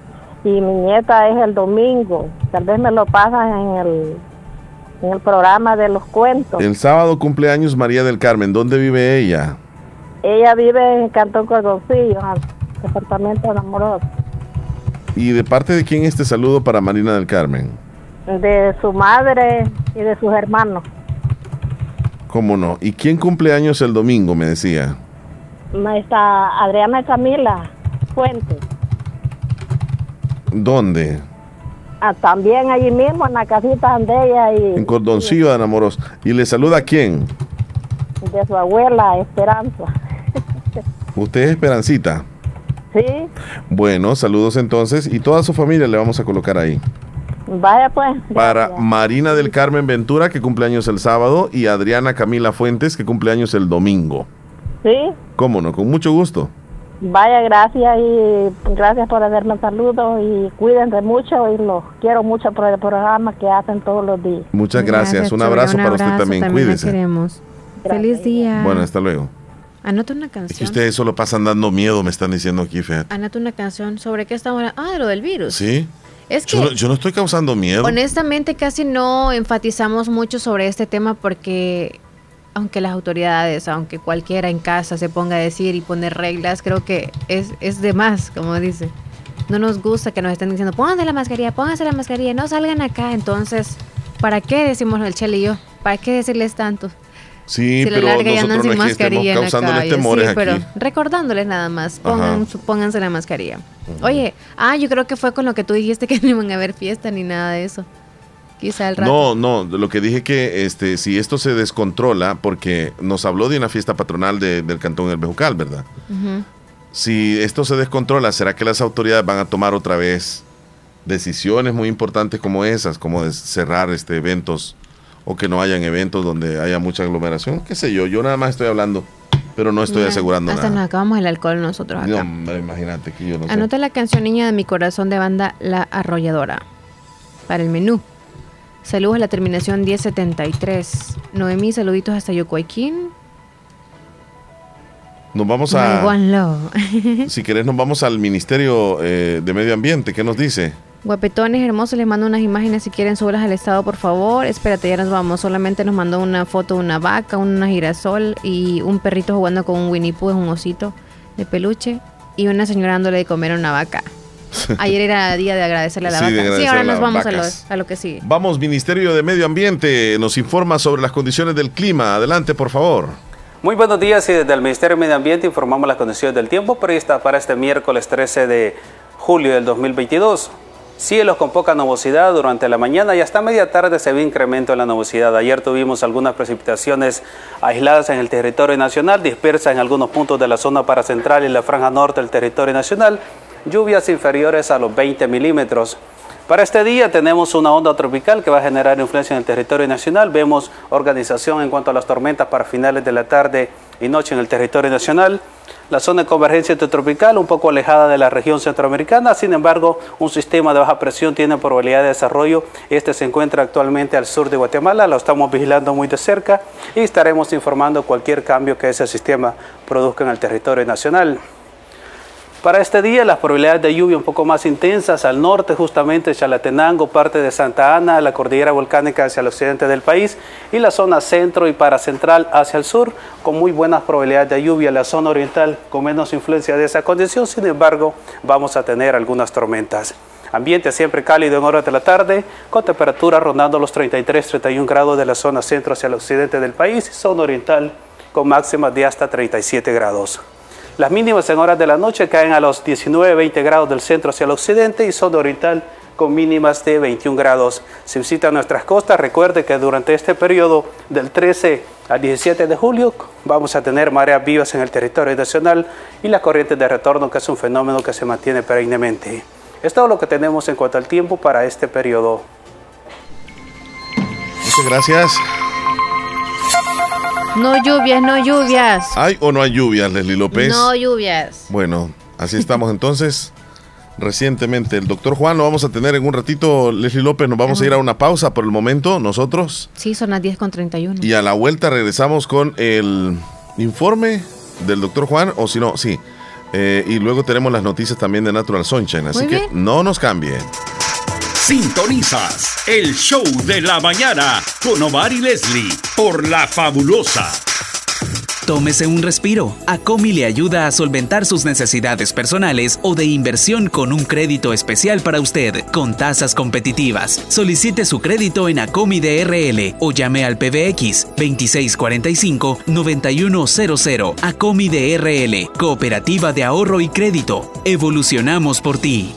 S34: y mi nieta es el domingo. Tal vez me lo pasan en el, en el programa de los cuentos.
S3: El sábado cumpleaños María del Carmen. ¿Dónde vive ella?
S34: Ella vive en Cantón Cordoncillo, departamento de Amoroso.
S3: ¿Y de parte de quién este saludo para Marina del Carmen?
S34: De su madre y de sus hermanos.
S3: ¿Cómo no? ¿Y quién cumpleaños el domingo, me decía?
S34: está Adriana Camila Fuentes.
S3: ¿Dónde?
S34: Ah, también allí mismo, en la casita de ella. Y,
S3: en Cordoncillo de Enamoros. ¿Y le saluda a quién?
S34: De su abuela, Esperanza. <laughs>
S3: ¿Usted es Esperancita?
S34: Sí.
S3: Bueno, saludos entonces. Y toda su familia le vamos a colocar ahí.
S34: Vaya pues.
S3: Para Marina del Carmen Ventura, que cumple años el sábado, y Adriana Camila Fuentes, que cumple años el domingo.
S34: Sí.
S3: ¿Cómo no? Con mucho gusto.
S34: Vaya, gracias y gracias por haberme saludo y cuídense mucho y los quiero mucho por el programa que hacen todos los días.
S3: Muchas gracias. un abrazo para usted también. Cuídese.
S4: queremos. Feliz día.
S3: Bueno, hasta luego.
S4: Anota una canción.
S3: Es que ustedes solo pasan dando miedo, me están diciendo aquí, fíjate.
S4: Anota una canción sobre qué estamos hablando. Ah, de lo del virus.
S3: Sí. Es que yo yo no estoy causando miedo.
S4: Honestamente, casi no enfatizamos mucho sobre este tema porque aunque las autoridades, aunque cualquiera en casa se ponga a decir y poner reglas, creo que es, es de más, como dice. No nos gusta que nos estén diciendo, pónganse la mascarilla, pónganse la mascarilla, no salgan acá. Entonces, ¿para qué decimos el Chele y yo? ¿Para qué decirles tanto?
S3: Sí, pero nosotros no es que causándoles temores sí, pero
S4: recordándoles nada más, pongan, pónganse la mascarilla. Oye, ah, yo creo que fue con lo que tú dijiste que <laughs> no iban a haber fiesta ni nada de eso.
S3: No, no, lo que dije que este, si esto se descontrola, porque nos habló de una fiesta patronal del Cantón del Bejucal, ¿verdad? Si esto se descontrola, ¿será que las autoridades van a tomar otra vez decisiones muy importantes como esas, como de cerrar este eventos o que no hayan eventos donde haya mucha aglomeración? ¿Qué sé yo? Yo nada más estoy hablando pero no estoy asegurando
S4: hasta
S3: nada.
S4: nos acabamos el alcohol nosotros acá.
S3: No, imagínate que yo no
S4: Anota la canción Niña de mi corazón de banda La Arrolladora para el menú. Saludos a la terminación 1073. Noemí, saluditos hasta Yocuayquín.
S3: Nos vamos a. si querés, nos vamos al Ministerio eh, de Medio Ambiente. ¿Qué nos dice?
S4: Guapetones hermosos, les mando unas imágenes si quieren subirlas al estado, por favor. Espérate, ya nos vamos. Solamente nos mandó una foto de una vaca, una girasol y un perrito jugando con un Winnie Pooh, un osito de peluche, y una señora dándole de comer a una vaca. <laughs> Ayer era día de agradecerle a la vaca. Sí, ahora nos vamos a lo, que sigue.
S3: Vamos, Ministerio de Medio Ambiente nos informa sobre las condiciones del clima. Adelante, por favor.
S35: Muy buenos días y desde el Ministerio de Medio Ambiente informamos las condiciones del tiempo prevista para este miércoles 13 de julio del 2022. Cielos con poca nubosidad durante la mañana y hasta media tarde se ve incremento en la nubosidad. Ayer tuvimos algunas precipitaciones aisladas en el territorio nacional, dispersas en algunos puntos de la zona paracentral y la franja norte del territorio nacional, lluvias inferiores a los 20 milímetros. Para este día tenemos una onda tropical que va a generar influencia en el territorio nacional. Vemos organización en cuanto a las tormentas para finales de la tarde y noche en el territorio nacional. La zona de convergencia intertropical un poco alejada de la región centroamericana, sin embargo, un sistema de baja presión tiene probabilidad de desarrollo. Este se encuentra actualmente al sur de Guatemala, lo estamos vigilando muy de cerca y estaremos informando cualquier cambio que ese sistema produzca en el territorio nacional. Para este día las probabilidades de lluvia un poco más intensas al norte, justamente Chalatenango, parte de Santa Ana, la cordillera volcánica hacia el occidente del país y la zona centro y paracentral hacia el sur, con muy buenas probabilidades de lluvia. La zona oriental con menos influencia de esa condición, sin embargo, vamos a tener algunas tormentas. Ambiente siempre cálido en horas de la tarde, con temperatura rondando los 33-31 grados de la zona centro hacia el occidente del país y zona oriental con máximas de hasta 37 grados. Las mínimas en horas de la noche caen a los 19-20 grados del centro hacia el occidente y zona oriental con mínimas de 21 grados. Si visita nuestras costas, recuerde que durante este periodo del 13 al 17 de julio vamos a tener mareas vivas en el territorio nacional y las corrientes de retorno, que es un fenómeno que se mantiene perennemente. Es todo lo que tenemos en cuanto al tiempo para este periodo.
S1: Muchas gracias.
S4: No lluvias, no lluvias.
S1: ¿Hay o no hay lluvias, Leslie López?
S4: No lluvias.
S1: Bueno, así estamos entonces. Recientemente, el doctor Juan lo vamos a tener en un ratito. Leslie López, nos vamos a ir a una pausa por el momento, nosotros.
S4: Sí, son las 10 con 31.
S1: Y a la vuelta regresamos con el informe del doctor Juan, o si no, sí. Eh, y luego tenemos las noticias también de Natural Sunshine, así que no nos cambie.
S11: Sintonizas el show de la mañana con Omar y Leslie por La Fabulosa.
S36: Tómese un respiro. Acomi le ayuda a solventar sus necesidades personales o de inversión con un crédito especial para usted, con tasas competitivas. Solicite su crédito en Acomi DRL o llame al PBX 2645-9100. Acomi DRL, Cooperativa de Ahorro y Crédito. Evolucionamos por ti.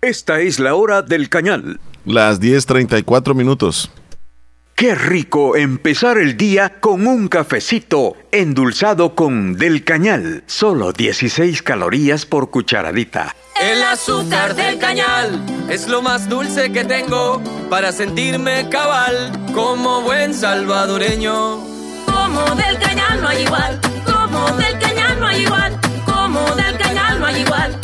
S11: Esta es la hora del cañal.
S1: Las 10:34 minutos.
S11: Qué rico empezar el día con un cafecito endulzado con Del Cañal. Solo 16 calorías por cucharadita.
S12: El azúcar del cañal es lo más dulce que tengo para sentirme cabal como buen salvadoreño.
S13: Como del cañal no hay igual, como del cañal no hay igual, como del cañal no hay igual.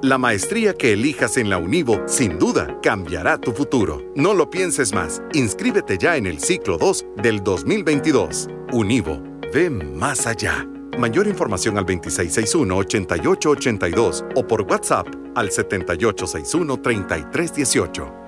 S37: La maestría que elijas en la Univo sin duda cambiará tu futuro. No lo pienses más. Inscríbete ya en el ciclo 2 del 2022. Univo, ve más allá. Mayor información al 2661-8882 o por WhatsApp al 7861-3318.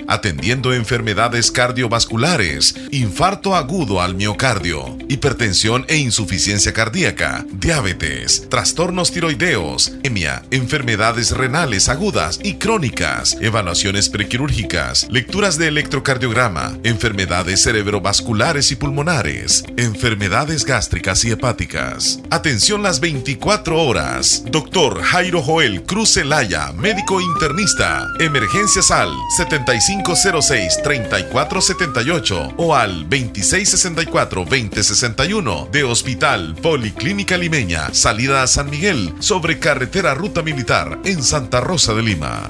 S17: atendiendo enfermedades cardiovasculares, infarto agudo al miocardio, hipertensión e insuficiencia cardíaca, diabetes, trastornos tiroideos, emia, enfermedades renales agudas y crónicas, evaluaciones prequirúrgicas, lecturas de electrocardiograma, enfermedades cerebrovasculares y pulmonares, enfermedades gástricas y hepáticas. Atención las 24 horas. Doctor Jairo Joel Cruz Elaya, médico internista. Emergencias al 75 506-3478 o al 2664-2061 de Hospital Policlínica Limeña, salida a San Miguel, sobre carretera Ruta Militar en Santa Rosa de Lima.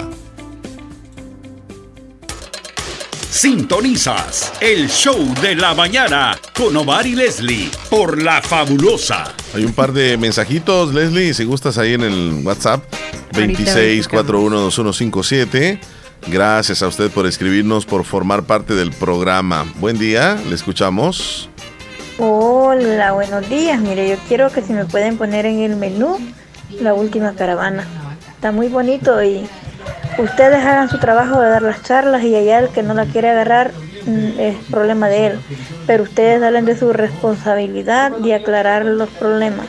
S38: Sintonizas el show de la mañana con Omar y Leslie por La Fabulosa.
S3: Hay un par de mensajitos, Leslie, si gustas ahí en el WhatsApp 26412157. Gracias a usted por escribirnos, por formar parte del programa. Buen día, le escuchamos.
S32: Hola, buenos días. Mire, yo quiero que si me pueden poner en el menú la última caravana. Está muy bonito y ustedes hagan su trabajo de dar las charlas y allá el que no la quiere agarrar mm, es problema de él. Pero ustedes hablen de su responsabilidad y aclarar los problemas.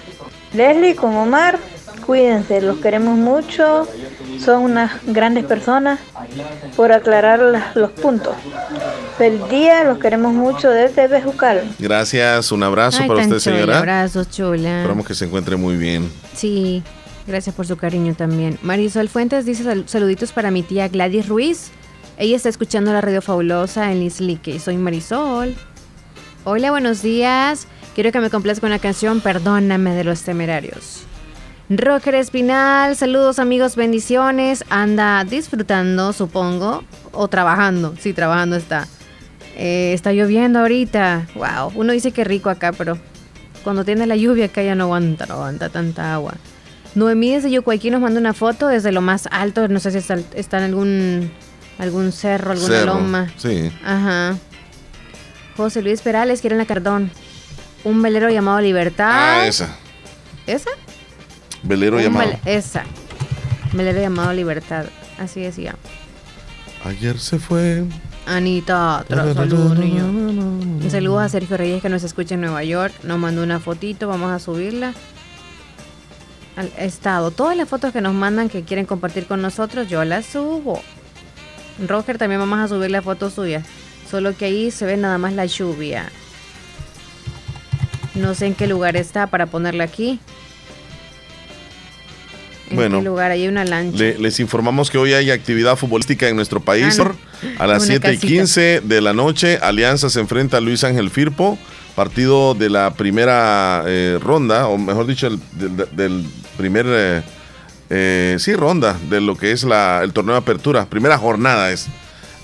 S32: Leslie con Omar, cuídense, los queremos mucho son unas grandes personas por aclarar los puntos. Feliz día, los queremos mucho desde Bejucal.
S3: Gracias, un abrazo para usted, señora. Un
S4: abrazo, chula.
S3: Esperamos que se encuentre muy bien.
S4: Sí, gracias por su cariño también. Marisol Fuentes dice saluditos para mi tía Gladys Ruiz. Ella está escuchando la radio fabulosa en Lislique. Soy Marisol. Hola, buenos días. Quiero que me complazca una canción, Perdóname de los temerarios. Roger Espinal, saludos amigos, bendiciones. Anda disfrutando, supongo, o trabajando. Sí, trabajando está. Eh, está lloviendo ahorita. Wow, uno dice que rico acá, pero cuando tiene la lluvia acá ya no aguanta, no aguanta tanta agua. Noemí desde Yucuayquí nos manda una foto desde lo más alto, no sé si está, en algún, algún cerro, alguna loma.
S3: Sí.
S4: Ajá. José Luis Perales, quieren la Cardón. Un velero llamado Libertad.
S3: Ah, esa.
S4: ¿Esa?
S3: Velero llamado.
S4: esa. Velero llamado Libertad. Así decía.
S3: Ayer se fue.
S4: Anita, saludos, niño. Un saludo a Sergio Reyes que nos escucha en Nueva York. Nos mandó una fotito, vamos a subirla al estado. Todas las fotos que nos mandan que quieren compartir con nosotros, yo las subo. Roger también vamos a subir la foto suya. Solo que ahí se ve nada más la lluvia. No sé en qué lugar está para ponerla aquí bueno, lugar? Hay una lancha.
S3: les informamos que hoy hay actividad futbolística en nuestro país. Ah, a las 7 y 15 de la noche, Alianza se enfrenta a Luis Ángel Firpo, partido de la primera eh, ronda, o mejor dicho, del, primer, eh, eh, sí, ronda de lo que es la, el torneo de apertura. Primera jornada es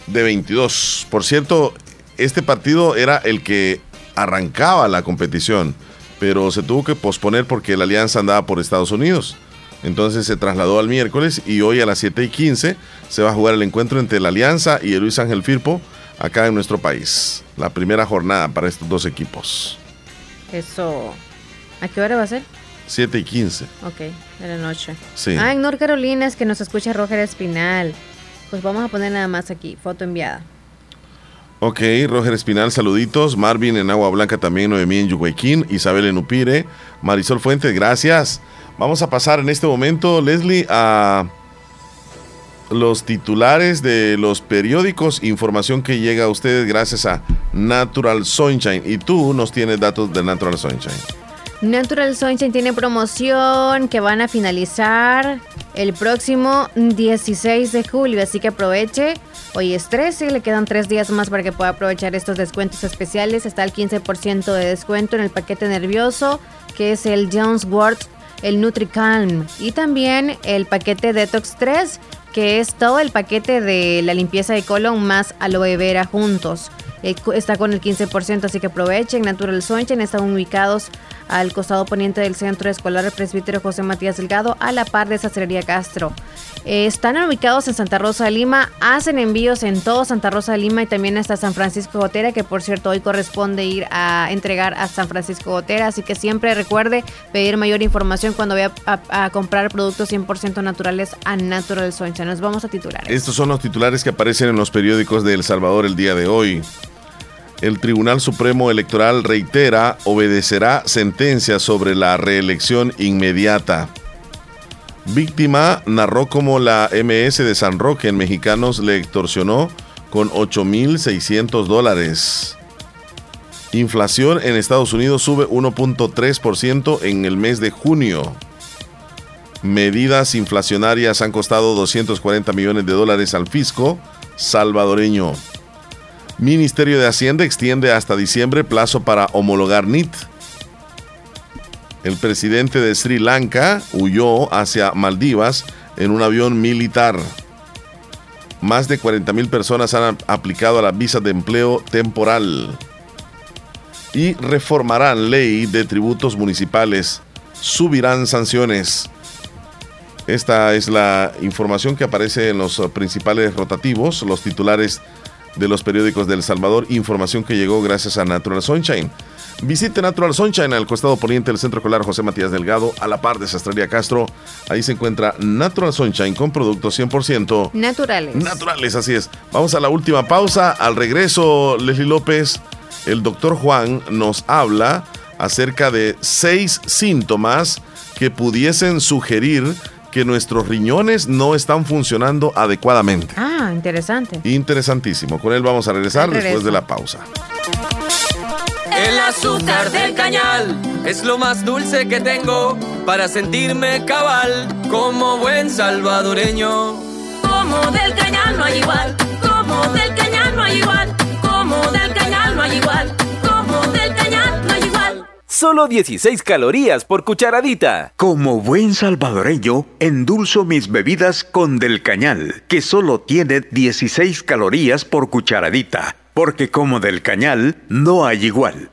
S3: de 22. Por cierto, este partido era el que arrancaba la competición, pero se tuvo que posponer porque la Alianza andaba por Estados Unidos. Entonces se trasladó al miércoles y hoy a las 7 y 15 se va a jugar el encuentro entre la Alianza y el Luis Ángel Firpo acá en nuestro país. La primera jornada para estos dos equipos.
S4: Eso. ¿A qué hora va a ser?
S3: 7 y 15.
S4: Ok, de la noche.
S3: Sí.
S4: Ah, en North Carolina es que nos escucha Roger Espinal. Pues vamos a poner nada más aquí, foto enviada.
S3: Ok, Roger Espinal, saluditos. Marvin en Agua Blanca también, Noemí en Yuhuequín, Isabel en Upire, Marisol Fuentes, gracias. Vamos a pasar en este momento, Leslie, a los titulares de los periódicos, información que llega a ustedes gracias a Natural Sunshine. Y tú nos tienes datos de Natural Sunshine.
S4: Natural Sunshine tiene promoción que van a finalizar el próximo 16 de julio, así que aproveche. Hoy es 13, le quedan tres días más para que pueda aprovechar estos descuentos especiales. Está el 15% de descuento en el paquete nervioso, que es el Jones Ward el NutriCalm y también el paquete Detox 3, que es todo el paquete de la limpieza de colon más aloe vera juntos. Eh, está con el 15%, así que aprovechen. Natural Sunshine están ubicados al costado poniente del Centro Escolar Presbítero José Matías Delgado, a la par de Sacrería Castro. Eh, están ubicados en Santa Rosa de Lima, hacen envíos en todo Santa Rosa de Lima y también hasta San Francisco Gotera, que por cierto hoy corresponde ir a entregar a San Francisco Gotera, así que siempre recuerde pedir mayor información cuando vaya a, comprar productos 100% naturales a Natural Sunshine. Nos vamos a titular.
S39: Estos son los titulares que aparecen en los periódicos de El Salvador el día de hoy. El Tribunal Supremo Electoral reitera, obedecerá sentencia sobre la reelección inmediata. Víctima narró cómo la MS de San Roque en Mexicanos le extorsionó con 8.600 dólares. Inflación en Estados Unidos sube 1.3% en el mes de junio. Medidas inflacionarias han costado 240 millones de dólares al fisco salvadoreño. Ministerio de Hacienda extiende hasta diciembre plazo para homologar NIT. El presidente de Sri Lanka huyó hacia Maldivas en un avión militar. Más de 40 mil personas han aplicado a la visa de empleo temporal. Y reformarán ley de tributos municipales. Subirán sanciones. Esta es la información que aparece en los principales rotativos, los titulares de los periódicos de El Salvador, información que llegó gracias a Natural Sunshine. Visite Natural Sunshine al costado poniente del Centro Escolar José Matías Delgado, a la par de Sastrería Castro. Ahí se encuentra Natural Sunshine con productos 100%
S4: naturales.
S39: Naturales, así es. Vamos a la última pausa. Al regreso, Leslie López, el doctor Juan nos habla acerca de seis síntomas que pudiesen sugerir que nuestros riñones no están funcionando adecuadamente.
S4: Ah, interesante.
S39: Interesantísimo. Con él vamos a regresar después de la pausa.
S12: El azúcar del cañal es lo más dulce que tengo para sentirme cabal como buen salvadoreño.
S13: Como del cañal no hay igual, como del cañal no hay igual, como del cañal no hay igual
S40: Solo 16 calorías por cucharadita.
S11: Como buen salvadoreño, endulzo mis bebidas con Del Cañal, que solo tiene 16 calorías por cucharadita, porque como Del Cañal no hay igual.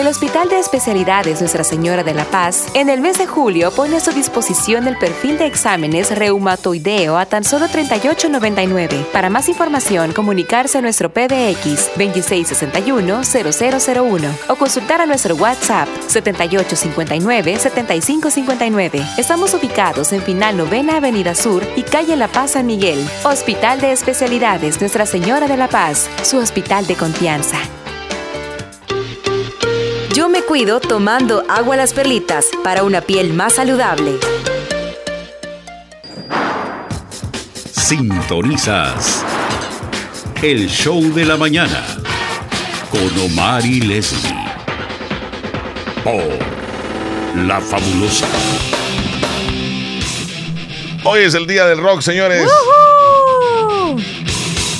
S41: El Hospital de Especialidades Nuestra Señora de la Paz en el mes de julio pone a su disposición el perfil de exámenes reumatoideo a tan solo 38.99. Para más información, comunicarse a nuestro PBX 2661-0001 o consultar a nuestro WhatsApp 7859-7559. Estamos ubicados en Final Novena Avenida Sur y Calle La Paz San Miguel. Hospital de Especialidades Nuestra Señora de la Paz, su hospital de confianza. Yo me cuido tomando agua las perlitas para una piel más saludable.
S38: Sintonizas el show de la mañana con Omar y Leslie por La Fabulosa.
S3: Hoy es el día del rock, señores.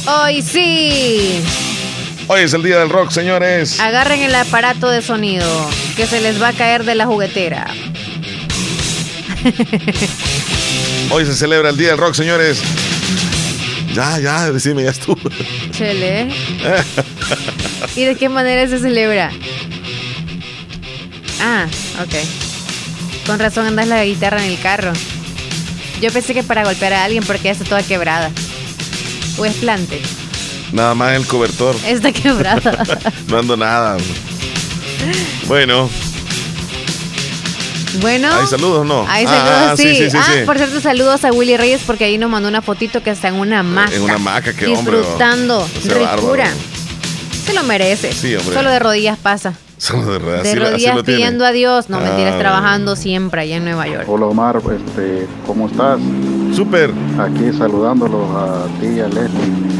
S4: Hoy sí.
S3: Hoy es el día del rock, señores.
S4: Agarren el aparato de sonido, que se les va a caer de la juguetera. <laughs>
S3: Hoy se celebra el día del rock, señores. Ya, ya, decime, ya estuvo.
S4: Chele. <laughs> ¿Y de qué manera se celebra? Ah, ok. Con razón andas la guitarra en el carro. Yo pensé que para golpear a alguien porque ya está toda quebrada. O es plante.
S3: Nada más el cobertor.
S4: Está quebrada. <laughs>
S3: no ando nada. Bueno.
S4: Bueno.
S3: ¿Hay saludos no?
S4: Hay saludos, sí. ah, por cierto, saludos a Willy Reyes porque ahí nos mandó una fotito que está en una hamaca.
S3: En una hamaca, qué hombre.
S4: Disfrutando. Ricura. Se lo merece.
S3: Sí, hombre.
S4: Solo de rodillas pasa.
S3: Solo de rodillas.
S4: De rodillas pidiendo a Dios. No, mentiras, ah, trabajando siempre allá en Nueva York.
S42: Hola Omar, este, ¿cómo estás?
S3: Súper.
S42: Aquí saludándolos a ti y a Leslie.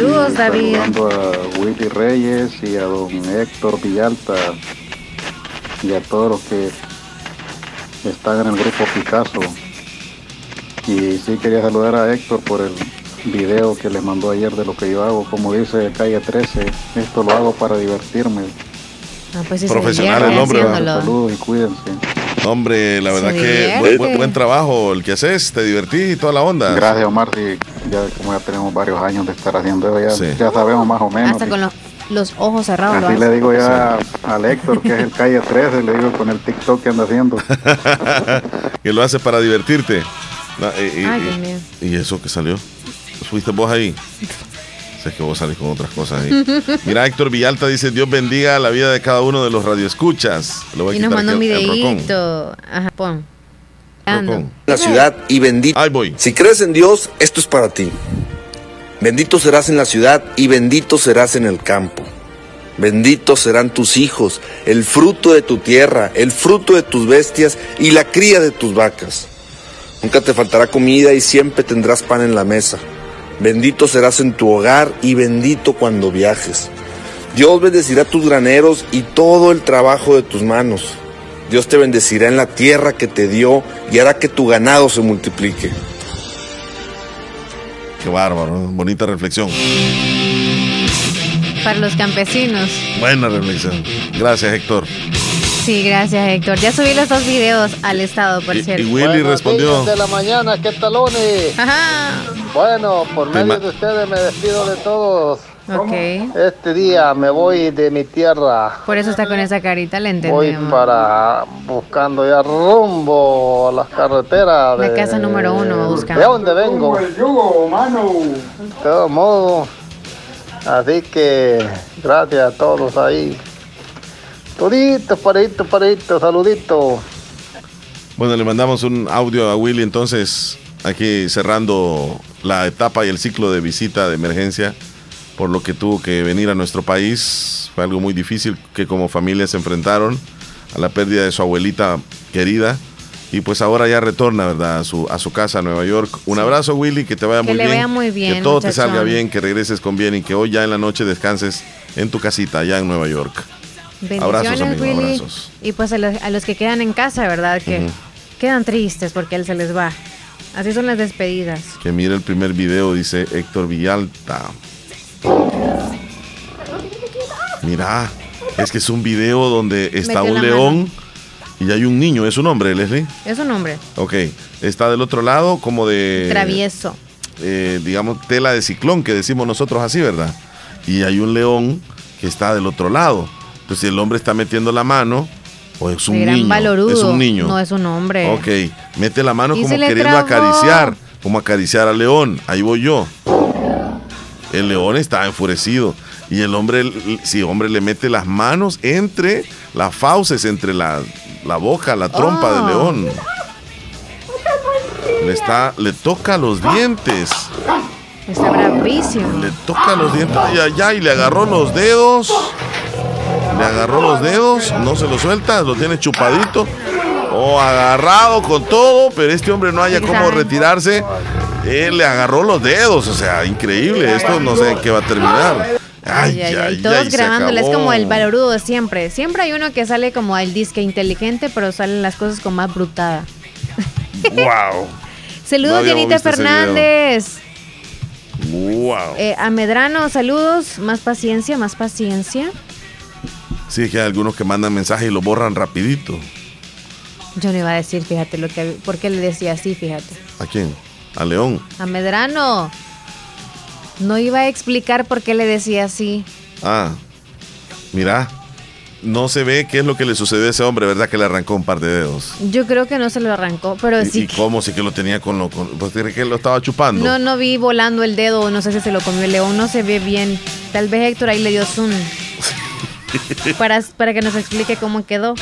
S4: Saludos, David.
S42: Saludando a Willy Reyes y a don Héctor Villalta y a todos los que están en el grupo Picasso. Y sí quería saludar a Héctor por el video que le mandó ayer de lo que yo hago. Como dice Calle 13, esto lo hago para divertirme.
S4: Ah, pues
S3: Profesional el hombre.
S42: Saludos y cuídense.
S3: Hombre, la verdad que buen, trabajo el que haces, te divertís y toda la onda.
S42: Gracias, Omar. ya como ya tenemos varios años de estar haciendo eso, ya, sabemos más o menos.
S4: Hasta con los, ojos cerrados.
S42: Así le digo ya al Héctor, que es el calle 13, le digo con el TikTok que anda haciendo. <laughs>
S3: que lo hace para divertirte. y, y, eso que salió. ¿Fuiste vos ahí? Sé que vos salís con otras cosas ahí. <laughs> Mira, Héctor Villalta dice, Dios bendiga la vida de cada uno de los radioescuchas.
S4: Lo voy a y nos mandó un videito. Ajá, pon.
S14: La ciudad y bendito.
S3: Ahí voy.
S14: Si crees en Dios, esto es para ti. Bendito serás en la ciudad y bendito serás en el campo. Benditos serán tus hijos, el fruto de tu tierra, el fruto de tus bestias y la cría de tus vacas. Nunca te faltará comida y siempre tendrás pan en la mesa. Bendito serás en tu hogar y bendito cuando viajes. Dios bendecirá tus graneros y todo el trabajo de tus manos. Dios te bendecirá en la tierra que te dio y hará que tu ganado se multiplique.
S3: Qué bárbaro, bonita reflexión.
S4: Para los campesinos.
S3: Buena reflexión. Gracias, Héctor.
S4: Sí, gracias Héctor. Ya subí los dos videos al estado, por cierto.
S3: Y Willy respondió.
S43: de la mañana, ¿qué talones?
S4: Ajá.
S43: Bueno, por medio de ustedes me despido de todos.
S4: Ok.
S43: Este día me voy de mi tierra.
S4: Por eso está con esa carita, le entendemos.
S43: Voy para buscando ya rumbo a las carreteras.
S4: De, la casa número uno buscando.
S43: ¿De dónde vengo? De todos modos. Así que gracias a todos ahí Todito, paredito, paredito, saludito.
S3: Bueno, le mandamos un audio a Willy entonces, aquí cerrando la etapa y el ciclo de visita de emergencia, por lo que tuvo que venir a nuestro país. Fue algo muy difícil que como familia se enfrentaron a la pérdida de su abuelita querida. Y pues ahora ya retorna, ¿verdad? A su, a su casa a Nueva York. Un abrazo, Willy, que te vaya muy, bien,
S4: muy bien.
S3: Que todo te salga bien, que regreses con bien y que hoy ya en la noche descanses en tu casita allá en Nueva York.
S4: Bendiciones, Willy. Y pues a los, que quedan en casa, ¿verdad? Que quedan tristes porque él se les va. Así son las despedidas.
S3: Que mire el primer video, dice Héctor Villalta. Mira, es que es un video donde está un león y hay un niño. ¿Es un hombre, Leslie?
S4: Es un hombre.
S3: Ok. Está del otro lado como de...
S4: Travieso.
S3: Eh, digamos, tela de ciclón, que decimos nosotros así, ¿verdad? Y hay un león que está del otro lado Entonces, si el hombre está metiendo la mano, o es un
S4: niño.
S3: Es un niño.
S4: No es un hombre.
S3: Ok, mete la mano como queriendo acariciar, como acariciar al león. Ahí voy yo. El león está enfurecido. Y el hombre, si hombre le mete las manos entre las fauces, entre la, boca, la trompa del oh. león. Le, está, le toca los dientes.
S4: Está bravísimo.
S3: Le toca los dientes allá y le agarró los dedos. Le agarró los dedos, no se lo suelta, lo tiene chupadito o agarrado con todo, pero este hombre no haya cómo retirarse. Él le agarró los dedos, o sea, increíble. Esto no sé en qué va a terminar. Ay, ay, ay,
S4: todos grabándole, es como el valorudo de siempre. Siempre hay uno que sale como el disque inteligente, pero salen las cosas con más brutada.
S3: ¡Wow! <laughs>
S4: saludos, Janita este Fernández.
S3: ¡Wow!
S4: Eh, a Medrano, saludos. Más paciencia, más paciencia.
S3: Sí, es que hay algunos que mandan mensajes y lo borran rapidito.
S4: Yo no iba a decir, fíjate, lo que, por qué le decía así, fíjate.
S3: ¿A quién? ¿A León?
S4: A Medrano. No iba a explicar por qué le decía así.
S3: Ah, mira, no se ve qué es lo que le sucedió a ese hombre, ¿verdad? Que le arrancó un par de dedos.
S4: Yo creo que no se lo arrancó, pero sí.
S3: ¿Y cómo? Sí que lo tenía con lo. Con, ¿Pues que lo estaba chupando?
S4: No, no vi volando el dedo, no sé si se lo comió el león, no se ve bien. Tal vez Héctor ahí le dio zoom. <laughs> para, para que nos explique cómo quedó.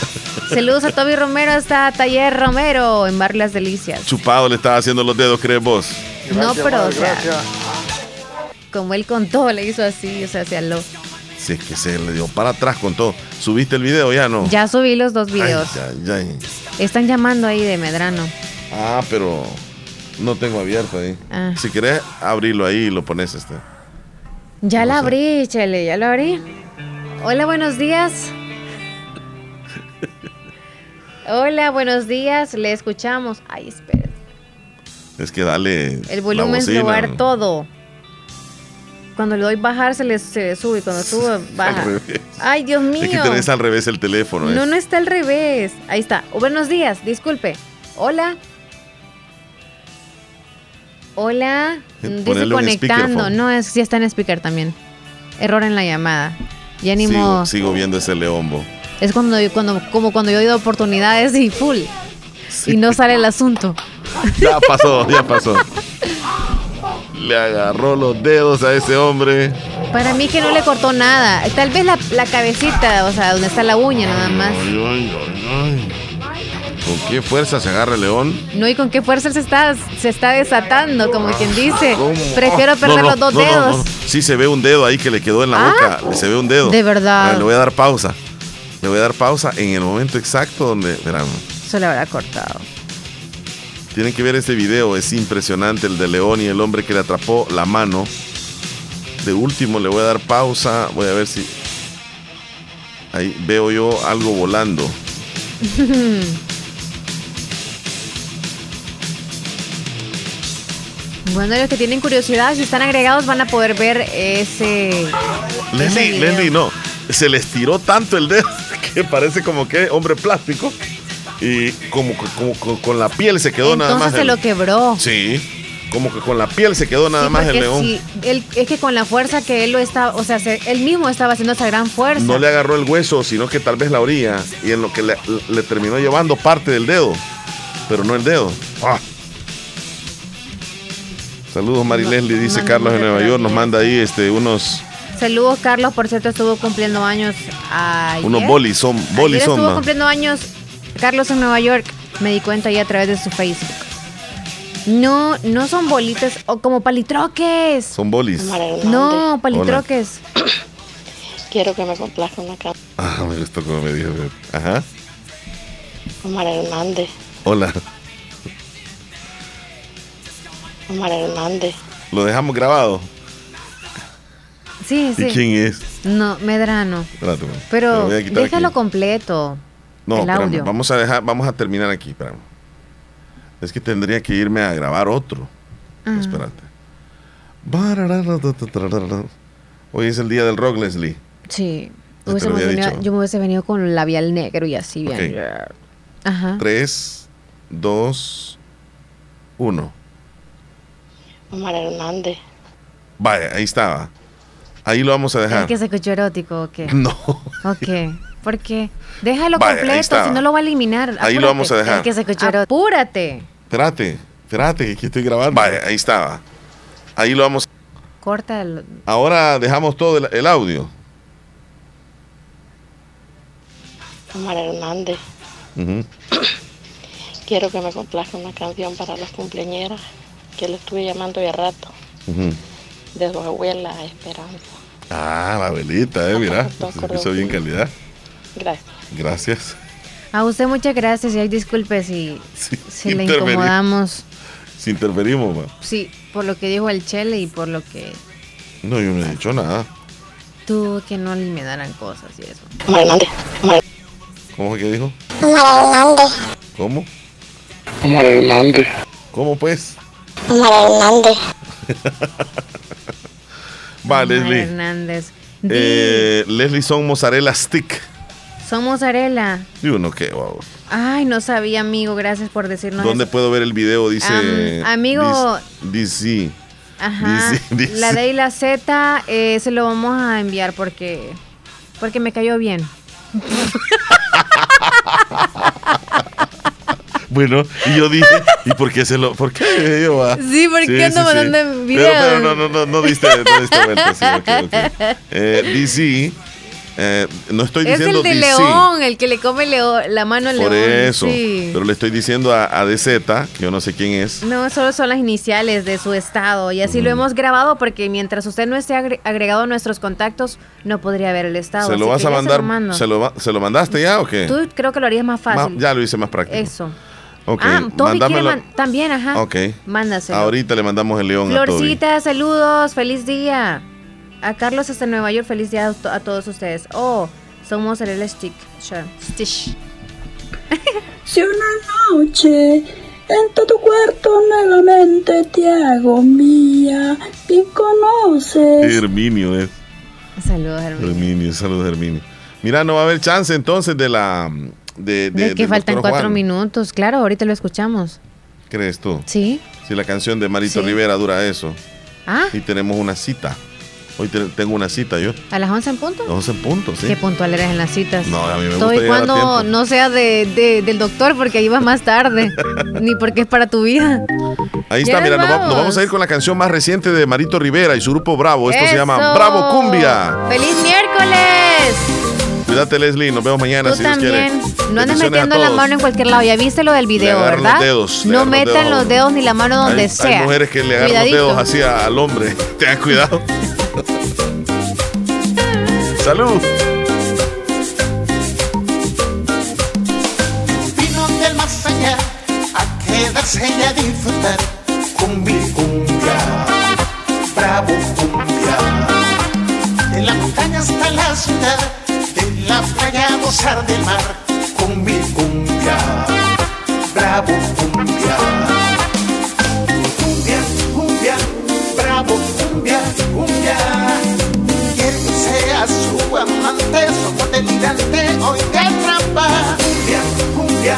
S4: Saludos a Toby Romero hasta Taller Romero en Bar Las Delicias.
S3: Chupado le estaba haciendo los dedos, ¿crees vos?
S4: no, pero o sea, como él contó, le hizo así, o sea, hacia lo.
S3: Si es que se le dio para atrás con todo. ¿Subiste el video ya no?
S4: Ya subí los dos videos. Están llamando ahí de Medrano.
S3: Ah, pero no tengo abierto ahí. Ah. Si querés abrirlo ahí y lo pones este.
S4: Ya la abrí, chele, ya lo abrí. Hola, buenos días. Hola, buenos días. Le escuchamos. Ay, espera.
S3: Es que dale.
S4: El volumen se va a todo. Cuando le doy bajar se le, sube. Cuando sube, baja. Ay, Dios mío.
S3: Es que tenés al revés el teléfono.
S4: No, no está al revés. Ahí está. buenos días. Disculpe. Hola. Hola. Dice conectando. No, es si está en speaker también. Error en la llamada. Ya ni
S3: sigo, sigo viendo ese leombo.
S4: Es cuando, cuando, como cuando yo doy oportunidades y full. Y no sale el asunto.
S3: Ya pasó, ya pasó. Le agarró los dedos a ese hombre.
S4: Para mí que no le cortó nada. Tal vez la, la cabecita, o sea, donde está la uña nada más.
S3: ¿Con qué fuerza se agarra el león?
S4: No, y con qué fuerza se está, se está desatando, como quien dice. Prefiero perder los dos dedos.
S3: Sí, se ve un dedo ahí que le quedó en la boca. Ah, se ve un dedo.
S4: De verdad.
S3: le voy a dar pausa. Le voy a dar pausa en el momento exacto donde. Verán.
S4: Se le habrá cortado.
S3: Tienen que ver este video, es impresionante el de León y el hombre que le atrapó la mano. De último le voy a dar pausa, voy a ver si... Ahí veo yo algo volando. <laughs>
S4: Bueno, los que tienen curiosidad, si están agregados, van a poder ver ese.
S3: Lenny, Lenny, no. Se les tiró tanto el dedo <laughs> que parece como que hombre plástico. Y como, como, con la piel se quedó nada más.
S4: Entonces se lo quebró.
S3: Sí. Como que con la piel se quedó nada más el león.
S4: Sí, es que con la fuerza que él lo estaba, o sea, él mismo estaba haciendo esa gran fuerza.
S3: No le agarró el hueso, sino que tal vez la orilla y en lo que le, terminó llevando parte del dedo, pero no el dedo. Ah. Saludos, Mari Leslie, dice Carlos de Nueva York. Nos manda ahí este, unos.
S4: Saludos, Carlos. Por cierto, estuvo cumpliendo años ayer.
S3: Unos bolis son. Bolis son.
S4: Estuvo cumpliendo años Carlos en Nueva York. Me di cuenta ahí a través de su Facebook. No, no son bolitas o como palitroques.
S3: Son bolis.
S4: No, palitroques. <coughs>
S22: Quiero que me complazca una cara.
S3: Ah, me gustó como me dijo. Ajá.
S22: Omar Hernández.
S3: Hola.
S22: Omar Hernández.
S3: ¿Lo dejamos grabado?
S4: Sí, sí.
S3: ¿Y quién es?
S4: No, Medrano.
S3: Espérate,
S4: Pero déjalo completo.
S3: No, el audio. vamos a dejar, vamos a terminar aquí, espérame. Es que tendría que irme a grabar otro. Ah. Espérate. Hoy es el día del rock, Leslie.
S4: Sí. yo me hubiese venido con labial negro y así bien.
S3: Ajá. Tres, dos, uno.
S22: Omar Hernández.
S3: Vaya, ahí estaba. Ahí lo vamos a dejar. ¿Es
S4: que se escuchó erótico o qué? <laughs>
S3: No.
S4: Ok. ¿Por qué? Déjalo completo, si no lo va a eliminar.
S3: Ahí lo vamos a dejar.
S4: Es que se escuchó erótico. Apúrate.
S3: Espérate, espérate, que aquí estoy grabando. Vale, ahí estaba. Ahí lo vamos.
S4: Corta el.
S3: Ahora dejamos todo el, audio.
S44: Omar Hernández. Quiero que me complazca una canción para las cumpleañeras que le estuve llamando ya rato. De su abuela Esperanza.
S3: Ah, la abuelita, eh, mira. <laughs> Se puso bien calidad.
S44: Gracias.
S3: Gracias.
S4: A usted muchas gracias y disculpe si, <laughs> si le incomodamos.
S3: Si interferimos, ma.
S4: Sí, por lo que dijo el Chele y por lo que...
S3: No, yo no he dicho nada.
S4: Tú que no le daran cosas y eso.
S3: ¿Cómo fue que dijo? ¿Cómo? ¿Cómo pues?
S44: Omar Hernández. <laughs>
S3: Va, Leslie.
S4: Hernández.
S3: Eh, Leslie son mozzarella stick.
S4: Son mozzarella.
S3: Y uno qué, wow.
S4: Ay, no sabía, amigo. Gracias por decirnos.
S3: ¿Dónde puedo ver el video? Dice.
S4: amigo.
S3: Dice.
S4: Ajá. La D y la Z eh, se lo vamos a enviar porque. Porque me cayó bien. <laughs>
S3: Bueno, y yo dije, ¿y por qué se lo.? ¿Por qué yo
S4: va? Sí, ¿por qué no mandando
S3: video? Pero, no, no, no, no diste, no diste vuelta. Sí, okay, okay. Eh, DC. Eh, no estoy diciendo
S4: Es el de León, el que le come la mano al León.
S3: Por eso. Pero le estoy diciendo a, a, DZ, que yo no sé quién es.
S4: No, solo son las iniciales de su estado. Y así lo hemos grabado porque mientras usted no esté agregado a nuestros contactos, no podría ver el estado.
S3: ¿Se lo vas a mandar? Se lo, ¿Se lo, mandaste ya o qué?
S4: Tú creo que lo harías más fácil.
S3: ya lo hice más práctico.
S4: Eso.
S3: Okay. Ah,
S4: Toby también, ajá.
S3: Ok.
S4: Mándaselo.
S3: Ahorita le mandamos el león
S4: Florcita, a saludos, feliz día. A Carlos hasta Nueva York, feliz día a, todos ustedes. Oh, somos el Stick. Sure. <laughs>
S45: Si una noche en tu cuarto nuevamente te hago mía, ¿quién conoces?
S3: Herminio es.
S4: Saludos, Herminio.
S3: Herminio, saludos, Herminio. Mira, no va a haber chance entonces de la de,
S4: que faltan cuatro minutos, claro, ahorita lo escuchamos.
S3: ¿Crees tú?
S4: Sí.
S3: Si la canción de Marito Rivera dura eso.
S4: Ah.
S3: Y tenemos una cita. Hoy tengo una cita yo.
S4: ¿A las 11 en punto?
S3: 11 en punto, sí.
S4: ¿Qué puntual eres en las citas?
S3: No, a mí me
S4: Estoy
S3: gusta
S4: cuando no sea de, del doctor porque ahí vas más tarde. <laughs> ni porque es para tu vida.
S3: Ahí está, mira, nos vamos. a ir con la canción más reciente de Marito Rivera y su grupo Bravo. Esto se llama Bravo Cumbia.
S4: ¡Feliz miércoles!
S3: Cuídate, Leslie. Nos vemos mañana
S4: si también. No andes metiendo la mano en cualquier lado. Ya viste lo del video, ¿verdad?
S3: Los dedos,
S4: no metan los dedos ni la mano donde sea.
S3: Hay mujeres que le agarran los dedos así al hombre. <laughs> Tengan cuidado. <laughs> Salud.
S46: Vino del más allá a quedarse y a disfrutar. Cumbia, cumbia, bravo cumbia de la montaña hasta la ciudad, la playa a gozar del mar, cumbia, cumbia, bravo cumbia. Cumbia, cumbia, bravo cumbia, cumbia. Quiere que sea su amante, su delirante, hoy te atrapa. Cumbia, cumbia,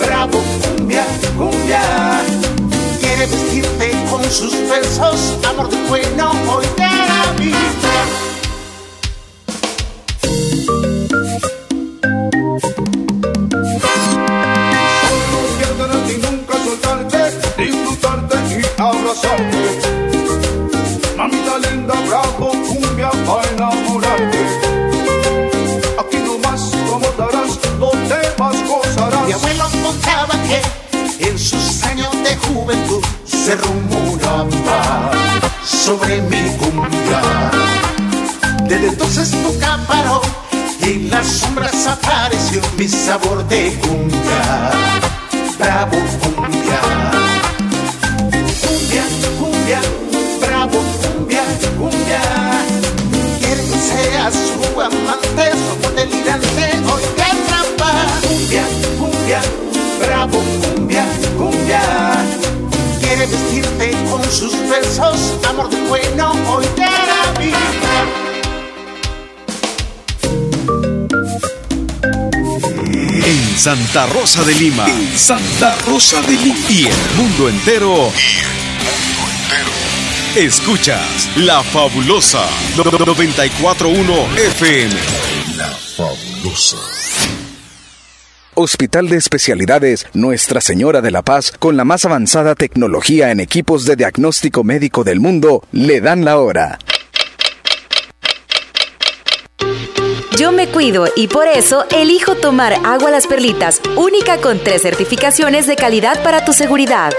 S46: bravo cumbia, cumbia. Quiere vestirte con sus besos, amor de bueno, hoy te habita.
S47: abrazarte. Mamita linda, bravo, cumbia para enamorarte. Aquí nomás como darás, los demás gozarás.
S46: Mi abuelo contaba que en sus años de juventud se rumoraba sobre mi cumbia. Desde entonces nunca paró y en las sombras apareció mi sabor de cumbia. Bravo cumbia. Su amante, somos delirante, hoy te atrapa. Cumbia, cumbia, bravo, cumbia, cumbia. Quiere vestirte con sus besos, amor bueno, hoy te vida.
S17: En Santa Rosa de Lima. Santa Rosa de Lima. Y el mundo entero.
S3: Escuchas La Fabulosa 941 FM.
S48: La Fabulosa.
S49: Hospital de Especialidades Nuestra Señora de la Paz, con la más avanzada tecnología en equipos de diagnóstico médico del mundo, le dan la hora.
S46: Yo me cuido y por eso elijo tomar agua las perlitas, única con tres certificaciones de calidad para tu seguridad.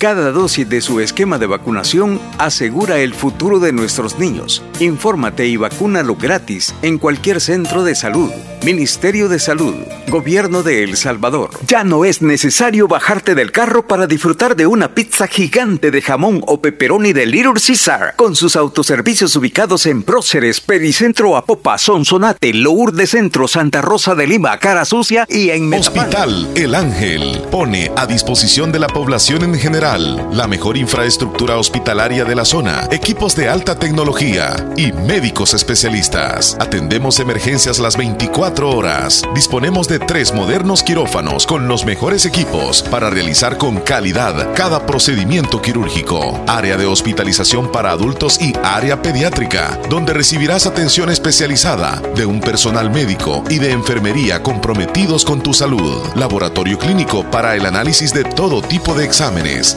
S11: Cada dosis de su esquema de vacunación asegura el futuro de nuestros niños. Infórmate y vacúnalo gratis en cualquier centro de salud. Ministerio de Salud, Gobierno de El Salvador. Ya no es necesario bajarte del carro para disfrutar de una pizza gigante de jamón o pepperoni de Little Caesar, con sus autoservicios ubicados en Próceres, Pericentro Apopa, Sonsonate, de Centro, Santa Rosa de Lima, Cara Sucia y en
S3: Hospital El Ángel pone a disposición de la población en general la mejor infraestructura hospitalaria de la zona, equipos de alta tecnología y médicos especialistas. Atendemos emergencias las 24 horas. Disponemos de tres modernos quirófanos con los mejores equipos para realizar con calidad cada procedimiento quirúrgico. Área de hospitalización para adultos y área pediátrica, donde recibirás atención especializada de un personal médico y de enfermería comprometidos con tu salud. Laboratorio clínico para el análisis de todo tipo de exámenes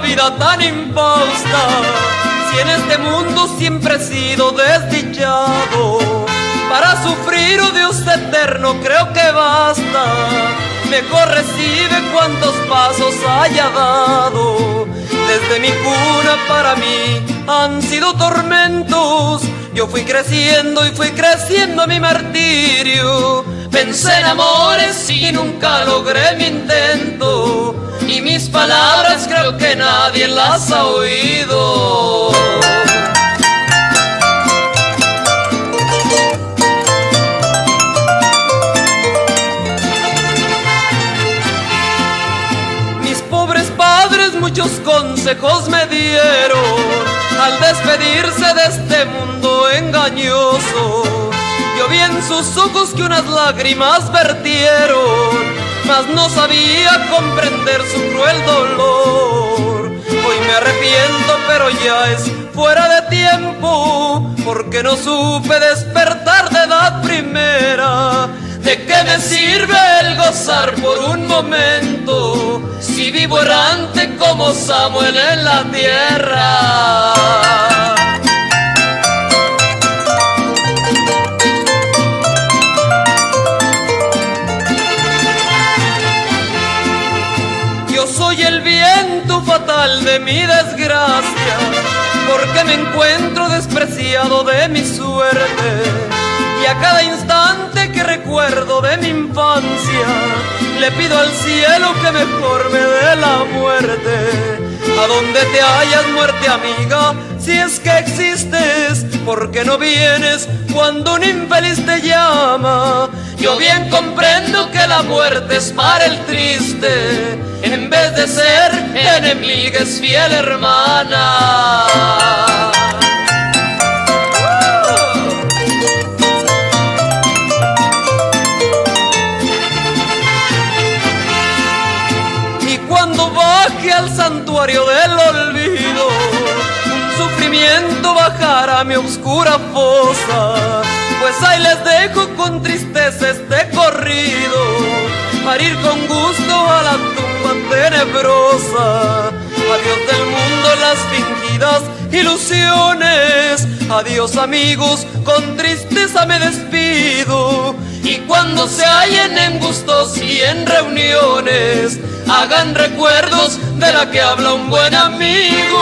S12: Vida tan imposta, si en este mundo siempre he sido desdichado, para sufrir un Dios eterno creo que basta, mejor recibe cuantos pasos haya dado, desde mi cuna para mí han sido tormentos, yo fui creciendo y fui creciendo mi martirio, Pensé en amores y nunca logré mi intento. Y mis palabras creo que nadie las ha oído. Mis pobres padres muchos consejos me dieron al despedirse de este mundo engañoso Vi en sus ojos que unas lágrimas vertieron, mas no sabía comprender su cruel dolor. Hoy me arrepiento, pero ya es fuera de tiempo, porque no supe despertar de edad primera ¿De qué me sirve el gozar por un momento si vivo errante como Samuel en la tierra? Mi desgracia, porque me encuentro despreciado de mi suerte y a cada instante que recuerdo de mi infancia, le pido al cielo que me forme de la muerte. A donde te hayas muerte amiga, si es que existes, porque no vienes cuando un infeliz te llama? Yo bien comprendo que la muerte es para el triste, en vez de ser enemiga es fiel hermana. al santuario del olvido, sufrimiento bajará mi oscura fosa, pues ahí les dejo con tristeza este corrido, para ir con gusto a la tumba tenebrosa. Adiós del mundo las fingidas ilusiones, adiós amigos, con tristeza me despido. Y cuando se hallen en gustos y en reuniones, hagan recuerdos de la que habla un buen amigo.